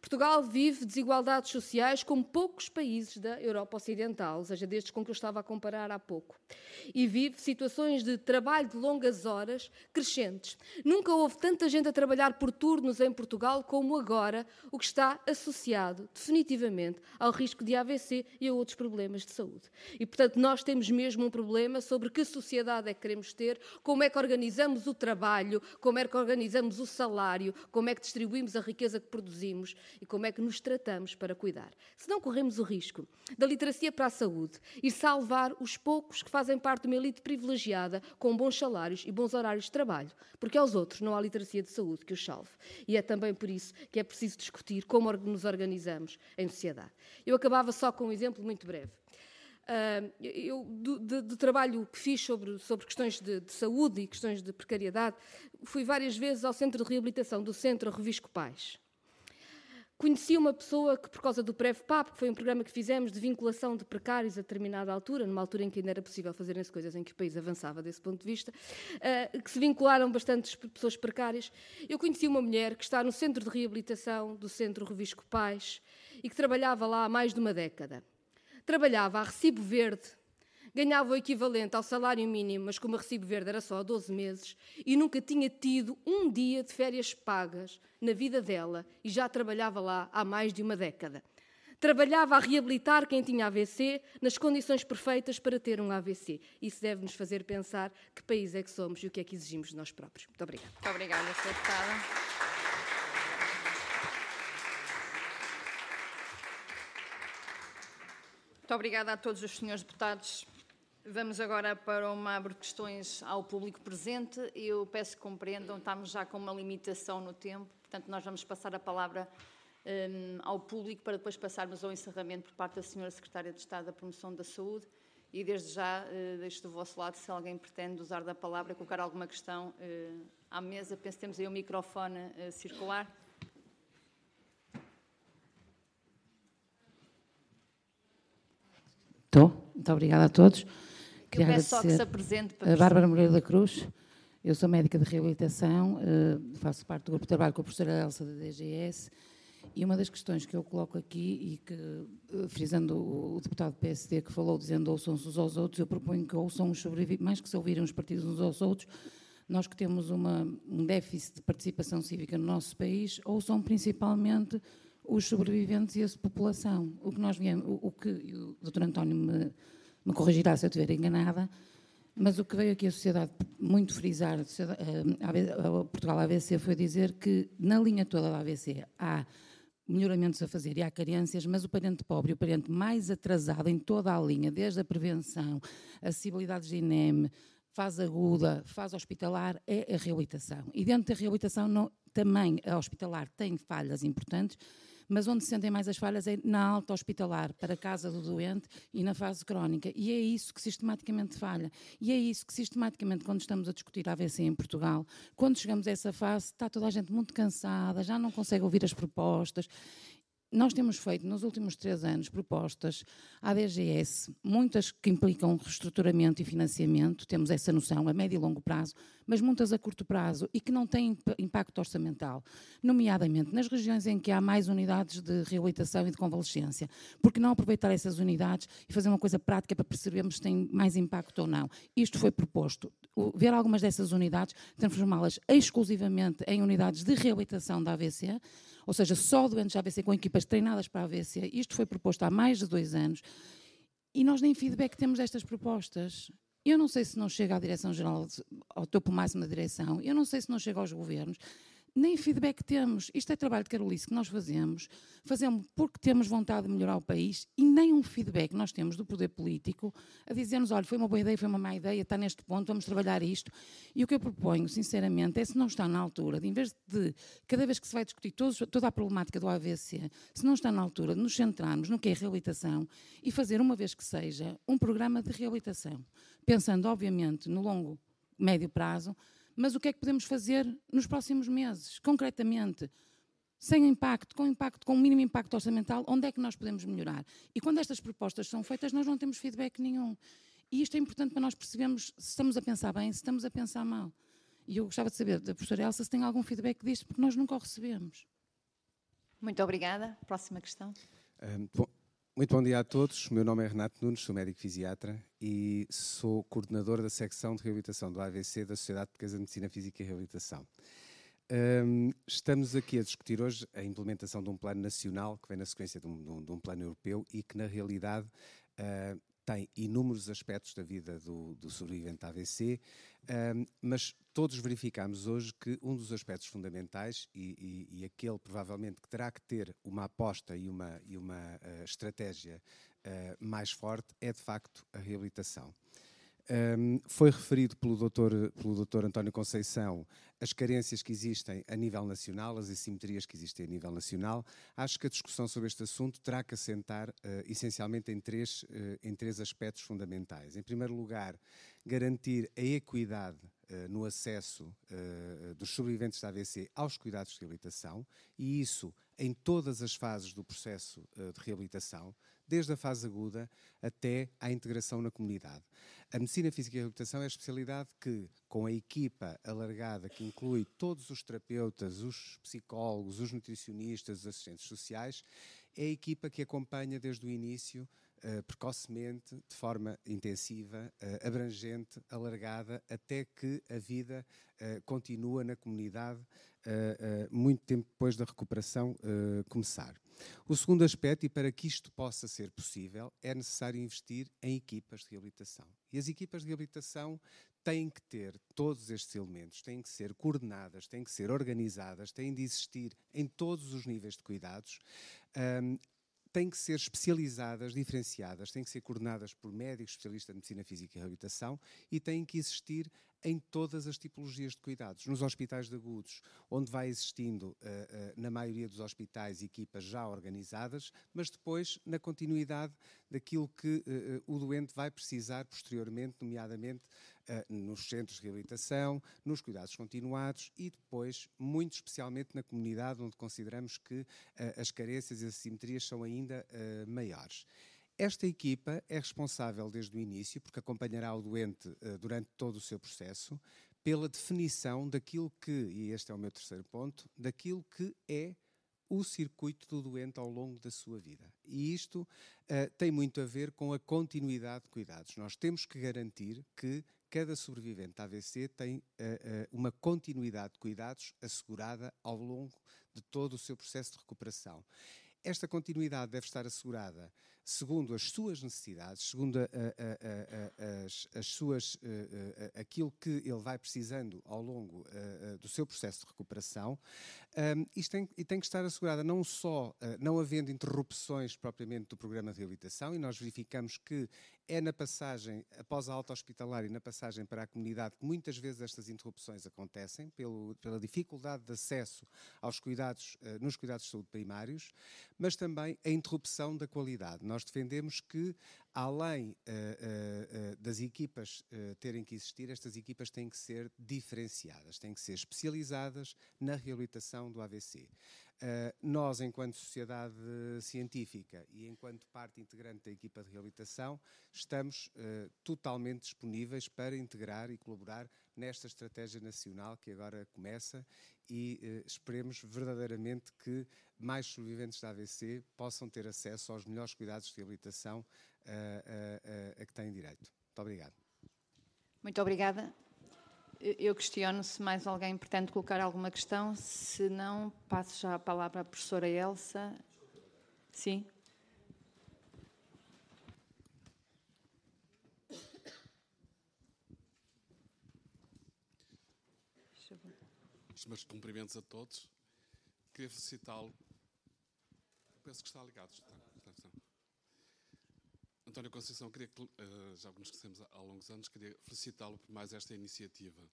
Portugal vive desigualdades sociais como poucos países da Europa Ocidental, ou seja, destes com que eu estava a comparar há pouco. E vive situações de trabalho de longas horas crescentes. Nunca houve tanta gente a trabalhar por turnos em Portugal como agora, o que está associado definitivamente ao risco de AVC e a outros problemas de saúde. E, portanto, nós temos mesmo um problema sobre que sociedade é que queremos ter, como é que organizamos o trabalho, como é que organizamos o salário, como é que distribuímos a riqueza que produzimos e como é que nos tratamos para cuidar. Se não corremos o risco da literacia para a saúde e salvar os poucos que fazem parte de uma elite privilegiada com bons salários e bons horários de trabalho, porque aos outros não há literacia de saúde que os salve. E é também por isso que é preciso discutir como nos organizamos em sociedade. Eu acabava só com um exemplo muito breve. Uh, eu, do, do, do, trabalho que fiz sobre, sobre questões de, de, saúde e questões de precariedade, fui várias vezes ao centro de reabilitação do Centro Revisco Pais. Conheci uma pessoa que, por causa do PrevPAP, que foi um programa que fizemos de vinculação de precários a determinada altura, numa altura em que ainda era possível fazerem-se coisas em que o país avançava desse ponto de vista, uh, que se vincularam bastantes pessoas precárias. Eu conheci uma mulher que está no centro de reabilitação do Centro Revisco Pais e que trabalhava lá há mais de uma década trabalhava a recibo verde, ganhava o equivalente ao salário mínimo, mas como o recibo verde era só 12 meses, e nunca tinha tido um dia de férias pagas na vida dela e já trabalhava lá há mais de uma década. Trabalhava a reabilitar quem tinha AVC nas condições perfeitas para ter um AVC. Isso deve nos fazer pensar que país é que somos e o que é que exigimos de nós próprios. Muito obrigada. Muito obrigada, Sra. Deputada. Muito obrigada a todos os senhores deputados. Vamos agora para uma abre questões ao público presente. Eu peço que compreendam, estamos já com uma limitação no tempo, portanto, nós vamos passar a palavra um, ao público para depois passarmos ao encerramento por parte da Senhora Secretária de Estado da Promoção da Saúde. E desde já uh, deixo do vosso lado, se alguém pretende usar da palavra, colocar alguma questão uh, à mesa. Penso que temos aí um microfone uh, circular. Estou. Muito obrigada a todos. Queria Eu peço só que se apresente. Para a Bárbara Moreira da Cruz. Eu sou médica de reabilitação, eh, faço parte do grupo de trabalho com a professora Elsa da DGS e uma das questões que eu coloco aqui e que, eh, frisando o deputado do PSD que falou dizendo ouçam-se uns aos outros, eu proponho que ouçam os sobreviventes, mais que se ouvirem os partidos uns aos outros, nós que temos uma, um déficit de participação cívica no nosso país, ouçam principalmente os sobreviventes e a população. O que nós viemos, o, o que o Dr. António me, me corrigirá se eu estiver enganada, mas o que veio aqui a sociedade muito frisar, a, a Portugal AVC, foi dizer que na linha toda da AVC há melhoramentos a fazer e há carências, mas o parente pobre, o parente mais atrasado em toda a linha, desde a prevenção, acessibilidades de INEM, fase aguda, fase hospitalar, é a reabilitação. E dentro da reabilitação não, também a hospitalar tem falhas importantes, mas onde se sentem mais as falhas é na alta hospitalar, para a casa do doente e na fase crónica. E é isso que sistematicamente falha. E é isso que sistematicamente, quando estamos a discutir AVC em Portugal, quando chegamos a essa fase, está toda a gente muito cansada, já não consegue ouvir as propostas nós temos feito nos últimos três anos propostas à DGS, muitas que implicam reestruturamento e financiamento, temos essa noção a médio e longo prazo, mas muitas a curto prazo e que não têm impacto orçamental, nomeadamente nas regiões em que há mais unidades de reabilitação e de convalescência. Porque não aproveitar essas unidades e fazer uma coisa prática para percebermos se tem mais impacto ou não? Isto foi proposto. Ver algumas dessas unidades, transformá-las exclusivamente em unidades de reabilitação da AVC, ou seja, só doentes de AVC com equipas treinadas para AVC. Isto foi proposto há mais de dois anos e nós nem feedback temos destas propostas. Eu não sei se não chega à Direção-Geral, ao topo máximo da direção, eu não sei se não chega aos governos, nem feedback temos. Isto é trabalho de Carolice que nós fazemos, fazemos porque temos vontade de melhorar o país e nem um feedback nós temos do poder político a dizer-nos, olha, foi uma boa ideia, foi uma má ideia, está neste ponto, vamos trabalhar isto. E o que eu proponho, sinceramente, é se não está na altura, de, em vez de, cada vez que se vai discutir todos, toda a problemática do AVC, se não está na altura de nos centrarmos no que é reabilitação e fazer, uma vez que seja, um programa de reabilitação, pensando, obviamente, no longo, médio prazo, mas o que é que podemos fazer nos próximos meses, concretamente? Sem impacto, com impacto, com o mínimo impacto orçamental, onde é que nós podemos melhorar? E quando estas propostas são feitas, nós não temos feedback nenhum. E isto é importante para nós percebermos se estamos a pensar bem, se estamos a pensar mal. E eu gostava de saber da professora Elsa se tem algum feedback disto, porque nós nunca o recebemos. Muito obrigada. Próxima questão. Um, bom, muito bom dia a todos. O meu nome é Renato Nunes, sou médico fisiatra e sou coordenador da secção de reabilitação do AVC da Sociedade Portuguesa de Medicina Física e Reabilitação. Um, estamos aqui a discutir hoje a implementação de um plano nacional que vem na sequência de um, de um, de um plano europeu e que, na realidade, uh, tem inúmeros aspectos da vida do, do sobrevivente AVC, um, mas todos verificamos hoje que um dos aspectos fundamentais e, e, e, aquele provavelmente que terá que ter uma aposta e uma, e uma uh, estratégia uh, mais forte é de facto a reabilitação. Um, foi referido pelo doutor, pelo Dr. António Conceição as carências que existem a nível nacional, as assimetrias que existem a nível nacional. Acho que a discussão sobre este assunto terá que assentar uh, essencialmente em três, uh, em três aspectos fundamentais. Em primeiro lugar, garantir a equidade uh, no acesso dos sobreviventes da AVC aos cuidados de reabilitação, e isso em todas as fases do processo de reabilitação, desde a fase aguda até à integração na comunidade. A medicina física e reabilitação é a especialidade que, com a equipa alargada, que inclui todos os terapeutas, os psicólogos, os nutricionistas, os assistentes sociais, é a equipa que acompanha desde o início Uh, precocemente, de forma intensiva, uh, abrangente, alargada, até que a vida uh, continua na comunidade muito tempo depois da recuperação começar. O segundo aspecto, e para que isto possa ser possível, é necessário investir em equipas de reabilitação. E as equipas de reabilitação têm que ter todos estes elementos, têm que ser coordenadas, têm que ser organizadas, têm de existir em todos os níveis de cuidados. Um, têm que ser especializadas, diferenciadas, têm que ser coordenadas por médicos especialistas de medicina física e reabilitação e têm que existir em todas as tipologias de cuidados. Nos hospitais de agudos, onde vai existindo, uh, uh, na maioria dos hospitais, equipas já organizadas, mas depois na continuidade daquilo que uh, o doente vai precisar posteriormente, nomeadamente nos centros de reabilitação, nos cuidados continuados e depois, muito especialmente na comunidade, onde consideramos que as carências e as assimetrias são ainda maiores. Esta equipa é responsável desde o início, porque acompanhará o doente uh, durante todo o seu processo, pela definição daquilo que, e este é o meu terceiro ponto, daquilo que é o circuito do doente ao longo da sua vida. E isto uh, tem muito a ver com a continuidade de cuidados. Nós temos que garantir que cada sobrevivente da AVC tem uh, uh, uma continuidade de cuidados assegurada ao longo de todo o seu processo de recuperação. Esta continuidade deve estar assegurada segundo as suas necessidades, segundo a, a, a, as, as, suas, eh, aquilo que ele vai precisando ao longo eh, eh, do seu processo de recuperação. Um, isto tem, e tem que estar assegurada não só, não havendo interrupções propriamente do programa de reabilitação, e nós verificamos que é na passagem, após a alta hospitalar e na passagem para a comunidade, que muitas vezes estas interrupções acontecem, pelo, pela dificuldade de acesso aos cuidados, nos cuidados de saúde primários, mas também a interrupção da qualidade. Nós defendemos que, além uh, uh, das equipas terem que existir, estas equipas têm que ser diferenciadas, têm que ser especializadas na reabilitação do AVC. Nós, enquanto sociedade científica e enquanto parte integrante da equipa de reabilitação, estamos totalmente disponíveis para integrar e colaborar nesta estratégia nacional que agora começa e eh, esperemos verdadeiramente que mais sobreviventes da AVC possam ter acesso aos melhores cuidados de reabilitação uh, a que têm direito. Muito obrigado. Muito obrigada. Eu questiono se mais alguém pretende colocar alguma questão. Se não, passo já a palavra à professora Elsa. Sim. Os meus cumprimentos a todos. Queria felicitá-lo. Penso que está ligado. Está, está, está. António Conceição, queria, uh, já nos conhecemos há longos anos, queria felicitá-lo por mais esta iniciativa.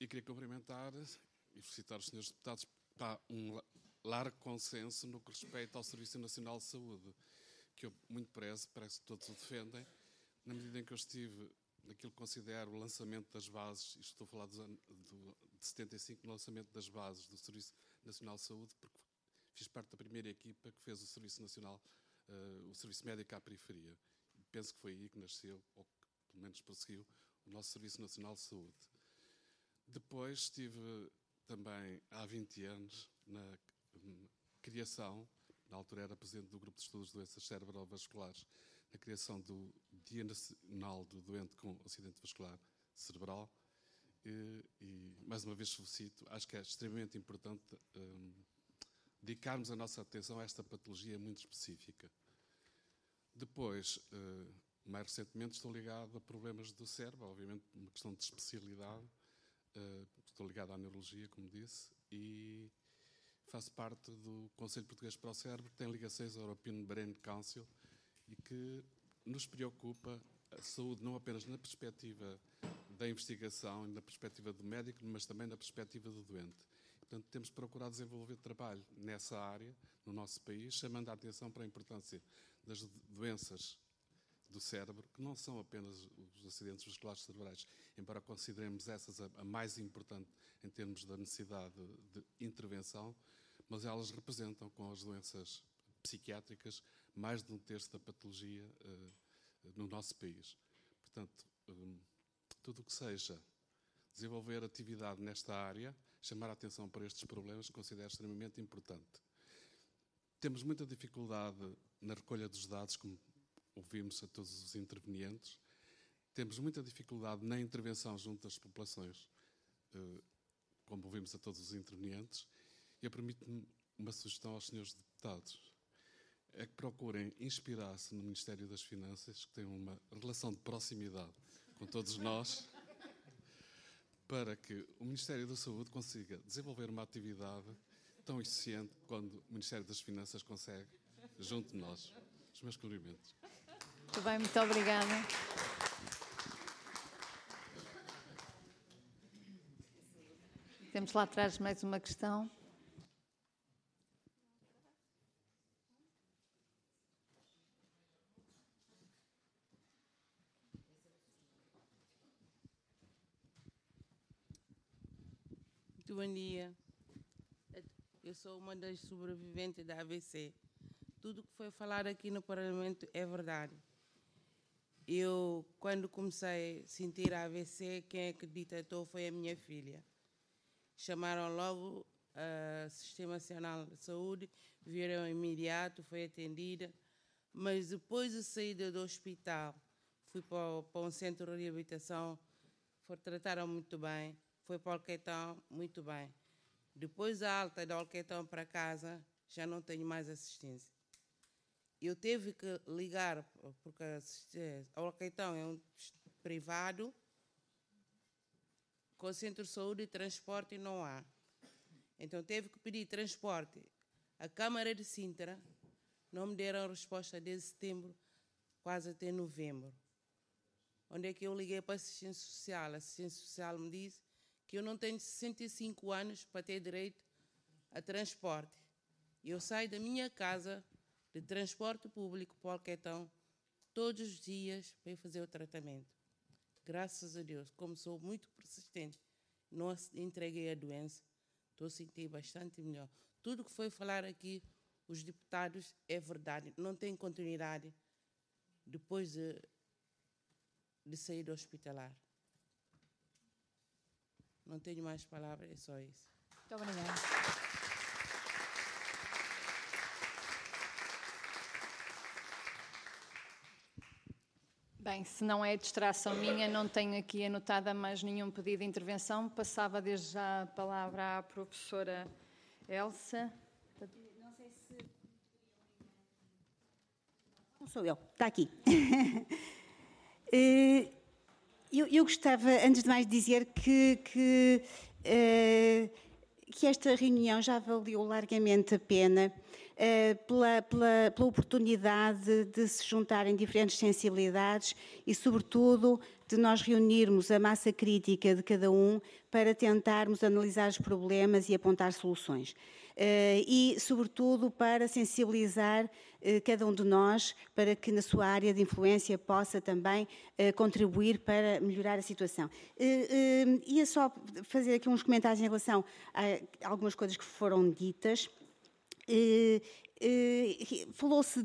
E queria cumprimentar e felicitar os senhores deputados para um largo consenso no que respeita ao Serviço Nacional de Saúde, que eu muito prezo, parece que todos o defendem, na medida em que eu estive naquilo que considero o lançamento das bases, estou a falar do, do, de 75, no lançamento das bases do Serviço Nacional de Saúde, porque fiz parte da primeira equipa que fez o Serviço Nacional, uh, o Serviço Médico à periferia. Penso que foi aí que nasceu, ou que pelo menos prosseguiu, o nosso Serviço Nacional de Saúde. Depois estive também há 20 anos na criação, na altura era presidente do Grupo de Estudos de Doenças Cerebrovasculares, na criação do Dia Nacional do Doente com Acidente Vascular Cerebral. E, e mais uma vez felicito, acho que é extremamente importante um, dedicarmos a nossa atenção a esta patologia muito específica. Depois, uh, mais recentemente, estou ligado a problemas do cérebro, obviamente uma questão de especialidade. Uh, estou ligado à neurologia, como disse, e faço parte do Conselho Português para o Cérebro, que tem ligações ao European Brain Council, e que nos preocupa a saúde não apenas na perspectiva da investigação e na perspectiva do médico, mas também na perspectiva do doente. Portanto, temos procurado desenvolver trabalho nessa área, no nosso país, chamando a atenção para a importância das doenças do cérebro, que não são apenas os acidentes vasculares cerebrais, embora consideremos essas a, mais importante em termos da necessidade de, intervenção, mas elas representam, com as doenças psiquiátricas, mais de um terço da patologia uh, no nosso país. Portanto, um, tudo o que seja desenvolver atividade nesta área, chamar a atenção para estes problemas, considero extremamente importante. Temos muita dificuldade na recolha dos dados, como ouvimos a todos os intervenientes. Temos muita dificuldade na intervenção junto das populações, eh, como ouvimos a todos os intervenientes. Eu permito-me uma sugestão aos senhores deputados. É que procurem inspirar-se no Ministério das Finanças, que tem uma relação de proximidade com todos nós, para que o Ministério da Saúde consiga desenvolver uma atividade tão eficiente quando o Ministério das Finanças consegue, junto de nós. Os meus cumprimentos. Muito bem, muito obrigada. Temos lá atrás mais uma questão. Muito bom dia. Eu sou uma das sobreviventes da AVC. Tudo que foi falado aqui no Parlamento é verdade. Eu, quando comecei a sentir a AVC, quem acreditou foi a minha filha. Chamaram logo o Sistema Nacional de Saúde, viram imediato, foi atendida. Mas depois de sair do hospital, fui para, um centro de reabilitação, trataram muito bem, foi para o Alquetão, muito bem. Depois da alta do Alquetão para casa, já não tenho mais assistência eu tive que ligar, porque o Alcaetão é um privado, com centro de saúde e transporte não há. Então teve que pedir transporte. A Câmara de Sintra não me deram resposta desde setembro, quase até novembro. Onde é que eu liguei para a assistência social? A assistência social me disse que eu não tenho 65 anos para ter direito a transporte. Eu saio da minha casa de transporte público para o Alquetão todos os dias para ir fazer o tratamento. Graças a Deus, como sou muito persistente, não entreguei a doença, estou a sentir bastante melhor. Tudo que foi falar aqui, os deputados, é verdade, não tem continuidade depois de, de sair do hospitalar. Não tenho mais palavras, é só isso. Muito obrigada. Bem, se não é distração minha, não tenho aqui anotada mais nenhum pedido de intervenção. Passava desde já a palavra à professora Elsa. Não sei se. Não sou eu, está aqui. Eu, eu, gostava, antes de mais, dizer que, que, eh, que esta reunião já valeu largamente a pena eh, pela, pela, pela, oportunidade de se juntarem diferentes sensibilidades e, sobretudo, de nós reunirmos a massa crítica de cada um para tentarmos analisar os problemas e apontar soluções. Uh, e, sobretudo, para sensibilizar uh, cada um de nós para que na sua área de influência possa também uh, contribuir para melhorar a situação. ia só fazer aqui uns comentários em relação a algumas coisas que foram ditas. Eh, eh, falou-se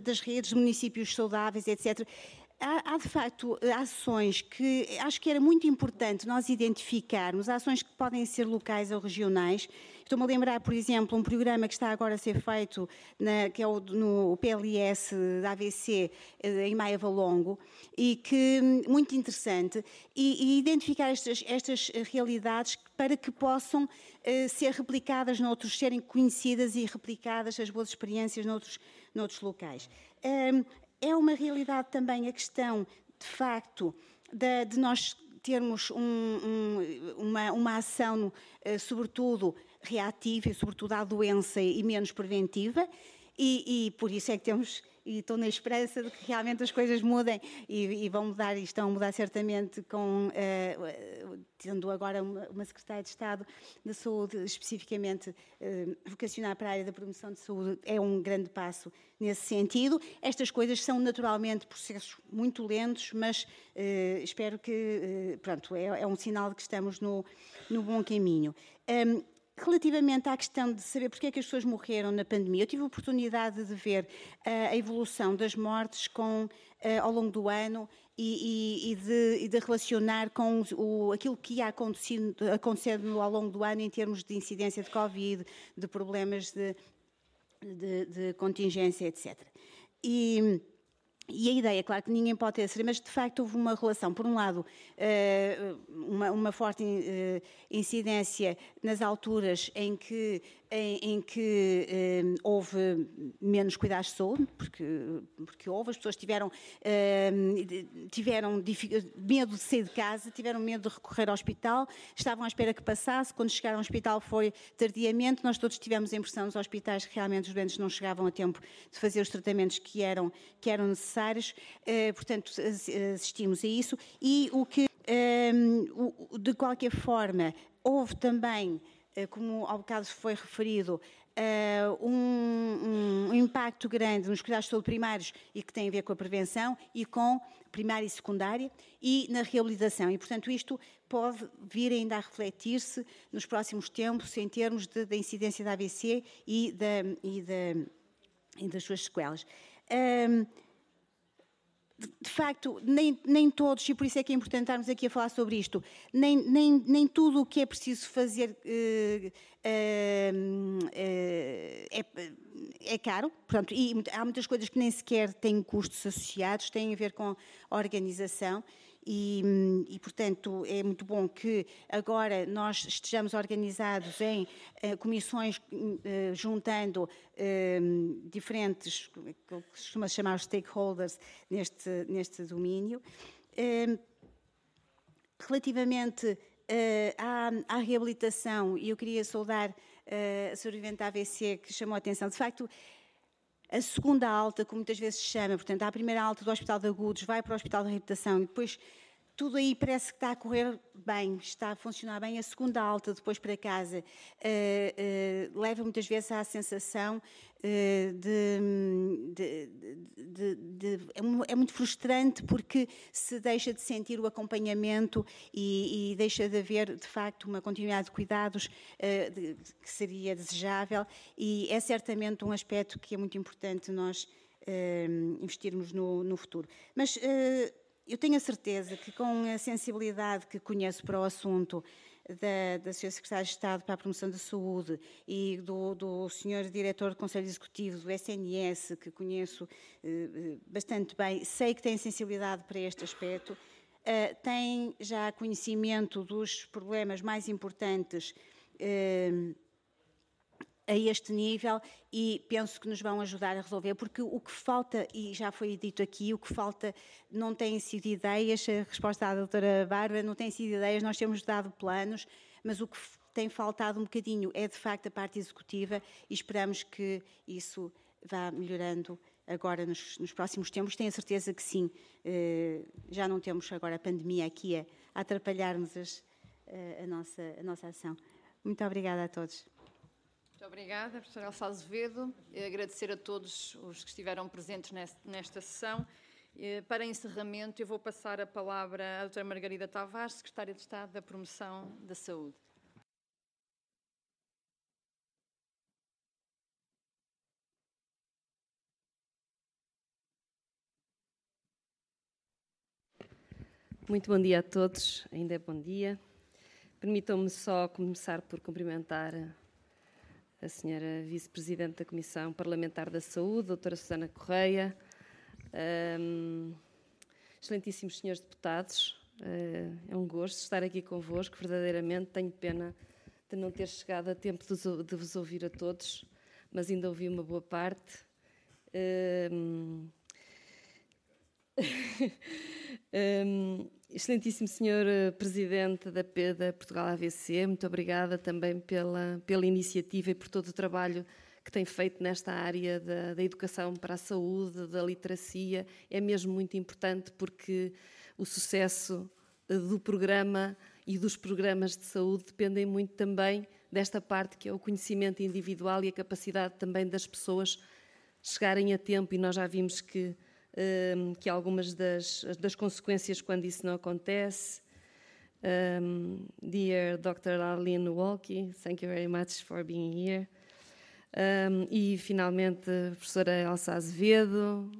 das redes de municípios saudáveis, etc. Há, há, de facto ações que acho que era muito importante nós identificarmos, ações que podem ser locais ou regionais. Estou-me a lembrar, por exemplo, um programa que está agora a ser feito, na, que é o, no PLS da AVC, eh, em Maia Valongo, e que muito interessante, e, e identificar estas, estas realidades para que possam uh, ser replicadas noutros, serem conhecidas e replicadas as boas experiências noutros, noutros locais. Um, é uma realidade também a questão, de facto, de, de nós termos um, um, uma, uma, ação, uh, sobretudo, reativa e, sobretudo, à doença e menos preventiva. e, e por isso é que temos e estou na esperança de que realmente as coisas mudem e, e vão mudar e estão a mudar certamente com uh, tendo agora uma, uma, secretária de Estado da Saúde especificamente uh, vocacionar para a área da promoção de saúde é um grande passo nesse sentido. Estas coisas são naturalmente processos muito lentos, mas uh, espero que pronto é, é, um sinal de que estamos no, no bom caminho. Um, Relativamente à questão de saber porque é que as pessoas morreram na pandemia, eu tive a oportunidade de ver uh, a evolução das mortes com, uh, ao longo do ano e, e, e, de, e de, relacionar com o, aquilo que ia acontecendo, acontecendo ao longo do ano em termos de incidência de Covid, de problemas de, de, de contingência, etc. E, e a ideia, claro que ninguém pode ter mas de facto houve uma relação, por um lado, eh, uma, uma forte eh, incidência nas alturas em que em, em que eh, houve menos cuidados de saúde, porque, porque houve, as pessoas tiveram, eh, tiveram medo de sair de casa, tiveram medo de recorrer ao hospital, estavam à espera que passasse, quando chegaram ao hospital foi tardiamente, nós todos tivemos a impressão nos hospitais que realmente os doentes não chegavam a tempo de fazer os tratamentos que eram, que eram necessários, eh, portanto assistimos a isso, e o que, eh, de qualquer forma, houve também como ao bocado foi referido, eh, um, um, impacto grande nos cuidados de saúde primários e que tem a ver com a prevenção e com primária e secundária e na reabilitação. E, portanto, isto pode vir ainda a refletir-se nos próximos tempos em termos da incidência da AVC e, e, e das suas sequelas. Um, de facto, nem, nem todos, e por isso é que é importante estarmos aqui a falar sobre isto, nem, nem, nem tudo o que é preciso fazer uh, uh, uh, é, é, caro, pronto, e há muitas coisas que nem sequer têm custos associados, têm a ver com organização. E, e, portanto, é muito bom que agora nós estejamos organizados em uh, comissões, uh, juntando uh, diferentes, que costuma chamar stakeholders neste, neste domínio. relativamente à, à, reabilitação, eu queria saudar a sobrevivente AVC que chamou a atenção, de facto, a segunda alta, como muitas vezes se chama, portanto, a primeira alta do Hospital de Agudos vai para o Hospital de Reabilitação e depois tudo aí parece que está a correr bem, está a funcionar bem. A segunda alta, depois para casa, uh, uh, leva muitas vezes à sensação uh, de. de, de, de é, é, muito frustrante porque se deixa de sentir o acompanhamento e, e deixa de haver, de facto, uma continuidade de cuidados que seria desejável, e é certamente um aspecto que é muito importante nós. investirmos no, no futuro. Mas eu tenho a certeza que, com a sensibilidade que conheço para o assunto da, da Sra. Secretária de Estado para a Promoção da Saúde e do, do Sr. Diretor do Conselho Executivo do SNS, que conheço eh, bastante bem, sei que tem sensibilidade para este aspecto, eh, tem já conhecimento dos problemas mais importantes. Eh, a este nível e penso que nos vão ajudar a resolver, porque o que falta, e já foi dito aqui, o que falta não têm sido ideias, a resposta à doutora Bárbara não tem sido ideias, nós temos dado planos, mas o que tem faltado um bocadinho é de facto a parte executiva e esperamos que isso vá melhorando agora nos, nos próximos tempos. Tenho a certeza que sim, eh, já não temos agora a pandemia aqui a, a atrapalhar-nos a, a, nossa, a nossa ação. Muito obrigada a todos. Muito obrigada, professora Elsa Azevedo. Agradecer a todos os que estiveram presentes nesta sessão. Para encerramento, eu vou passar a palavra à doutora Margarida Tavares, Secretária de Estado da Promoção da Saúde. Muito bom dia a todos, ainda é bom dia. Permitam-me só começar por cumprimentar a senhora vice-presidente da Comissão Parlamentar da Saúde, doutora Susana Correia, um, excelentíssimos senhores deputados, uh, é um gosto estar aqui convosco, verdadeiramente tenho pena de não ter chegado a tempo de, de vos ouvir a todos, mas ainda ouvi uma boa parte. Um, um, Excelentíssimo Senhor eh, Presidente da PEDA Portugal AVC, muito obrigada também pela, pela iniciativa e por todo o trabalho que tem feito nesta área da, da educação para a saúde, da literacia. É mesmo muito importante porque o sucesso eh, do programa e dos programas de saúde dependem muito também desta parte que é o conhecimento individual e a capacidade também das pessoas chegarem a tempo, e nós já vimos que, um, que algumas das, das consequências quando isso não acontece. Um, dear Dr. Arlene Walkie, thank you very much for being here. Um, e finalmente, professora Elsa Azevedo,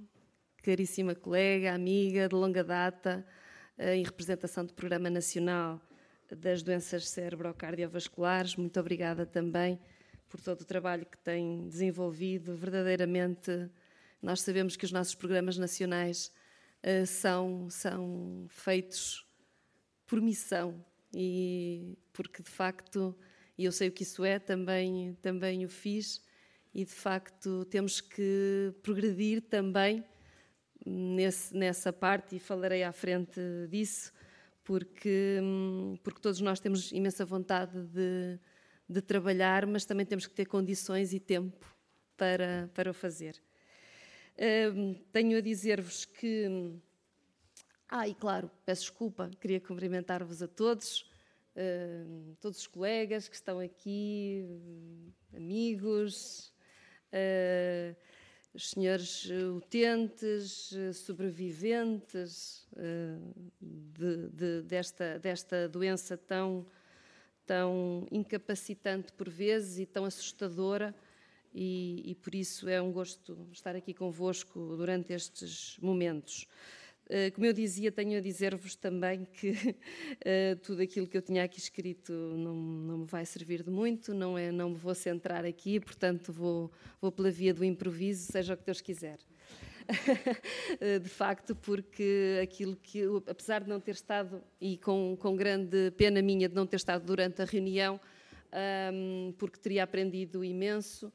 caríssima colega, amiga de longa data, uh, em representação do Programa Nacional das Doenças Cerebrocardiovasculares. Muito obrigada também por todo o trabalho que tem desenvolvido. Verdadeiramente, nós sabemos que os nossos programas nacionais uh, são, são feitos por missão e porque de facto, e eu sei o que isso é, também, também o fiz, e de facto temos que progredir também nesse, nessa parte, e falarei à frente disso, porque, hum, porque todos nós temos imensa vontade de de trabalhar, mas também temos que ter condições e tempo para, para o fazer. Tenho a dizer-vos que. Ah, e claro, peço desculpa, queria cumprimentar-vos a todos, uh, todos os colegas que estão aqui, amigos, uh, os senhores utentes, sobreviventes de, de, desta, desta doença tão tão incapacitante por vezes e tão assustadora, e, e, por isso é um gosto estar aqui convosco durante estes momentos. Eh, como eu dizia, tenho a dizer-vos também que uh, tudo aquilo que eu tinha aqui escrito não, não, me vai servir de muito, não, é, não me vou centrar aqui, portanto vou, vou pela via do improviso, seja o que Deus quiser. de facto, porque aquilo que, apesar de não ter estado, e com, com grande pena minha de não ter estado durante a reunião, um, porque teria aprendido imenso,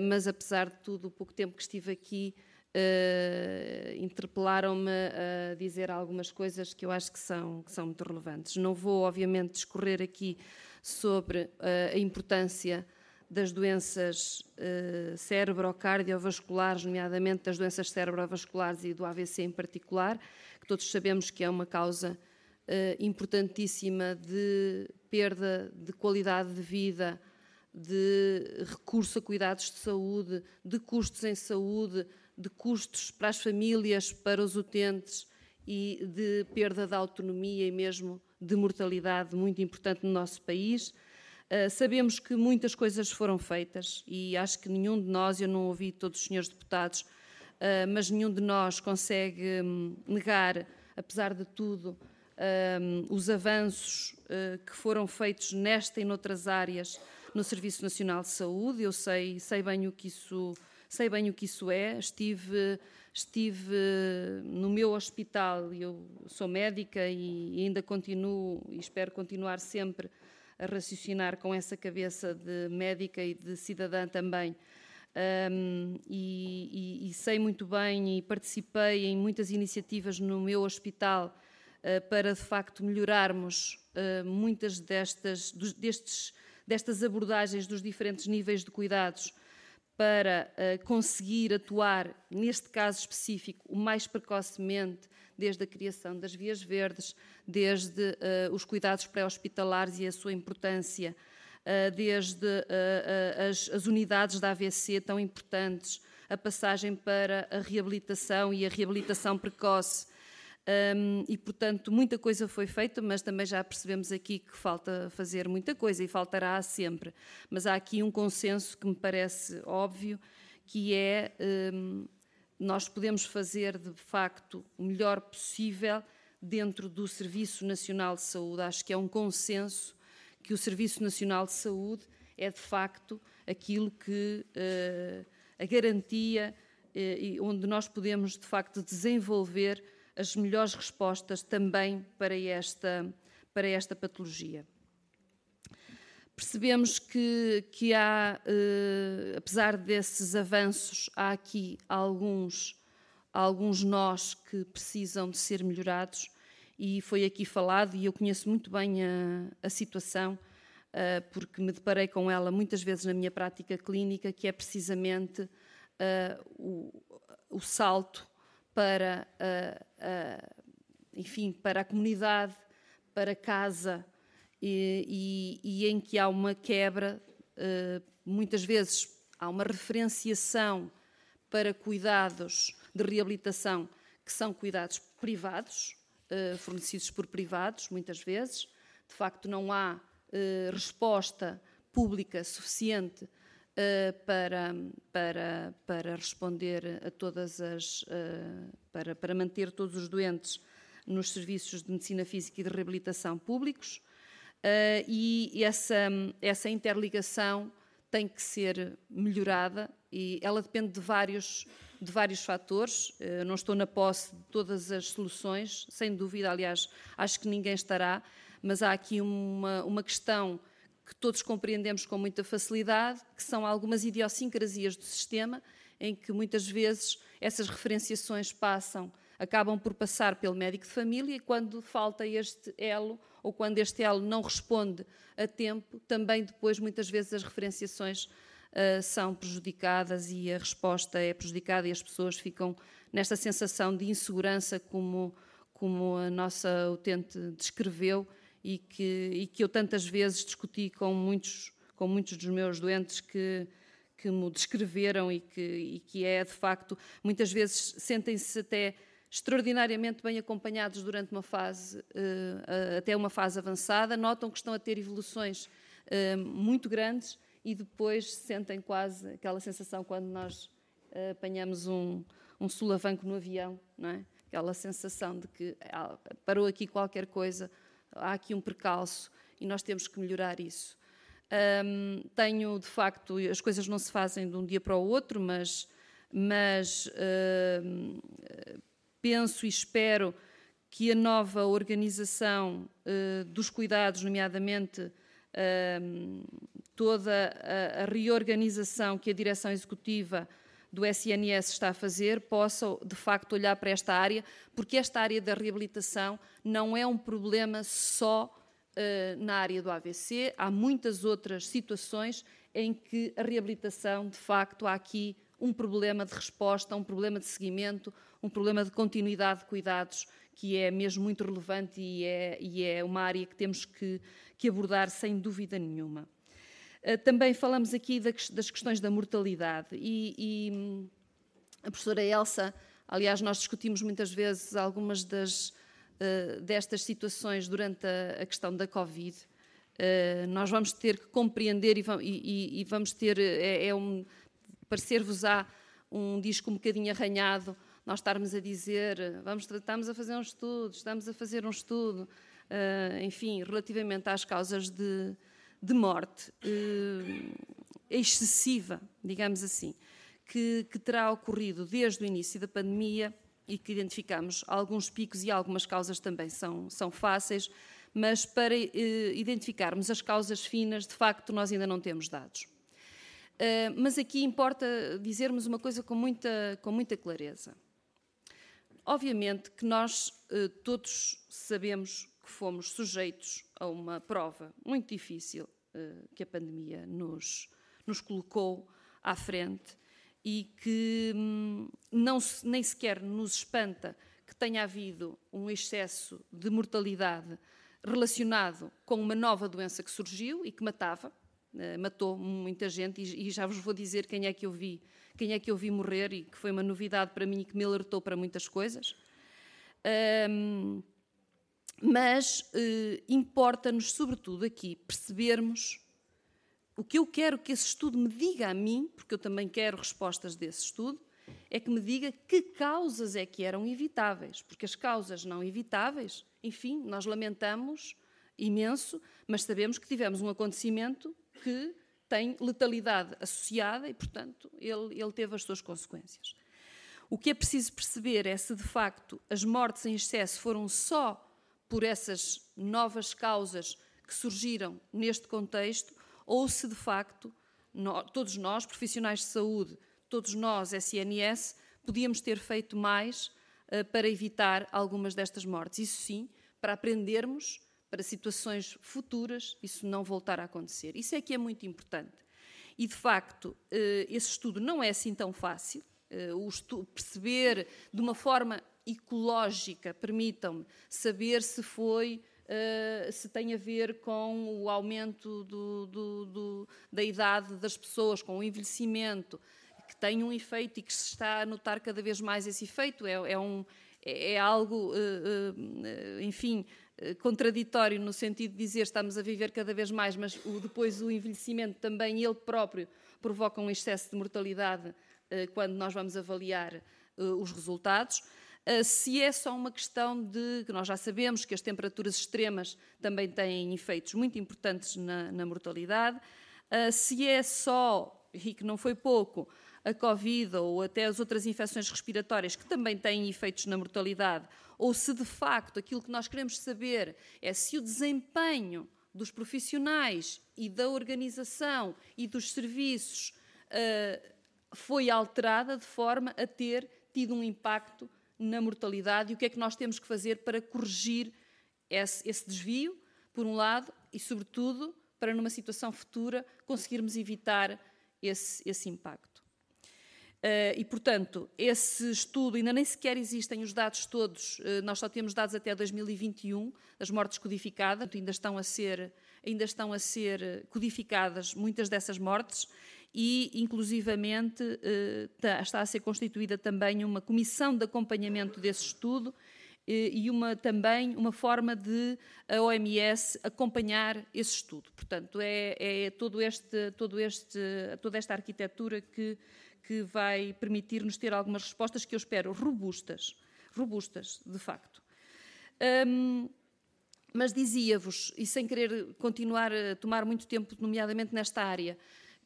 mas apesar de tudo, o pouco tempo que estive aqui, uh, interpelaram-me a dizer algumas coisas que eu acho que são, que são muito relevantes. Não vou, obviamente, discorrer aqui sobre uh, a importância das doenças uh, cerebrocardiovasculares, nomeadamente das doenças cerebrovasculares e do AVC em particular, que todos sabemos que é uma causa importantíssima de perda de qualidade de vida, de recurso a cuidados de saúde, de custos em saúde, de custos para as famílias, para os utentes e de perda de autonomia e mesmo de mortalidade muito importante no nosso país. Uh, sabemos que muitas coisas foram feitas e acho que nenhum de nós, eu não ouvi todos os senhores deputados, uh, mas nenhum de nós consegue um, negar, apesar de tudo, um, os avanços uh, que foram feitos nesta e noutras áreas no Serviço Nacional de Saúde. Eu sei, sei bem o que isso, sei bem o que isso é. Estive estive no meu hospital, eu sou médica e ainda continuo e espero continuar sempre a raciocinar com essa cabeça de médica e de cidadã também. Um, e, e, e, sei muito bem e participei em muitas iniciativas no meu hospital uh, para de facto melhorarmos uh, muitas destas, dos, destes, destas abordagens dos diferentes níveis de cuidados para uh, conseguir atuar, neste caso específico, o mais precocemente, desde a criação das vias verdes, desde uh, os cuidados pré-hospitalares e a sua importância, uh, desde as unidades da AVC tão importantes, a passagem para a reabilitação e a reabilitação precoce, um, e, portanto, muita coisa foi feita, mas também já percebemos aqui que falta fazer muita coisa e faltará sempre. Mas há aqui um consenso que me parece óbvio, que é um, nós podemos fazer de facto o melhor possível dentro do Serviço Nacional de Saúde. Acho que é um consenso que o Serviço Nacional de Saúde é de facto aquilo que uh, a garantia uh, onde nós podemos de facto desenvolver as melhores respostas também para esta, para esta patologia. Percebemos que, que há, eh, apesar desses avanços, há aqui alguns, alguns nós que precisam de ser melhorados e foi aqui falado, e eu conheço muito bem a, a situação porque me deparei com ela muitas vezes na minha prática clínica, que é precisamente o, o salto para, enfim, para a comunidade, para casa, e, e, e em que há uma quebra, muitas vezes há uma referenciação para cuidados de reabilitação que são cuidados privados, eh, fornecidos por privados, muitas vezes. De facto, não há eh, resposta pública suficiente para, para, para responder a todas as. para, para manter todos os doentes nos serviços de medicina física e de reabilitação públicos. e essa, essa interligação tem que ser melhorada e ela depende de vários, de vários fatores. Eh, não estou na posse de todas as soluções, sem dúvida, aliás, acho que ninguém estará, mas há aqui uma, uma questão que todos compreendemos com muita facilidade, que são algumas idiosincrasias do sistema, em que muitas vezes essas referenciações passam, acabam por passar pelo médico de família e quando falta este elo ou quando este elo não responde a tempo, também depois muitas vezes as referenciações uh, são prejudicadas e a resposta é prejudicada e as pessoas ficam nesta sensação de insegurança como, como a nossa utente descreveu e que, e que eu tantas vezes discuti com muitos, com muitos dos meus doentes que, que me descreveram e que, e que é de facto, muitas vezes sentem-se até extraordinariamente bem acompanhados durante uma fase, eh, até uma fase avançada, notam que estão a ter evoluções eh, muito grandes e depois sentem quase aquela sensação quando nós eh, apanhamos um, um sulavanco no avião, não é? aquela sensação de que ah, parou aqui qualquer coisa, há aqui um percalço e nós temos que melhorar isso. Um, tenho, de facto, as coisas não se fazem de um dia para o outro, mas, mas penso e espero que a nova organização uh, dos cuidados, nomeadamente toda a, a, reorganização que a direção executiva do SNS está a fazer, possa de facto olhar para esta área, porque esta área da reabilitação não é um problema só uh, na área do AVC, há muitas outras situações em que a reabilitação, de facto, há aqui um problema de resposta, um problema de seguimento, um problema de continuidade de cuidados que é mesmo muito relevante e é, e é uma área que temos que, que abordar sem dúvida nenhuma. Uh, também falamos aqui das questões da mortalidade e, e hum, a professora Elsa, aliás, nós discutimos muitas vezes algumas das, uh, destas situações durante a, questão da Covid. Uh, nós vamos ter que compreender e, vamos ter, é, é um, parecer-vos-á um disco um bocadinho arranhado, nós estarmos a dizer, vamos, estamos a fazer um estudo, estamos a fazer um estudo, enfim, relativamente às causas de, de morte uh, excessiva, digamos assim, que, que terá ocorrido desde o início da pandemia e que identificamos alguns picos e algumas causas também são, são fáceis, mas para uh, identificarmos as causas finas, de facto, nós ainda não temos dados. Uh, mas aqui importa dizermos uma coisa com muita, com muita clareza. Obviamente que nós uh, todos sabemos que fomos sujeitos a uma prova muito difícil uh, que a pandemia nos, nos colocou à frente e que hum, não, nem sequer nos espanta que tenha havido um excesso de mortalidade relacionado com uma nova doença que surgiu e que matava, eh, matou muita gente e, já vos vou dizer quem é que eu vi, quem é que eu vi morrer e que foi uma novidade para mim e que me alertou para muitas coisas. Um, mas uh, importa-nos, sobretudo aqui, percebermos o que eu quero que esse estudo me diga a mim, porque eu também quero respostas desse estudo, é que me diga que causas é que eram evitáveis, porque as causas não evitáveis, enfim, nós lamentamos imenso, mas sabemos que tivemos um acontecimento que tem letalidade associada e, portanto, ele, ele teve as suas consequências. O que é preciso perceber é se, de facto, as mortes em excesso foram só por essas novas causas que surgiram neste contexto ou se, de facto, todos nós, profissionais de saúde, todos nós, SNS, podíamos ter feito mais uh, para evitar algumas destas mortes. Isso sim, para aprendermos para situações futuras isso não voltar a acontecer. Isso é que é muito importante. E, de facto, eh, esse estudo não é assim tão fácil. Eh, estudo, perceber de uma forma ecológica, permitam-me, saber se foi Uh, se tem a ver com o aumento do, do, do, da idade das pessoas, com o envelhecimento, que tem um efeito e que se está a notar cada vez mais esse efeito. É, é um, é, algo, uh, uh, enfim, contraditório no sentido de dizer estamos a viver cada vez mais, mas o, depois o envelhecimento também ele próprio provoca um excesso de mortalidade quando nós vamos avaliar os resultados. Se é só uma questão de que nós já sabemos que as temperaturas extremas também têm efeitos muito importantes na, na mortalidade, se é só, e que não foi pouco, a Covid ou até as outras infecções respiratórias que também têm efeitos na mortalidade, ou se de facto aquilo que nós queremos saber é se o desempenho dos profissionais e da organização e dos serviços uh, foi alterada de forma a ter tido um impacto na mortalidade e o que é que nós temos que fazer para corrigir esse, esse desvio, por um lado, e sobretudo para numa situação futura conseguirmos evitar esse, esse impacto. Uh, e, portanto, esse estudo ainda nem sequer existem os dados todos, uh, nós só temos dados até 2021, das mortes codificadas, ainda estão a ser, ainda estão a ser codificadas muitas dessas mortes e, inclusivamente, uh, está a ser constituída também uma comissão de acompanhamento desse estudo e uma, também uma forma de a OMS acompanhar esse estudo. Portanto, é, é todo este, todo este, toda esta arquitetura que que vai permitir-nos ter algumas respostas que eu espero robustas, robustas, de facto. Mas dizia-vos, e sem querer continuar a tomar muito tempo, nomeadamente nesta área,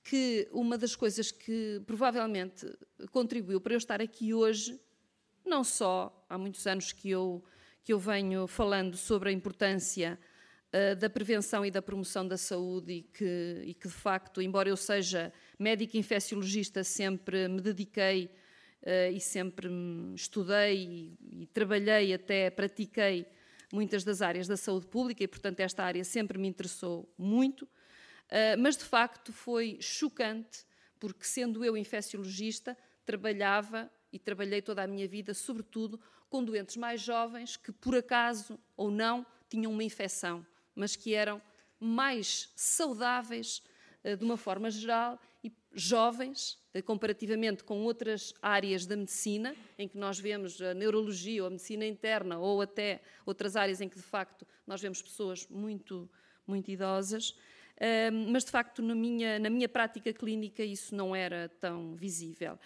que uma das coisas que provavelmente contribuiu para eu estar aqui hoje, não só há muitos anos que eu, que eu venho falando sobre a importância uh, da prevenção e da promoção da saúde e que, e que, de facto, embora eu seja médica infecciologista, sempre me dediquei uh, e sempre estudei e, e, trabalhei, até pratiquei muitas das áreas da saúde pública e, portanto, esta área sempre me interessou muito. Uh, mas, de facto, foi chocante, porque, sendo eu infecciologista, trabalhava e trabalhei toda a minha vida, sobretudo, com doentes mais jovens que, por acaso ou não, tinham uma infecção, mas que eram mais saudáveis uh, de uma forma geral e jovens, eh, comparativamente com outras áreas da medicina, em que nós vemos a neurologia ou a medicina interna, ou até outras áreas em que, de facto, nós vemos pessoas muito, muito idosas. Mas, de facto, na minha, na minha prática clínica isso não era tão visível.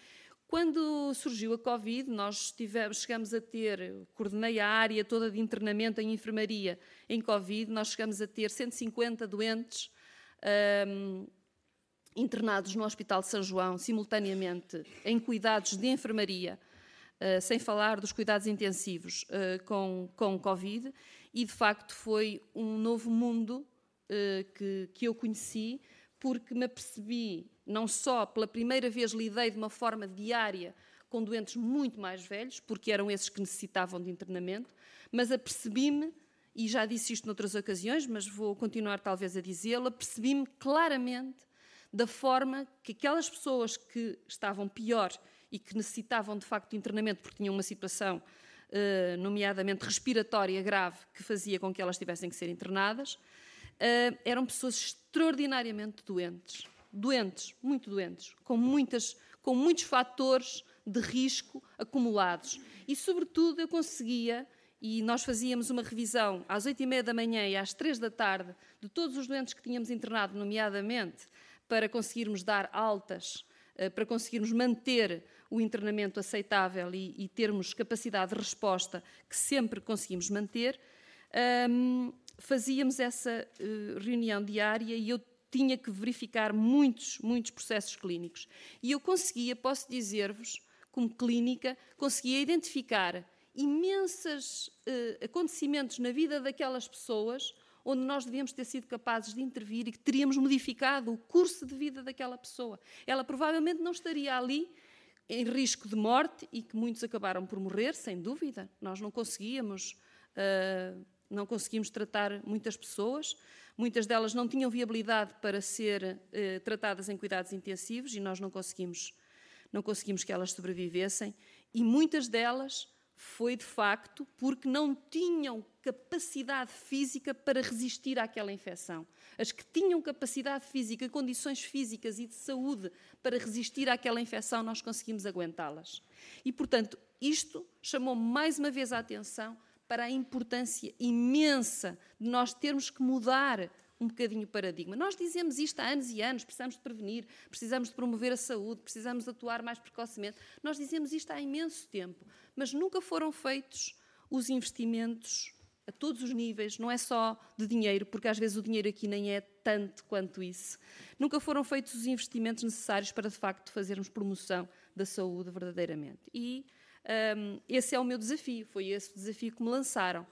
Quando surgiu a Covid, nós tivemos, chegamos a ter, coordenei a área toda de internamento em enfermaria em Covid, nós chegamos a ter 150 doentes um, internados no Hospital de São João, simultaneamente em cuidados de enfermaria, uh, sem falar dos cuidados intensivos uh, com, com Covid, e de facto foi um novo mundo que, que eu conheci, porque me apercebi, não só pela primeira vez lidei de uma forma diária com doentes muito mais velhos, porque eram esses que necessitavam de internamento, mas apercebi-me, e já disse isto noutras ocasiões, mas vou continuar talvez a dizê-lo, apercebi-me claramente da forma que aquelas pessoas que estavam pior e que necessitavam de facto de internamento porque tinham uma situação, eh, nomeadamente respiratória grave, que fazia com que elas tivessem que ser internadas, eh, eram pessoas extraordinariamente doentes. Doentes, muito doentes, com, muitas, com muitos fatores de risco acumulados. E, sobretudo, eu conseguia, e nós fazíamos uma revisão às oito e meia da manhã e às três da tarde de todos os doentes que tínhamos internado, nomeadamente para conseguirmos dar altas, eh, para conseguirmos manter o internamento aceitável e, e termos capacidade de resposta que sempre conseguimos manter, um, fazíamos essa uh, reunião diária e eu tinha que verificar muitos, muitos processos clínicos. E eu conseguia, posso dizer-vos, como clínica, conseguia identificar imensos uh, acontecimentos na vida daquelas pessoas onde nós devíamos ter sido capazes de intervir e que teríamos modificado o curso de vida daquela pessoa. Ela provavelmente não estaria ali em risco de morte e que muitos acabaram por morrer, sem dúvida. Nós não conseguíamos uh, não conseguimos tratar muitas pessoas, muitas delas não tinham viabilidade para ser eh, tratadas em cuidados intensivos e nós não conseguimos, não conseguimos que elas sobrevivessem, e muitas delas foi de facto porque não tinham capacidade física para resistir àquela infecção. As que tinham capacidade física, condições físicas e de saúde para resistir àquela infecção, nós conseguimos aguentá-las. E, portanto, isto chamou mais uma vez a atenção para a importância imensa de nós termos que mudar um bocadinho o paradigma. Nós dizemos isto há anos e anos, precisamos de prevenir, precisamos de promover a saúde, precisamos de atuar mais precocemente. Nós dizemos isto há imenso tempo, mas nunca foram feitos os investimentos a todos os níveis, não é só de dinheiro, porque às vezes o dinheiro aqui nem é tanto quanto isso. Nunca foram feitos os investimentos necessários para, de facto, fazermos promoção da saúde verdadeiramente. E um, esse é o meu desafio, foi esse desafio que me lançaram.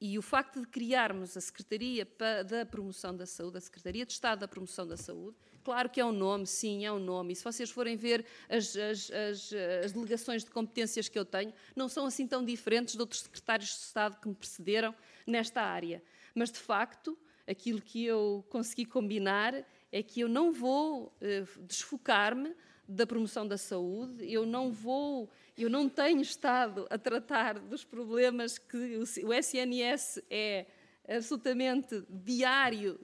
E o facto de criarmos a Secretaria da Promoção da Saúde, a Secretaria de Estado da Promoção da Saúde, claro que é um nome, sim, é um nome. E se vocês forem ver as, as, as, as delegações de competências que eu tenho, não são assim tão diferentes de outros secretários de Estado que me precederam nesta área. Mas, de facto, aquilo que eu consegui combinar é que eu não vou eh, desfocar-me da promoção da saúde, eu não vou eu não tenho estado a tratar dos problemas que o SNS é absolutamente diário.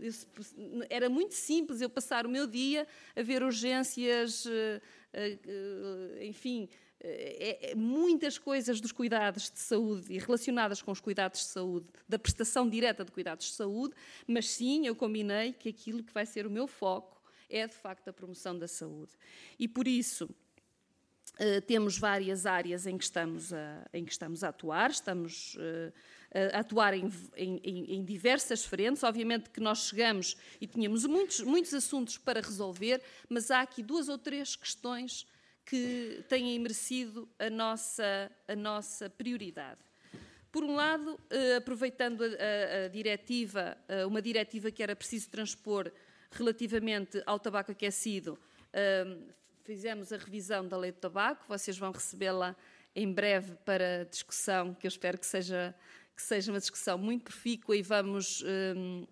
Era muito simples eu passar o meu dia a ver urgências, eh, eh, enfim, é, é, muitas coisas dos cuidados de saúde e relacionadas com os cuidados de saúde, da prestação direta de cuidados de saúde, mas sim, eu combinei que aquilo que vai ser o meu foco é de facto a promoção da saúde. E por isso, Uh, temos várias áreas em que estamos a, em que estamos a atuar, estamos uh, a atuar em, em, em, diversas frentes. Obviamente que nós chegamos e tínhamos muitos, muitos assuntos para resolver, mas há aqui duas ou três questões que têm merecido a nossa, a nossa prioridade. Por um lado, uh, aproveitando a, a, a diretiva, uma diretiva que era preciso transpor relativamente ao tabaco aquecido, fizemos a revisão da lei do tabaco, vocês vão recebê-la em breve para discussão, que eu espero que seja, que seja uma discussão muito profícua e vamos um,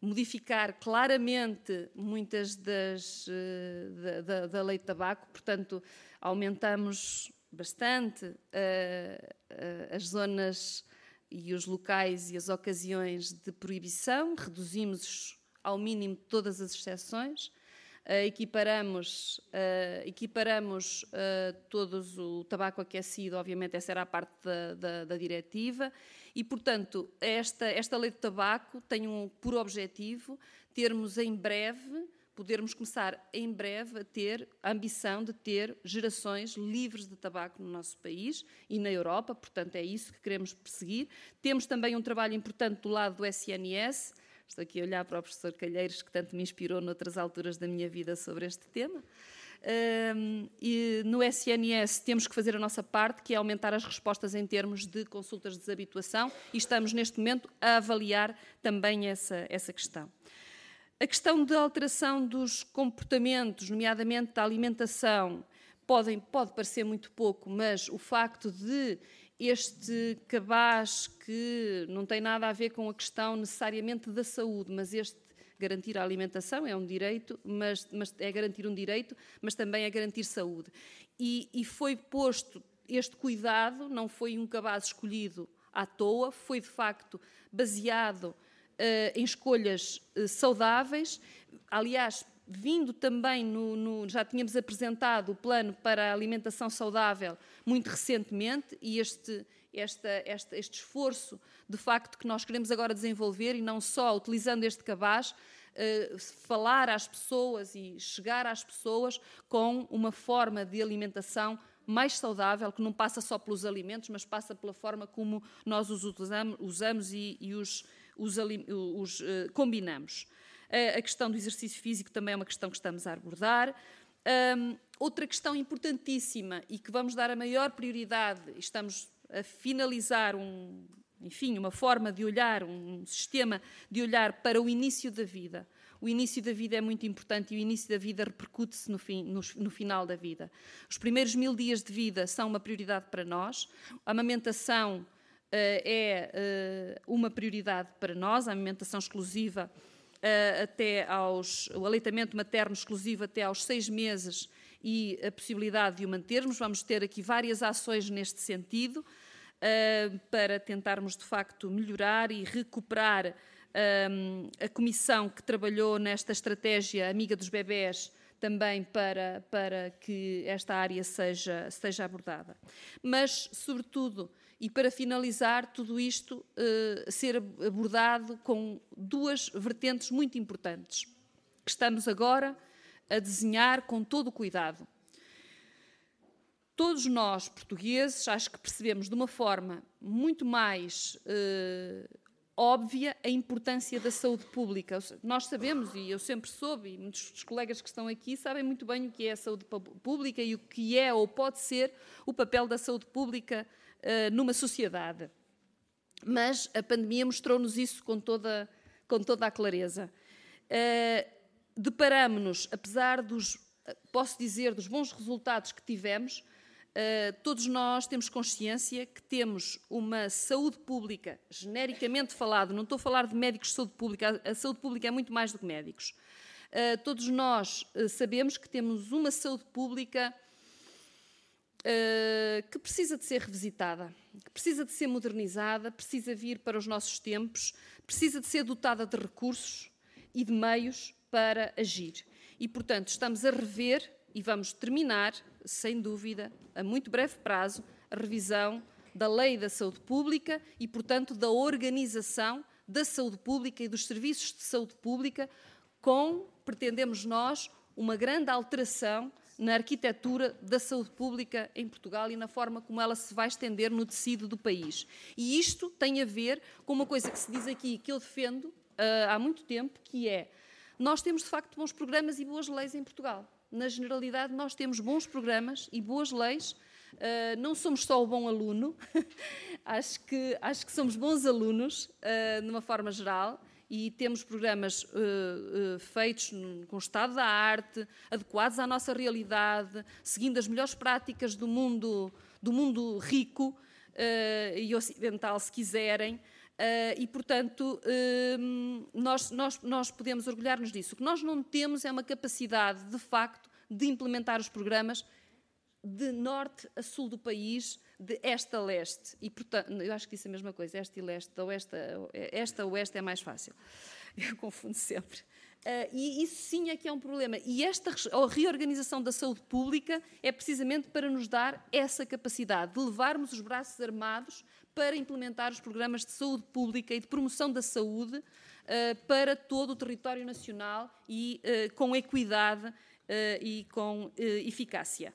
modificar claramente muitas das uh, da, da, da, lei do tabaco, portanto, aumentamos bastante uh, uh, as zonas e os locais e as ocasiões de proibição, reduzimos ao mínimo todas as exceções equiparamos, uh, equiparamos uh, todos o tabaco aquecido, obviamente essa era a parte da, da, da diretiva, e portanto esta, esta lei de tabaco tem um, por objetivo termos em breve, podermos começar em breve a ter a ambição de ter gerações livres de tabaco no nosso país e na Europa, portanto é isso que queremos perseguir. Temos também um trabalho importante do lado do SNS, Estou aqui a olhar para o professor Calheiros, que tanto me inspirou noutras alturas da minha vida sobre este tema. Um, e no SNS temos que fazer a nossa parte, que é aumentar as respostas em termos de consultas de desabituação, e estamos neste momento a avaliar também essa, essa questão. A questão de alteração dos comportamentos, nomeadamente da alimentação, podem, pode parecer muito pouco, mas o facto de este cabaz que não tem nada a ver com a questão necessariamente da saúde, mas este garantir a alimentação é um direito, mas, mas é garantir um direito, mas também é garantir saúde. E, e foi posto este cuidado, não foi um cabaz escolhido à toa, foi de facto baseado uh, em escolhas uh, saudáveis. Aliás, vindo também no, no, já tínhamos apresentado o plano para a alimentação saudável muito recentemente e este, esta, esta, este esforço de facto que nós queremos agora desenvolver e não só utilizando este cabaz uh, falar às pessoas e chegar às pessoas com uma forma de alimentação mais saudável, que não passa só pelos alimentos, mas passa pela forma como nós os usamos, usamos e, e os, os, os uh, combinamos. A questão do exercício físico também é uma questão que estamos a abordar. Um, outra questão importantíssima e que vamos dar a maior prioridade, estamos a finalizar um, enfim, uma forma de olhar, um sistema de olhar para o início da vida. O início da vida é muito importante e o início da vida repercute-se no, no, no, final da vida. Os primeiros mil dias de vida são uma prioridade para nós. A amamentação é uma prioridade para nós, a alimentação exclusiva até aos, o aleitamento materno exclusivo até aos seis meses e a possibilidade de o mantermos. Vamos ter aqui várias ações neste sentido para tentarmos de facto melhorar e recuperar a comissão que trabalhou nesta estratégia Amiga dos Bebés também para, para que esta área seja, seja abordada. Mas, sobretudo, e para finalizar, tudo isto uh, ser abordado com duas vertentes muito importantes, que estamos agora a desenhar com todo o cuidado. Todos nós, portugueses, acho que percebemos de uma forma muito mais uh, óbvia a importância da saúde pública. Nós sabemos, e eu sempre soube, e muitos dos colegas que estão aqui sabem muito bem o que é a saúde pública e o que é ou pode ser o papel da saúde pública numa sociedade. Mas a pandemia mostrou-nos isso com toda, com toda a clareza. Uh, Deparamos-nos, apesar dos, posso dizer, dos bons resultados que tivemos, Uh, todos nós temos consciência que temos uma saúde pública, genericamente falado, não estou a falar de médicos de saúde pública, a, saúde pública é muito mais do que médicos. Uh, todos nós sabemos que temos uma saúde pública que precisa de ser revisitada, que precisa de ser modernizada, precisa vir para os nossos tempos, precisa de ser dotada de recursos e de meios para agir. E, portanto, estamos a rever e vamos terminar sem dúvida, a muito breve prazo, a revisão da Lei da Saúde Pública e, portanto, da organização da saúde pública e dos serviços de saúde pública, com, pretendemos nós, uma grande alteração na arquitetura da saúde pública em Portugal e na forma como ela se vai estender no tecido do país. E isto tem a ver com uma coisa que se diz aqui, que eu defendo uh, há muito tempo, que é nós temos de facto bons programas e boas leis em Portugal na generalidade, nós temos bons programas e boas leis. Uh, não somos só o bom aluno, acho, que, acho que somos bons alunos, uh, numa forma geral, e temos programas uh, feitos com o estado da arte, adequados à nossa realidade, seguindo as melhores práticas do mundo, do mundo rico e ocidental, se quiserem. Uh, e, portanto, uh, nós, nós, nós podemos orgulhar-nos disso. O que nós não temos é uma capacidade, de facto, de implementar os programas de norte a sul do país, de este a leste. E, portanto, eu acho que disse a mesma coisa, este e leste, oeste, esta a oeste é mais fácil. Eu confundo sempre. Uh, e isso sim é que é um problema. E esta reorganização da saúde pública é precisamente para nos dar essa capacidade de levarmos os braços armados para implementar os programas de saúde pública e de promoção da saúde uh, para todo o território nacional e uh, com equidade e com eficácia.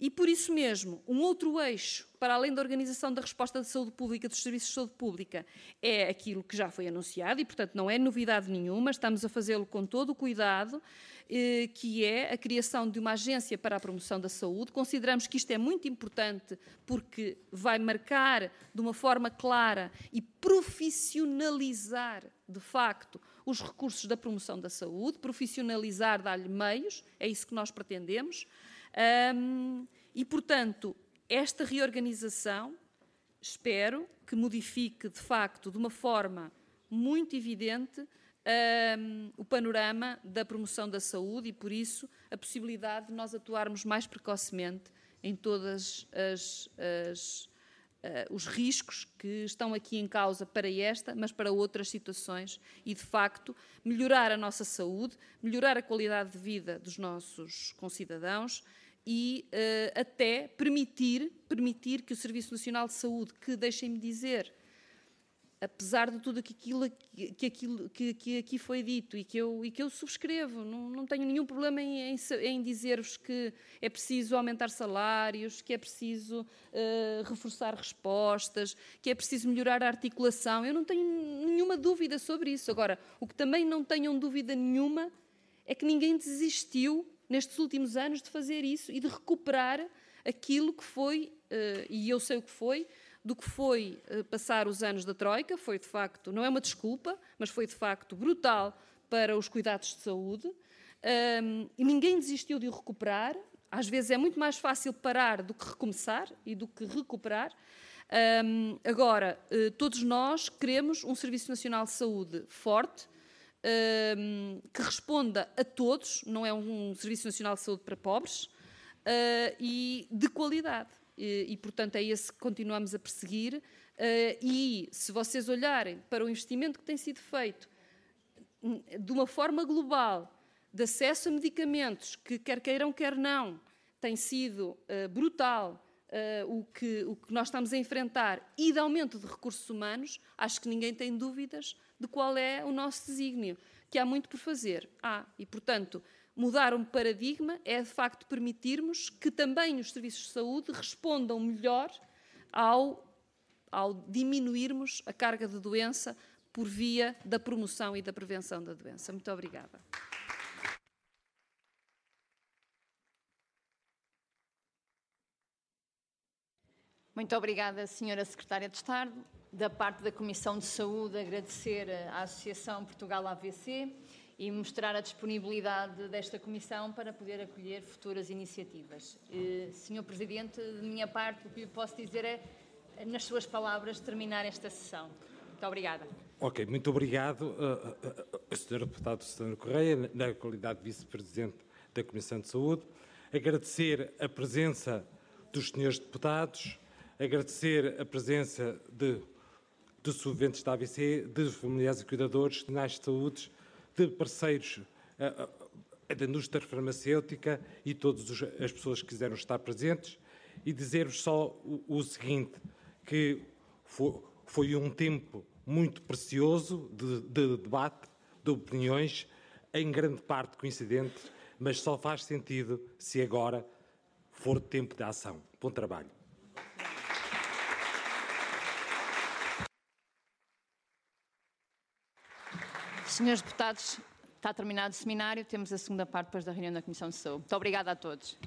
E por isso mesmo, um outro eixo, para além da organização da resposta de saúde pública, dos serviços de saúde pública, é aquilo que já foi anunciado e, portanto, não é novidade nenhuma, estamos a fazê-lo com todo o cuidado eh, que é a criação de uma agência para a promoção da saúde. Consideramos que isto é muito importante porque vai marcar de uma forma clara e profissionalizar, de facto, os recursos da promoção da saúde, profissionalizar, dar-lhe meios, é isso que nós pretendemos. Um, e, portanto, esta reorganização, espero que modifique, de facto, de uma forma muito evidente, um, o panorama da promoção da saúde e, por isso, a possibilidade de nós atuarmos mais precocemente em todos uh, os riscos que estão aqui em causa para esta, mas para outras situações e, de facto, melhorar a nossa saúde, melhorar a qualidade de vida dos nossos concidadãos e uh, até permitir, permitir que o Serviço Nacional de Saúde, que, deixem-me dizer, apesar de tudo aquilo que, aquilo, que, que aqui foi dito e que eu, e que eu subscrevo, não, não tenho nenhum problema em, em, em dizer-vos que é preciso aumentar salários, que é preciso uh, reforçar respostas, que é preciso melhorar a articulação. Eu não tenho nenhuma dúvida sobre isso. Agora, o que também não tenham dúvida nenhuma é que ninguém desistiu nestes últimos anos de fazer isso e de recuperar aquilo que foi, uh, e eu sei o que foi, do que foi eh, passar os anos da Troika, foi de facto, não é uma desculpa, mas foi de facto brutal para os cuidados de saúde. E ninguém desistiu de o recuperar. às vezes é muito mais fácil parar do que recomeçar e do que recuperar. Agora, uh, todos nós queremos um Serviço Nacional de Saúde forte, um, que responda a todos, não é um, Serviço Nacional de Saúde para pobres, uh, e de qualidade. E, e, portanto, é esse que continuamos a perseguir. Uh, e se vocês olharem para o investimento que tem sido feito hum, de uma forma global, de acesso a medicamentos, que quer queiram, quer não, tem sido uh, brutal uh, o, que, o que nós estamos a enfrentar e de aumento de recursos humanos, acho que ninguém tem dúvidas de qual é o nosso desígnio, que há muito por fazer. Há, e portanto, mudar um paradigma é de facto permitirmos que também os serviços de saúde respondam melhor ao, ao diminuirmos a carga de doença por via da promoção e da prevenção da doença. Muito obrigada. Muito obrigada, Senhora Secretária de Estado. Da parte da Comissão de Saúde, agradecer à Associação Portugal AVC e mostrar a disponibilidade desta Comissão para poder acolher futuras iniciativas. Eh, Senhor Presidente, de minha parte, o que lhe posso dizer é, nas suas palavras, terminar esta sessão. Muito obrigada. Ok, muito obrigado, uh, uh, uh, Sr. Deputado Sr. Correia, na qualidade de Vice-Presidente da Comissão de Saúde. Agradecer a presença dos senhores deputados, agradecer a presença de, de da AVC, de familiares e cuidadores, de de saúde, de parceiros uh, uh, da indústria farmacêutica e todas as pessoas que quiseram estar presentes e dizer-vos só o, o, seguinte, que foi, foi, um tempo muito precioso de, de debate, de opiniões, em grande parte coincidentes, mas só faz sentido se agora for tempo de ação. Bom trabalho. Senhores deputados, está terminado o seminário. Temos a segunda parte depois da reunião da Comissão de Saúde. Muito obrigada a todos.